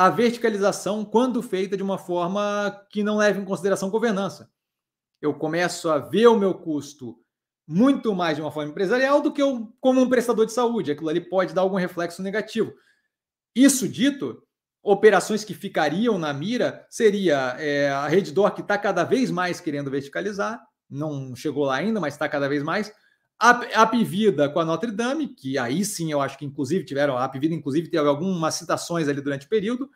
a verticalização quando feita de uma forma que não leve em consideração governança. Eu começo a ver o meu custo muito mais de uma forma empresarial do que eu como um prestador de saúde. Aquilo ali pode dar algum reflexo negativo. Isso dito, operações que ficariam na mira seria é, a Redditor, que está cada vez mais querendo verticalizar, não chegou lá ainda, mas está cada vez mais. A, a Pivida com a Notre Dame, que aí sim eu acho que inclusive tiveram, a Pivida inclusive teve algumas citações ali durante o período,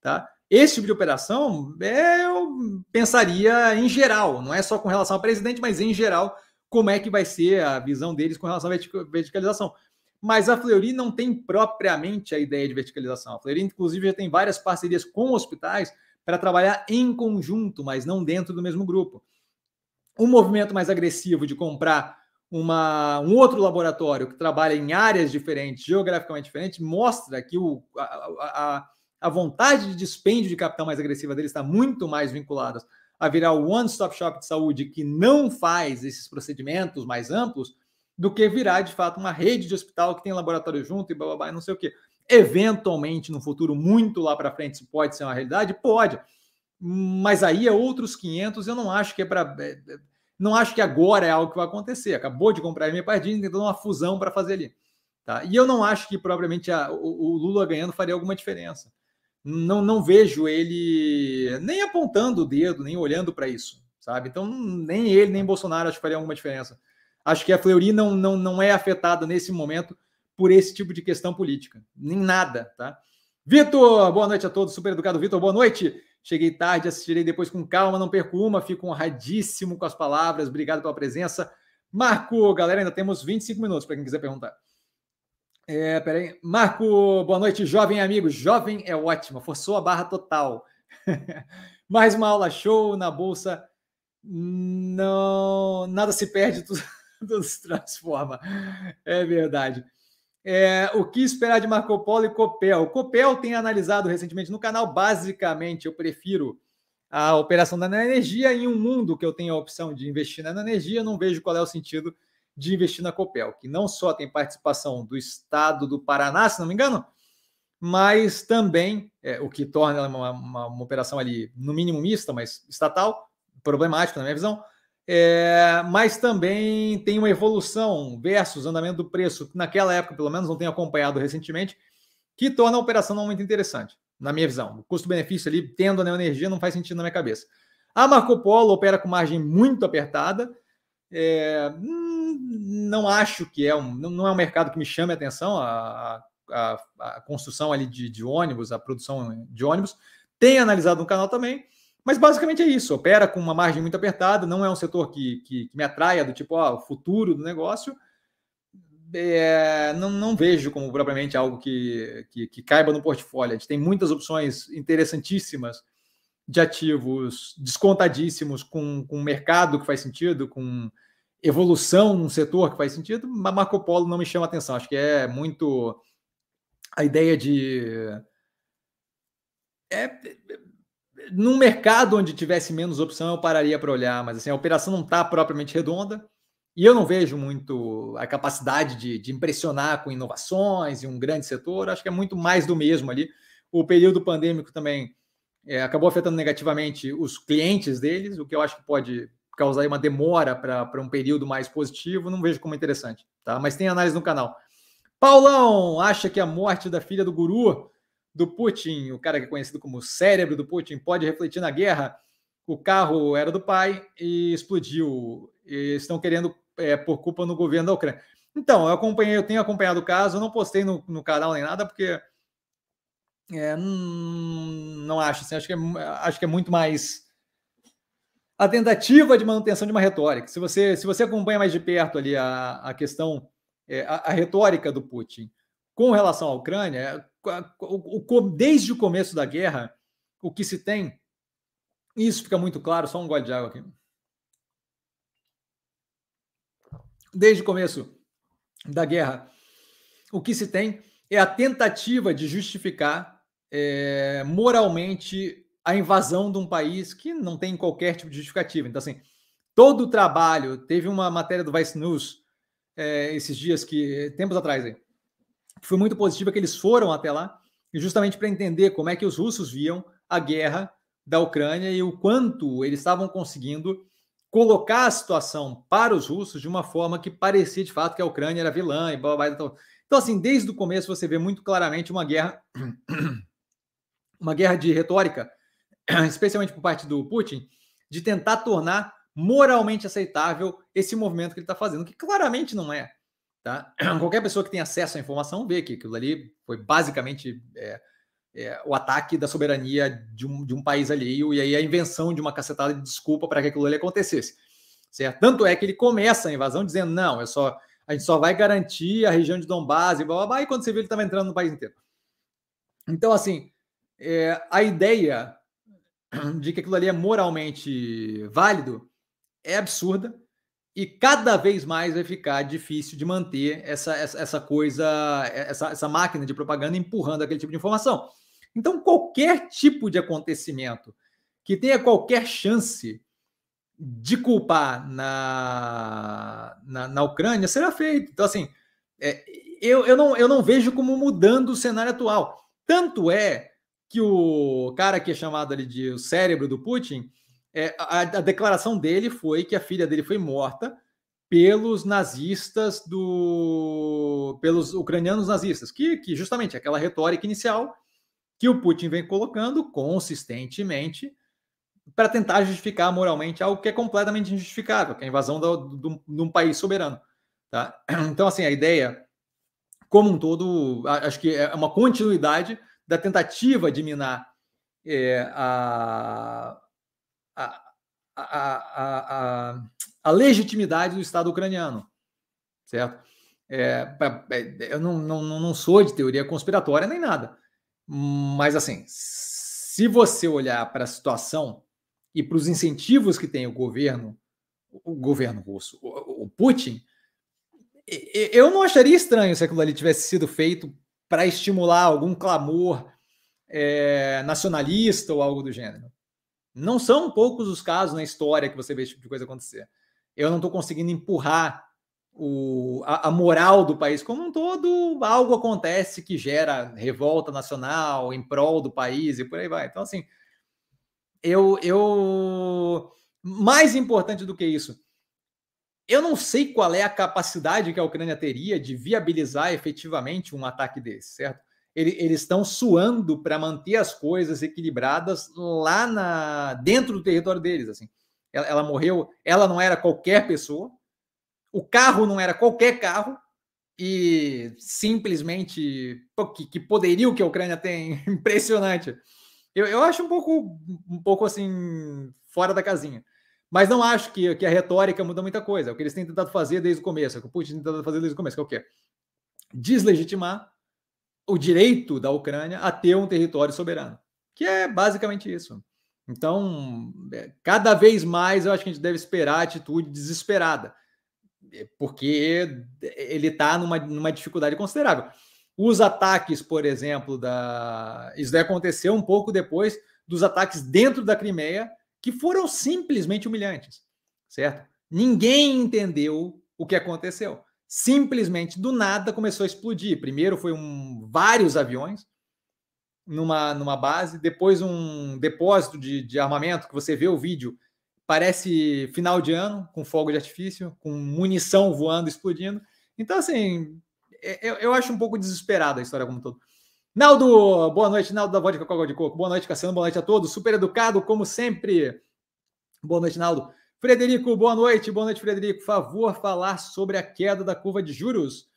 tá? Esse tipo de operação, eu pensaria em geral, não é só com relação ao presidente, mas em geral, como é que vai ser a visão deles com relação à verticalização mas a Fleury não tem propriamente a ideia de verticalização. A Fleury, inclusive, já tem várias parcerias com hospitais para trabalhar em conjunto, mas não dentro do mesmo grupo. Um movimento mais agressivo de comprar uma, um outro laboratório que trabalha em áreas diferentes, geograficamente diferentes, mostra que o, a, a, a vontade de dispêndio de capital mais agressiva dele está muito mais vinculada a virar o one-stop shop de saúde que não faz esses procedimentos mais amplos do que virar de fato uma rede de hospital que tem laboratório junto e blá não sei o quê. Eventualmente, no futuro, muito lá para frente, isso pode ser uma realidade? Pode. Mas aí é outros 500, eu não acho que é para. É, é, não acho que agora é algo que vai acontecer. Acabou de comprar a partida, tentando uma fusão para fazer ali. Tá? E eu não acho que propriamente a, o, o, Lula ganhando faria alguma diferença. Não, não vejo ele nem apontando o dedo, nem olhando para isso, sabe? Então, nem ele, nem Bolsonaro acho que faria alguma diferença. Acho que a Fleury não, não, não é afetada nesse momento por esse tipo de questão política. Nem nada, tá? Vitor, boa noite a todos. Super educado Vitor, boa noite. Cheguei tarde, assistirei depois com calma, não perco uma, fico honradíssimo com as palavras. Obrigado pela presença. Marco, galera, ainda temos 25 minutos para quem quiser perguntar. É, peraí. Marco, boa noite, jovem amigo. Jovem é ótimo, forçou a barra total. Mais uma aula show na bolsa. Não, nada se perde, tudo, tudo se transforma. É verdade. É, o que esperar de Marco Polo e Copel? O Copel tem analisado recentemente no canal. Basicamente, eu prefiro a operação da energia em um mundo que eu tenho a opção de investir na energia. Não vejo qual é o sentido de investir na Copel, que não só tem participação do Estado do Paraná, se não me engano, mas também, é, o que torna uma, uma, uma operação ali, no mínimo mista, mas estatal, problemática na minha visão é, mas também tem uma evolução versus andamento do preço, que naquela época, pelo menos, não tenho acompanhado recentemente, que torna a operação não muito interessante, na minha visão. O custo-benefício ali, tendo a neoenergia, não faz sentido na minha cabeça. A Marco Polo opera com margem muito apertada. É, hum, não acho que é um, não é um mercado que me chame a atenção, a, a, a construção ali de, de ônibus, a produção de ônibus. Tem analisado no canal também. Mas basicamente é isso, opera com uma margem muito apertada, não é um setor que, que, que me atraia do tipo, ó, o futuro do negócio. É, não, não, vejo como propriamente algo que, que, que, caiba no portfólio. A gente tem muitas opções interessantíssimas de ativos descontadíssimos, com, com mercado que faz sentido, com evolução num setor que faz sentido, mas Marco Polo não me chama atenção. Acho que é muito a ideia de. É, num mercado onde tivesse menos opção, eu pararia para olhar, mas assim, a operação não está propriamente redonda e eu não vejo muito a capacidade de, de, impressionar com inovações e um grande setor. Acho que é muito mais do mesmo ali. O período pandêmico também é, acabou afetando negativamente os clientes deles, o que eu acho que pode causar uma demora para um período mais positivo. Não vejo como interessante, tá? Mas tem análise no canal. Paulão acha que a morte da filha do guru do Putin, o cara que é conhecido como cérebro do Putin, pode refletir na guerra. O carro era do pai e explodiu. E estão querendo é, por culpa no governo da Ucrânia. Então, eu acompanhei, eu tenho acompanhado o caso, eu não postei no, no canal nem nada, porque é, não, não acho, assim, acho, que é, acho que é muito mais a tentativa de manutenção de uma retórica. Se você, se você acompanha mais de perto ali a, a questão, é, a, a retórica do Putin com relação à Ucrânia, desde o começo da guerra, o que se tem, isso fica muito claro, só um gole de água aqui. Desde o começo da guerra, o que se tem é a tentativa de justificar é, moralmente a invasão de um país que não tem qualquer tipo de justificativa. Então, assim, todo o trabalho, teve uma matéria do Vice News é, esses dias que, tempos atrás, aí, foi muito positiva que eles foram até lá, justamente para entender como é que os russos viam a guerra da Ucrânia e o quanto eles estavam conseguindo colocar a situação para os russos de uma forma que parecia de fato que a Ucrânia era vilã e blá, blá, blá. Então, então, assim, desde o começo você vê muito claramente uma guerra, uma guerra de retórica, especialmente por parte do Putin, de tentar tornar moralmente aceitável esse movimento que ele está fazendo, que claramente não é. Tá? Qualquer pessoa que tem acesso à informação vê que aquilo ali foi basicamente é, é, o ataque da soberania de um, de um país alheio e aí a invenção de uma cacetada de desculpa para que aquilo ali acontecesse. Certo? Tanto é que ele começa a invasão dizendo: não, é só, a gente só vai garantir a região de Donbass e blá, blá, blá e quando você vê ele estava entrando no país inteiro. Então, assim, é, a ideia de que aquilo ali é moralmente válido é absurda e cada vez mais vai ficar difícil de manter essa, essa, essa coisa, essa, essa máquina de propaganda empurrando aquele tipo de informação. Então, qualquer tipo de acontecimento que tenha qualquer chance de culpar na, na, na Ucrânia será feito. Então, assim, é, eu, eu, não, eu não vejo como mudando o cenário atual. Tanto é que o cara que é chamado ali de o cérebro do Putin, é, a, a declaração dele foi que a filha dele foi morta pelos nazistas do pelos ucranianos nazistas, que, que justamente aquela retórica inicial que o Putin vem colocando consistentemente para tentar justificar moralmente algo que é completamente injustificável, que é a invasão de um país soberano. Tá? Então, assim, a ideia, como um todo, acho que é uma continuidade da tentativa de minar é, a, a, a, a, legitimidade do Estado ucraniano, certo? É, eu não, não, não sou de teoria conspiratória nem nada, mas assim, se você olhar para a situação e para os incentivos que tem o governo, o governo russo, o, o Putin, eu não acharia estranho se aquilo ali tivesse sido feito para estimular algum clamor é, nacionalista ou algo do gênero. Não são poucos os casos na história que você vê esse tipo de coisa acontecer. Eu não estou conseguindo empurrar o, a, a, moral do país como um todo. Algo acontece que gera revolta nacional em prol do país e por aí vai. Então, assim, eu, eu mais importante do que isso, eu não sei qual é a capacidade que a Ucrânia teria de viabilizar efetivamente um ataque desse, certo? Eles estão suando para manter as coisas equilibradas lá na dentro do território deles. Assim, ela, ela, morreu, ela não era qualquer pessoa, o carro não era qualquer carro e simplesmente que, que poderio que a Ucrânia tem, impressionante. Eu, eu acho um pouco, um pouco assim fora da casinha. Mas não acho que, que a retórica muda muita coisa. É o que eles têm tentado fazer desde o começo, é o que o Putin tem tentado fazer desde o começo, que é o quê? Deslegitimar o direito da Ucrânia a ter um território soberano, que é basicamente isso. Então, é, cada vez mais eu acho que a gente deve esperar a atitude desesperada, é, porque ele está numa, numa dificuldade considerável. Os ataques, por exemplo, da. Isso daí aconteceu um pouco depois dos ataques dentro da Crimeia, que foram simplesmente humilhantes, certo? Ninguém entendeu o que aconteceu simplesmente do nada começou a explodir. Primeiro foi um, vários aviões numa, numa base, depois um depósito de, de armamento, que você vê o vídeo, parece final de ano, com fogo de artifício, com munição voando, explodindo. Então, assim, é, eu, eu acho um pouco desesperada a história como um todo. Naldo, boa noite, Naldo da Vodka Coca de Coco. Boa noite, Cassiano, boa noite a todos. Super educado, como sempre. Boa noite, Naldo. Frederico, boa noite. Boa noite, Frederico. Favor falar sobre a queda da curva de juros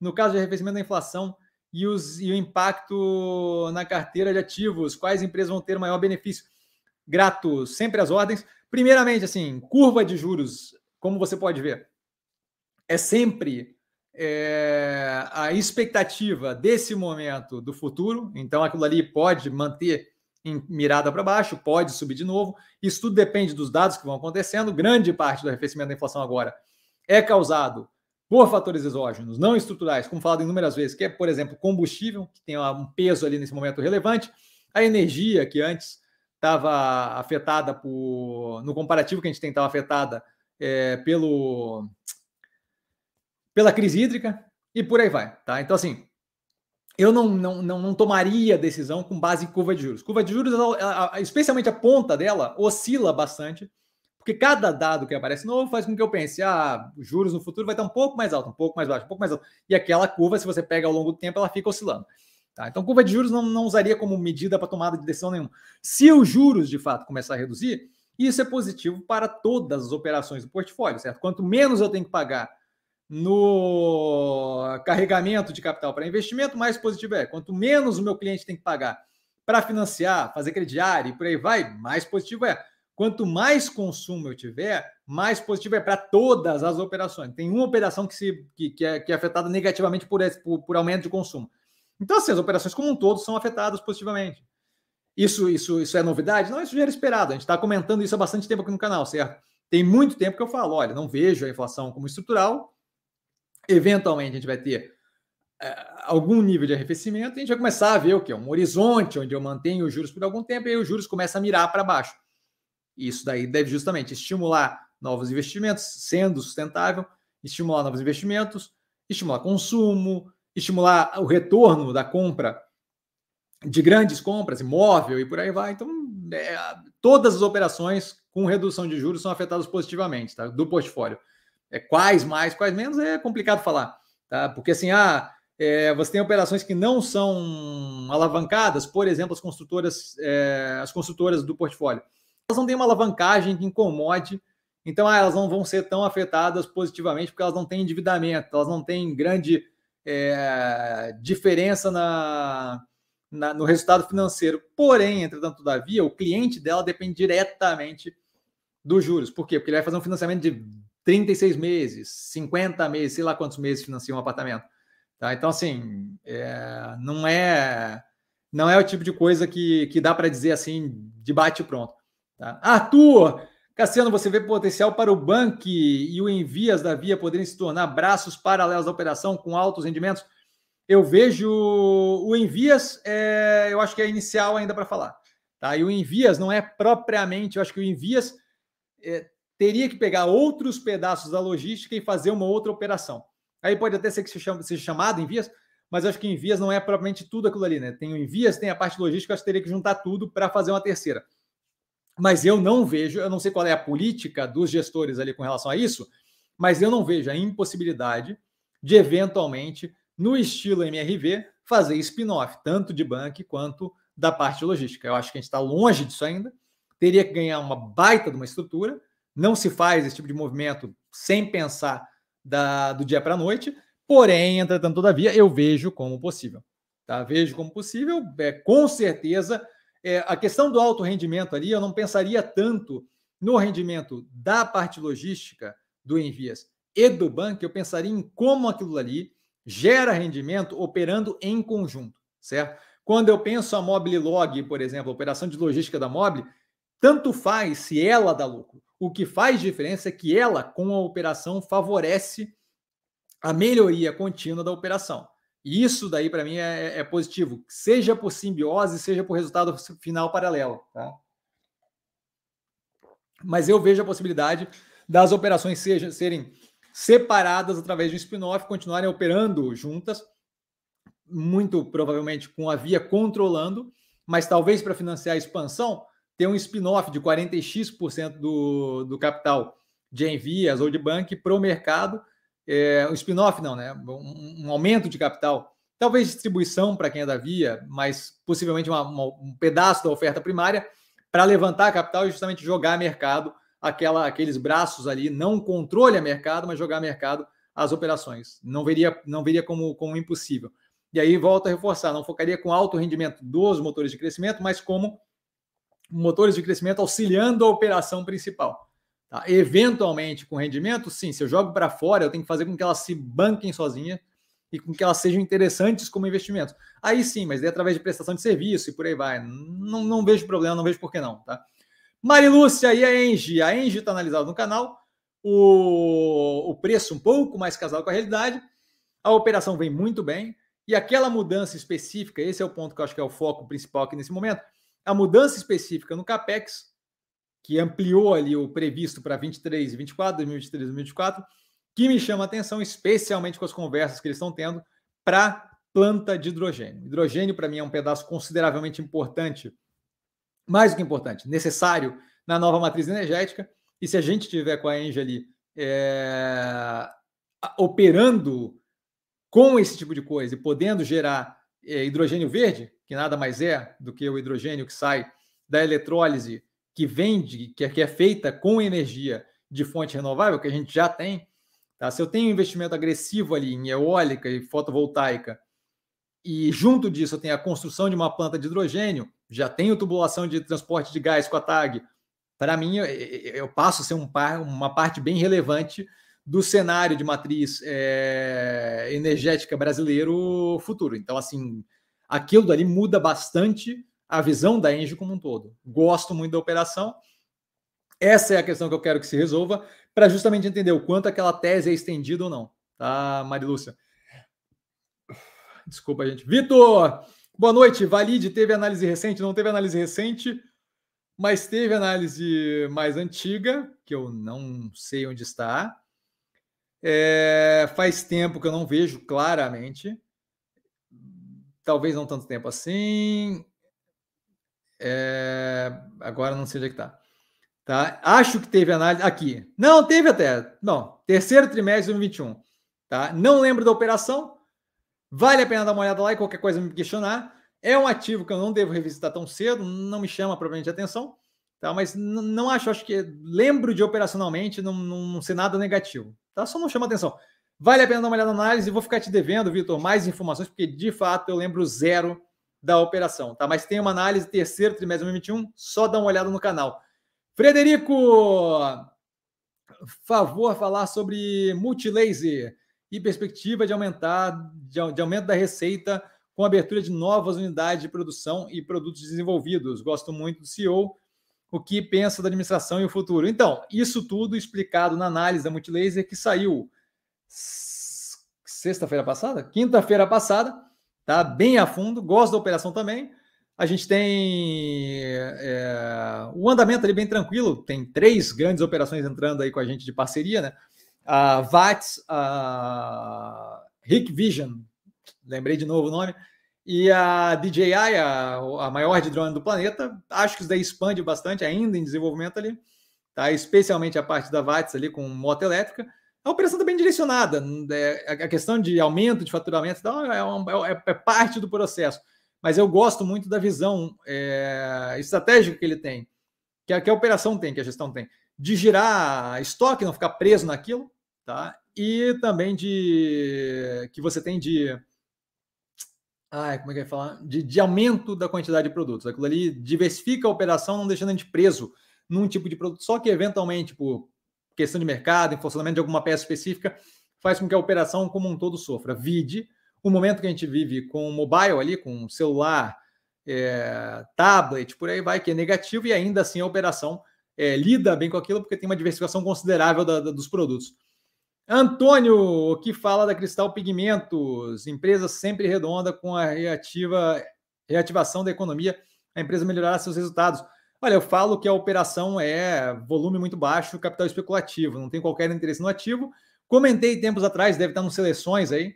no caso de arrefecimento da inflação e, os, e o impacto na carteira de ativos. Quais empresas vão ter maior benefício? Grato, sempre às ordens. Primeiramente, assim, curva de juros, como você pode ver, é sempre é, a expectativa desse momento do futuro. Então, aquilo ali pode manter em mirada para baixo, pode subir de novo. Isso tudo depende dos dados que vão acontecendo. Grande parte do arrefecimento da inflação agora é causado por fatores exógenos, não estruturais, como falado inúmeras vezes, que é, por exemplo, combustível, que tem um peso ali nesse momento relevante, a energia, que antes estava afetada por. No comparativo que a gente tem, estava afetada é, pelo, pela crise hídrica, e por aí vai. Tá? Então, assim, eu não, não, não, não, tomaria decisão com base em curva de juros. Curva de juros, especialmente a ponta dela, oscila bastante, porque cada dado que aparece novo faz com que eu pense, ah, os juros no futuro vai estar um pouco mais alto, um pouco mais baixo, um pouco mais alto. E aquela curva, se você pega ao longo do tempo, ela fica oscilando. Tá? Então, curva de juros não, não usaria como medida para tomada de decisão nenhuma. Se os juros, de fato, começar a reduzir, isso é positivo para todas as operações do portfólio, certo? Quanto menos eu tenho que pagar no carregamento de capital para investimento, mais positivo é. Quanto menos o meu cliente tem que pagar para financiar, fazer crediário e por aí vai, mais positivo é. Quanto mais consumo eu tiver, mais positivo é para todas as operações. Tem uma operação que, se, que, que, é, que é afetada negativamente por, esse, por, por aumento de consumo. Então, assim, as operações como um todo são afetadas positivamente. Isso, isso, isso é novidade? Não, isso já era esperado. A gente está comentando isso há bastante tempo aqui no canal, certo? Tem muito tempo que eu falo, olha, não vejo a inflação como estrutural, eventualmente a gente vai ter é, algum nível de arrefecimento, e a gente vai começar a ver o que? Um horizonte onde eu mantenho os juros por algum tempo e aí os juros começam a mirar para baixo. Isso daí deve justamente estimular novos investimentos, sendo sustentável, estimular novos investimentos, estimular consumo, estimular o retorno da compra de grandes compras, imóvel e por aí vai. Então, é, todas as operações com redução de juros são afetadas positivamente, tá? Do portfólio. É, quais mais, quais menos, é complicado falar, tá? Porque assim, ah, é, você tem operações que não são alavancadas, por exemplo, as construtoras, é, as construtoras do portfólio. Elas não têm uma alavancagem que incomode, então ah, elas não vão ser tão afetadas positivamente porque elas não têm endividamento, elas não têm grande é, diferença na, na, no resultado financeiro. Porém, entretanto, todavia, o cliente dela depende diretamente dos juros. Por quê? Porque ele vai fazer um financiamento de 36 meses, 50 meses, sei lá quantos meses financia um apartamento. Tá? Então, assim, é, não é não é o tipo de coisa que, que dá para dizer assim, de bate pronto. Tá? Arthur, Cassiano, você vê potencial para o banco e o Envias da Via poderem se tornar braços paralelos da operação com altos rendimentos? Eu vejo o Envias, é, eu acho que é inicial ainda para falar. Tá? E o Envias não é propriamente, eu acho que o Envias é, teria que pegar outros pedaços da logística e fazer uma outra operação. Aí pode até ser que seja chamado Envias, mas acho que Envias não é propriamente tudo aquilo ali, né? Tem o Envias, tem a parte logística, acho que teria que juntar tudo para fazer uma terceira. Mas eu não vejo, eu não sei qual é a política dos gestores ali com relação a isso, mas eu não vejo a impossibilidade de eventualmente, no estilo MRV, fazer spin-off, tanto de banco quanto da parte logística. Eu acho que a gente está longe disso ainda. Teria que ganhar uma baita de uma estrutura. Não se faz esse tipo de movimento sem pensar da, do dia para a noite. Porém, entretanto, todavia, eu vejo como possível. Tá? Vejo como possível, é, com certeza. É, a questão do alto rendimento ali, eu não pensaria tanto no rendimento da parte logística do Envias e do banco, eu pensaria em como aquilo ali gera rendimento operando em conjunto, certo? Quando eu penso a Mobile Log, por exemplo, a operação de logística da Mobile, tanto faz se ela dá lucro. O que faz diferença é que ela, com a operação, favorece a melhoria contínua da operação. E isso daí, para mim, é, é, positivo, seja por simbiose, seja por resultado final paralelo. Tá? Mas eu vejo a possibilidade das operações sejam, serem separadas através de um spin-off, continuarem operando juntas, muito provavelmente com a via controlando, mas talvez para financiar a expansão, ter um spin-off de 40x% do, do capital de Envias ou de Bank para o mercado é, um spin-off não, né? Um, um, aumento de capital, talvez distribuição para quem é da Via, mas possivelmente uma, uma, um pedaço da oferta primária para levantar capital e justamente jogar mercado aquela, aqueles braços ali, não controle a mercado, mas jogar mercado as operações. Não veria, não veria como, como impossível. E aí volta a reforçar, não focaria com alto rendimento dos motores de crescimento, mas como motores de crescimento auxiliando a operação principal. Tá? Eventualmente, com rendimento, sim, se eu jogo para fora, eu tenho que fazer com que elas se banquem sozinhas e com que elas sejam interessantes como investimento. Aí sim, mas é através de prestação de serviço e por aí vai. Não, não vejo problema, não vejo por que não. Tá? Marilúcia e a Engie. A Engie está analisada no canal. O, o preço um pouco mais casado com a realidade. A operação vem muito bem. E aquela mudança específica, esse é o ponto que eu acho que é o foco principal aqui nesse momento. A mudança específica no CAPEX que ampliou ali o previsto para 23 e 24, 2023 e 2024, que me chama a atenção, especialmente com as conversas que eles estão tendo para planta de hidrogênio. Hidrogênio, para mim, é um pedaço consideravelmente importante, mais do que importante, necessário na nova matriz energética. E se a gente tiver com a Engie ali é, operando com esse tipo de coisa e podendo gerar hidrogênio verde, que nada mais é do que o hidrogênio que sai da eletrólise que vende, que é, que é feita com energia de fonte renovável, que a gente já tem, tá? se eu tenho um investimento agressivo ali em eólica e fotovoltaica, e junto disso eu tenho a construção de uma planta de hidrogênio, já tenho tubulação de transporte de gás com a TAG, para mim eu passo a ser um par, uma parte bem relevante do cenário de matriz é, energética brasileiro futuro. Então, assim, aquilo dali muda bastante a visão da Engie como um todo. Gosto muito da operação. Essa é a questão que eu quero que se resolva, para justamente entender o quanto aquela tese é estendida ou não. Tá, Marilúcia? Desculpa, gente. Vitor, boa noite. Valide, teve análise recente? Não teve análise recente, mas teve análise mais antiga, que eu não sei onde está. É, faz tempo que eu não vejo claramente talvez não tanto tempo assim. É, agora não sei onde é que tá. Tá? Acho que teve análise aqui. Não, teve até. Não, terceiro trimestre de 2021. Tá? Não lembro da operação. Vale a pena dar uma olhada lá e qualquer coisa me questionar. É um ativo que eu não devo revisitar tão cedo, não me chama provavelmente atenção, tá? Mas não acho, acho que lembro de operacionalmente não, não, não ser nada negativo, tá? Só não chama atenção. Vale a pena dar uma olhada na análise vou ficar te devendo, Vitor, mais informações, porque de fato eu lembro zero da operação, tá? Mas tem uma análise terceiro trimestre de 2021, só dá uma olhada no canal. Frederico, favor falar sobre multilaser e perspectiva de aumentar de, de aumento da receita com abertura de novas unidades de produção e produtos desenvolvidos. Gosto muito do CEO, o que pensa da administração e o futuro. Então, isso tudo explicado na análise da Multilaser que saiu sexta-feira passada, quinta-feira passada, tá bem a fundo. Gosto da operação também. A gente tem é, o andamento ali bem tranquilo. Tem três grandes operações entrando aí com a gente de parceria, né? A VATS, a Rick Vision, lembrei de novo o nome, e a DJI, a, a maior de drone do planeta, acho que isso daí expande bastante, ainda em desenvolvimento ali, tá? especialmente a parte da VATS ali com moto elétrica. A operação está bem direcionada, é, a questão de aumento de faturamento é, uma, é, é, parte do processo, mas eu gosto muito da visão é, estratégica que ele tem, que a, que a operação tem, que a gestão tem, de girar estoque, não ficar preso naquilo, tá? E também de que você tem de Como é que vai falar? De, de, aumento da quantidade de produtos. Aquilo ali diversifica a operação, não deixando a gente preso num tipo de produto, só que eventualmente, por questão de mercado, em funcionamento de alguma peça específica, faz com que a operação como um todo sofra. Vide o momento que a gente vive com o mobile ali, com celular, é, tablet, por aí vai, que é negativo, e ainda assim a operação é, lida bem com aquilo, porque tem uma diversificação considerável da, da, dos produtos. Antônio, que fala da Cristal Pigmentos, empresa sempre redonda com a reativa, reativação da economia, a empresa melhorará seus resultados. Olha, eu falo que a operação é volume muito baixo, capital especulativo, não tem qualquer interesse no ativo. Comentei tempos atrás, deve estar nos seleções aí,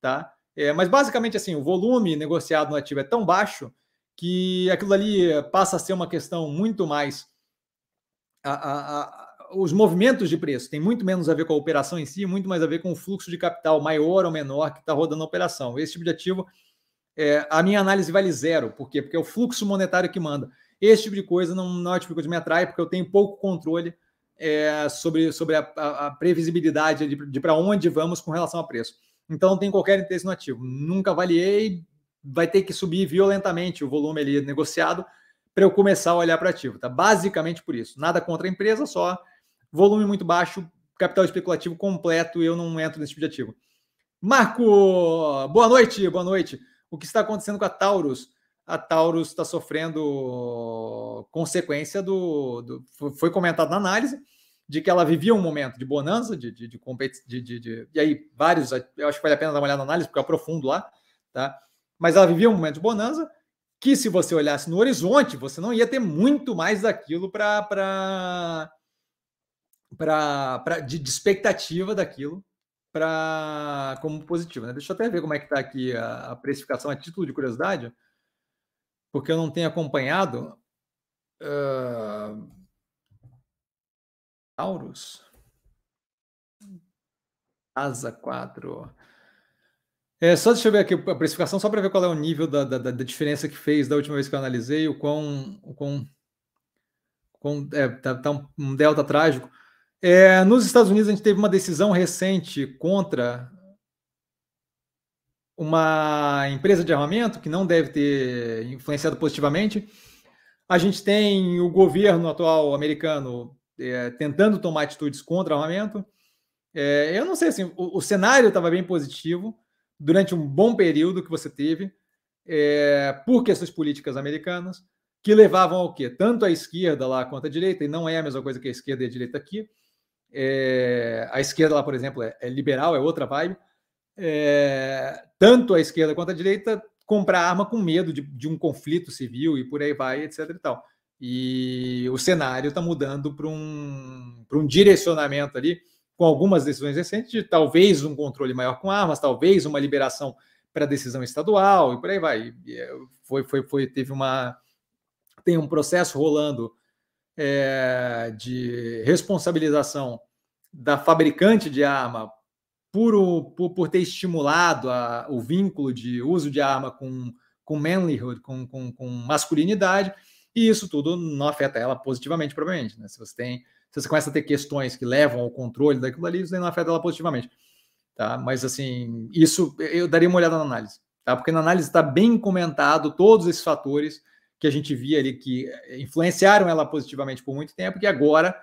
tá? É, mas basicamente assim, o volume negociado no ativo é tão baixo que aquilo ali passa a ser uma questão muito mais a, a, a os movimentos de preço têm muito menos a ver com a operação em si, muito mais a ver com o fluxo de capital maior ou menor que está rodando a operação. Esse tipo de ativo, é, a minha análise vale zero. Por quê? Porque é o fluxo monetário que manda. Esse tipo de coisa não, não é o tipo de coisa que me atrai, porque eu tenho pouco controle é, sobre, sobre a, a, a previsibilidade de, de para onde vamos com relação a preço. Então, não tem qualquer interesse no ativo. Nunca avaliei, vai ter que subir violentamente o volume ali negociado para eu começar a olhar para ativo. Tá? Basicamente por isso. Nada contra a empresa, só volume muito baixo, capital especulativo completo, eu não entro nesse tipo de ativo. Marco, boa noite, boa noite. O que está acontecendo com a Taurus? A Taurus está sofrendo consequência do, do, Foi comentado na análise de que ela vivia um momento de bonança, de, de, de, de, de, e aí vários, eu acho que vale a pena dar uma olhada na análise, porque eu aprofundo lá, tá? Mas ela vivia um momento de bonança que, se você olhasse no horizonte, você não ia ter muito mais daquilo para pra, de, de expectativa daquilo para como positivo. Né? Deixa eu até ver como é que está aqui a, a, precificação a título de curiosidade, porque eu não tenho acompanhado. Uh, Taurus. Asa 4. É, só deixa eu ver aqui a precificação, só para ver qual é o nível da, da, da, diferença que fez da última vez que eu analisei, o quão. O quão, quão é, tá, tá um, um delta trágico. É, nos Estados Unidos, a gente teve uma decisão recente contra uma empresa de armamento que não deve ter influenciado positivamente. A gente tem o governo atual americano é, tentando tomar atitudes contra o armamento. É, eu não sei assim, o, o cenário estava bem positivo durante um bom período que você teve é, por questões políticas americanas que levavam ao quê? Tanto a esquerda lá quanto a direita, e não é a mesma coisa que a esquerda e a direita aqui, é, a esquerda lá, por exemplo, é, é liberal, é outra vibe. É, tanto a esquerda quanto a direita comprar arma com medo de, de, um conflito civil e por aí vai, etc. E, tal. e o cenário está mudando para um, um direcionamento ali, com algumas decisões recentes, de talvez um controle maior com armas, talvez uma liberação para decisão estadual e por aí vai. É, foi, foi, foi, teve uma tem um processo rolando é, de responsabilização da fabricante de arma por, o, por, por ter estimulado a, o vínculo de uso de arma com, com manlyhood, com, com, com masculinidade, e isso tudo não afeta ela positivamente, provavelmente. Né? Se você tem, se você começa a ter questões que levam ao controle daquilo ali, isso não afeta ela positivamente. Tá? Mas assim, isso eu daria uma olhada na análise, tá? Porque na análise está bem comentado todos esses fatores que a gente via ali que influenciaram ela positivamente por muito tempo, que agora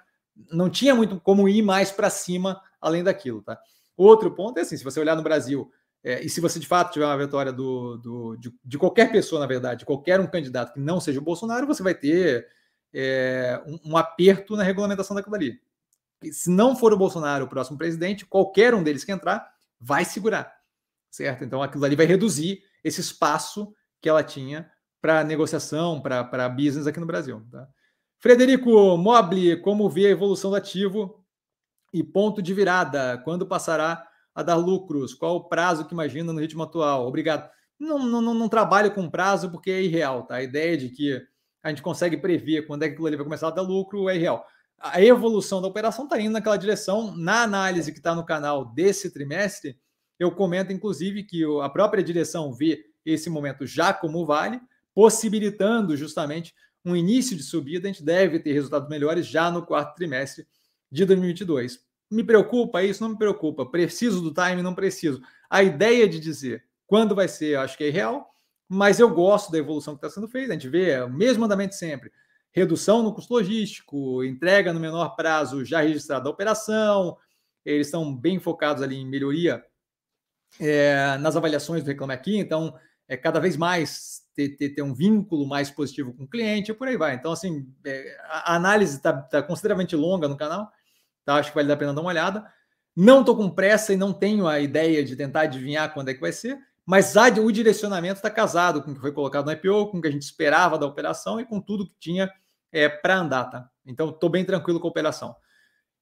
não tinha muito como ir mais para cima além daquilo, tá? Outro ponto é assim, se você olhar no Brasil, é, e se você de fato tiver uma vitória do, do de, de, qualquer pessoa, na verdade, qualquer um candidato que não seja o Bolsonaro, você vai ter é, um, um, aperto na regulamentação daquilo ali. Se não for o Bolsonaro o próximo presidente, qualquer um deles que entrar vai segurar, certo? Então aquilo ali vai reduzir esse espaço que ela tinha para negociação, para business aqui no Brasil. Tá? Frederico Mobli, como vê a evolução do ativo e ponto de virada? Quando passará a dar lucros? Qual o prazo que imagina no ritmo atual? Obrigado. Não, não, não trabalho com prazo porque é irreal, tá? A ideia de que a gente consegue prever quando é que aquilo ali vai começar a dar lucro é irreal. A evolução da operação está indo naquela direção. Na análise que está no canal desse trimestre, eu comento, inclusive, que a própria direção vê esse momento já como vale, possibilitando justamente um início de subida. A gente deve ter resultados melhores já no quarto trimestre de 2022. Me preocupa isso? Não me preocupa. Preciso do time? Não preciso. A ideia de dizer quando vai ser, acho que é real, mas eu gosto da evolução que está sendo feita. A gente vê o mesmo andamento sempre. Redução no custo logístico, entrega no menor prazo já registrada da operação. Eles estão bem focados ali em melhoria é, nas avaliações do Reclame Aqui, então é cada vez mais ter, ter, ter, um vínculo mais positivo com o cliente e por aí vai. Então, assim, é, a análise está tá consideravelmente longa no canal, tá? Acho que vale a pena dar uma olhada. Não estou com pressa e não tenho a ideia de tentar adivinhar quando é que vai ser, mas o direcionamento está casado com o que foi colocado no IPO, com o que a gente esperava da operação e com tudo que tinha é, para andar, tá? Então, estou bem tranquilo com a operação.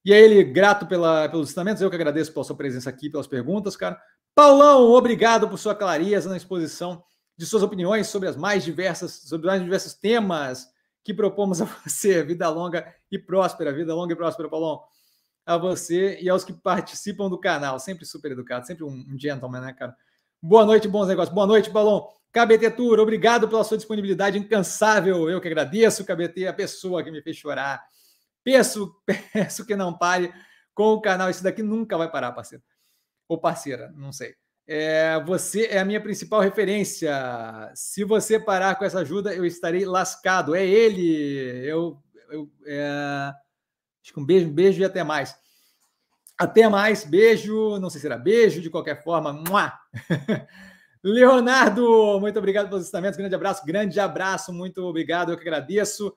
E aí, ele, grato pela, pelos ensinamentos, eu que agradeço pela sua presença aqui, pelas perguntas, cara. Paulão, obrigado por sua clareza na exposição de suas opiniões sobre as mais diversas, sobre os mais diversos temas que propomos a você. Vida longa e próspera, vida longa e próspera, Paulão. A você e aos que participam do canal. Sempre super educado, sempre um, gentleman, né, cara? Boa noite, bons negócios. Boa noite, Paulão. KBT Tour, obrigado pela sua disponibilidade incansável. Eu que agradeço, KBT, a pessoa que me fez chorar. Peço, peço que não pare com o canal. Isso daqui nunca vai parar, parceiro. Ou parceira, não sei. É, você é a minha principal referência. Se você parar com essa ajuda, eu estarei lascado. É ele. Eu, eu é... acho que um beijo, um beijo e até mais. Até mais, beijo. Não sei se será beijo, de qualquer forma. Leonardo, muito obrigado pelos ensinamentos. Grande abraço, grande abraço, muito obrigado. Eu que agradeço.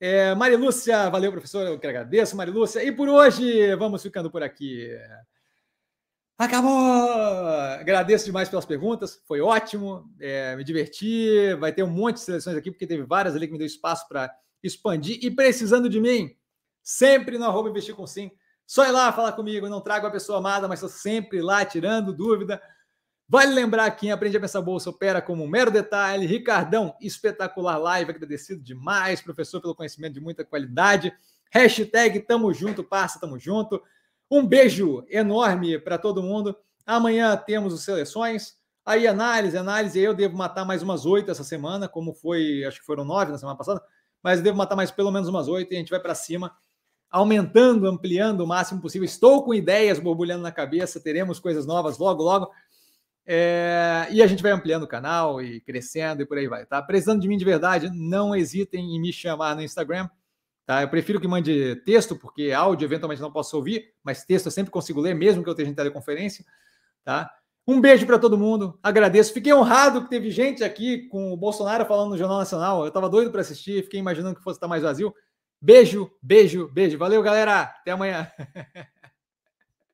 É, Marilúcia, valeu, professor. Eu que agradeço, Marilúcia. E por hoje, vamos ficando por aqui. Acabou! Agradeço demais pelas perguntas, foi ótimo, é, me diverti. Vai ter um monte de seleções aqui, porque teve várias ali que me deu espaço para expandir. E precisando de mim, sempre no arroba investir com sim. Só ir lá falar comigo, não trago a pessoa amada, mas estou sempre lá tirando dúvida. Vale lembrar que quem aprende a pensar bolsa opera como um mero detalhe. Ricardão, espetacular live, agradecido demais, professor, pelo conhecimento de muita qualidade. Hashtag tamo junto, parça, tamo junto. Um beijo enorme para todo mundo. Amanhã temos os seleções. Aí, análise, análise. Eu devo matar mais umas oito essa semana, como foi, acho que foram nove na semana passada, mas devo matar mais pelo menos umas oito e a gente vai para cima, aumentando, ampliando o máximo possível. Estou com ideias borbulhando na cabeça, teremos coisas novas logo, logo. É, e a gente vai ampliando o canal e crescendo e por aí vai, tá? Precisando de mim de verdade, não hesitem em me chamar no Instagram. Tá? Eu prefiro que mande texto, porque áudio eventualmente não posso ouvir, mas texto eu sempre consigo ler, mesmo que eu esteja em teleconferência. Tá? Um beijo para todo mundo, agradeço. Fiquei honrado que teve gente aqui com o Bolsonaro falando no Jornal Nacional. Eu estava doido para assistir, fiquei imaginando que fosse estar mais vazio. Beijo, beijo, beijo. Valeu, galera. Até amanhã.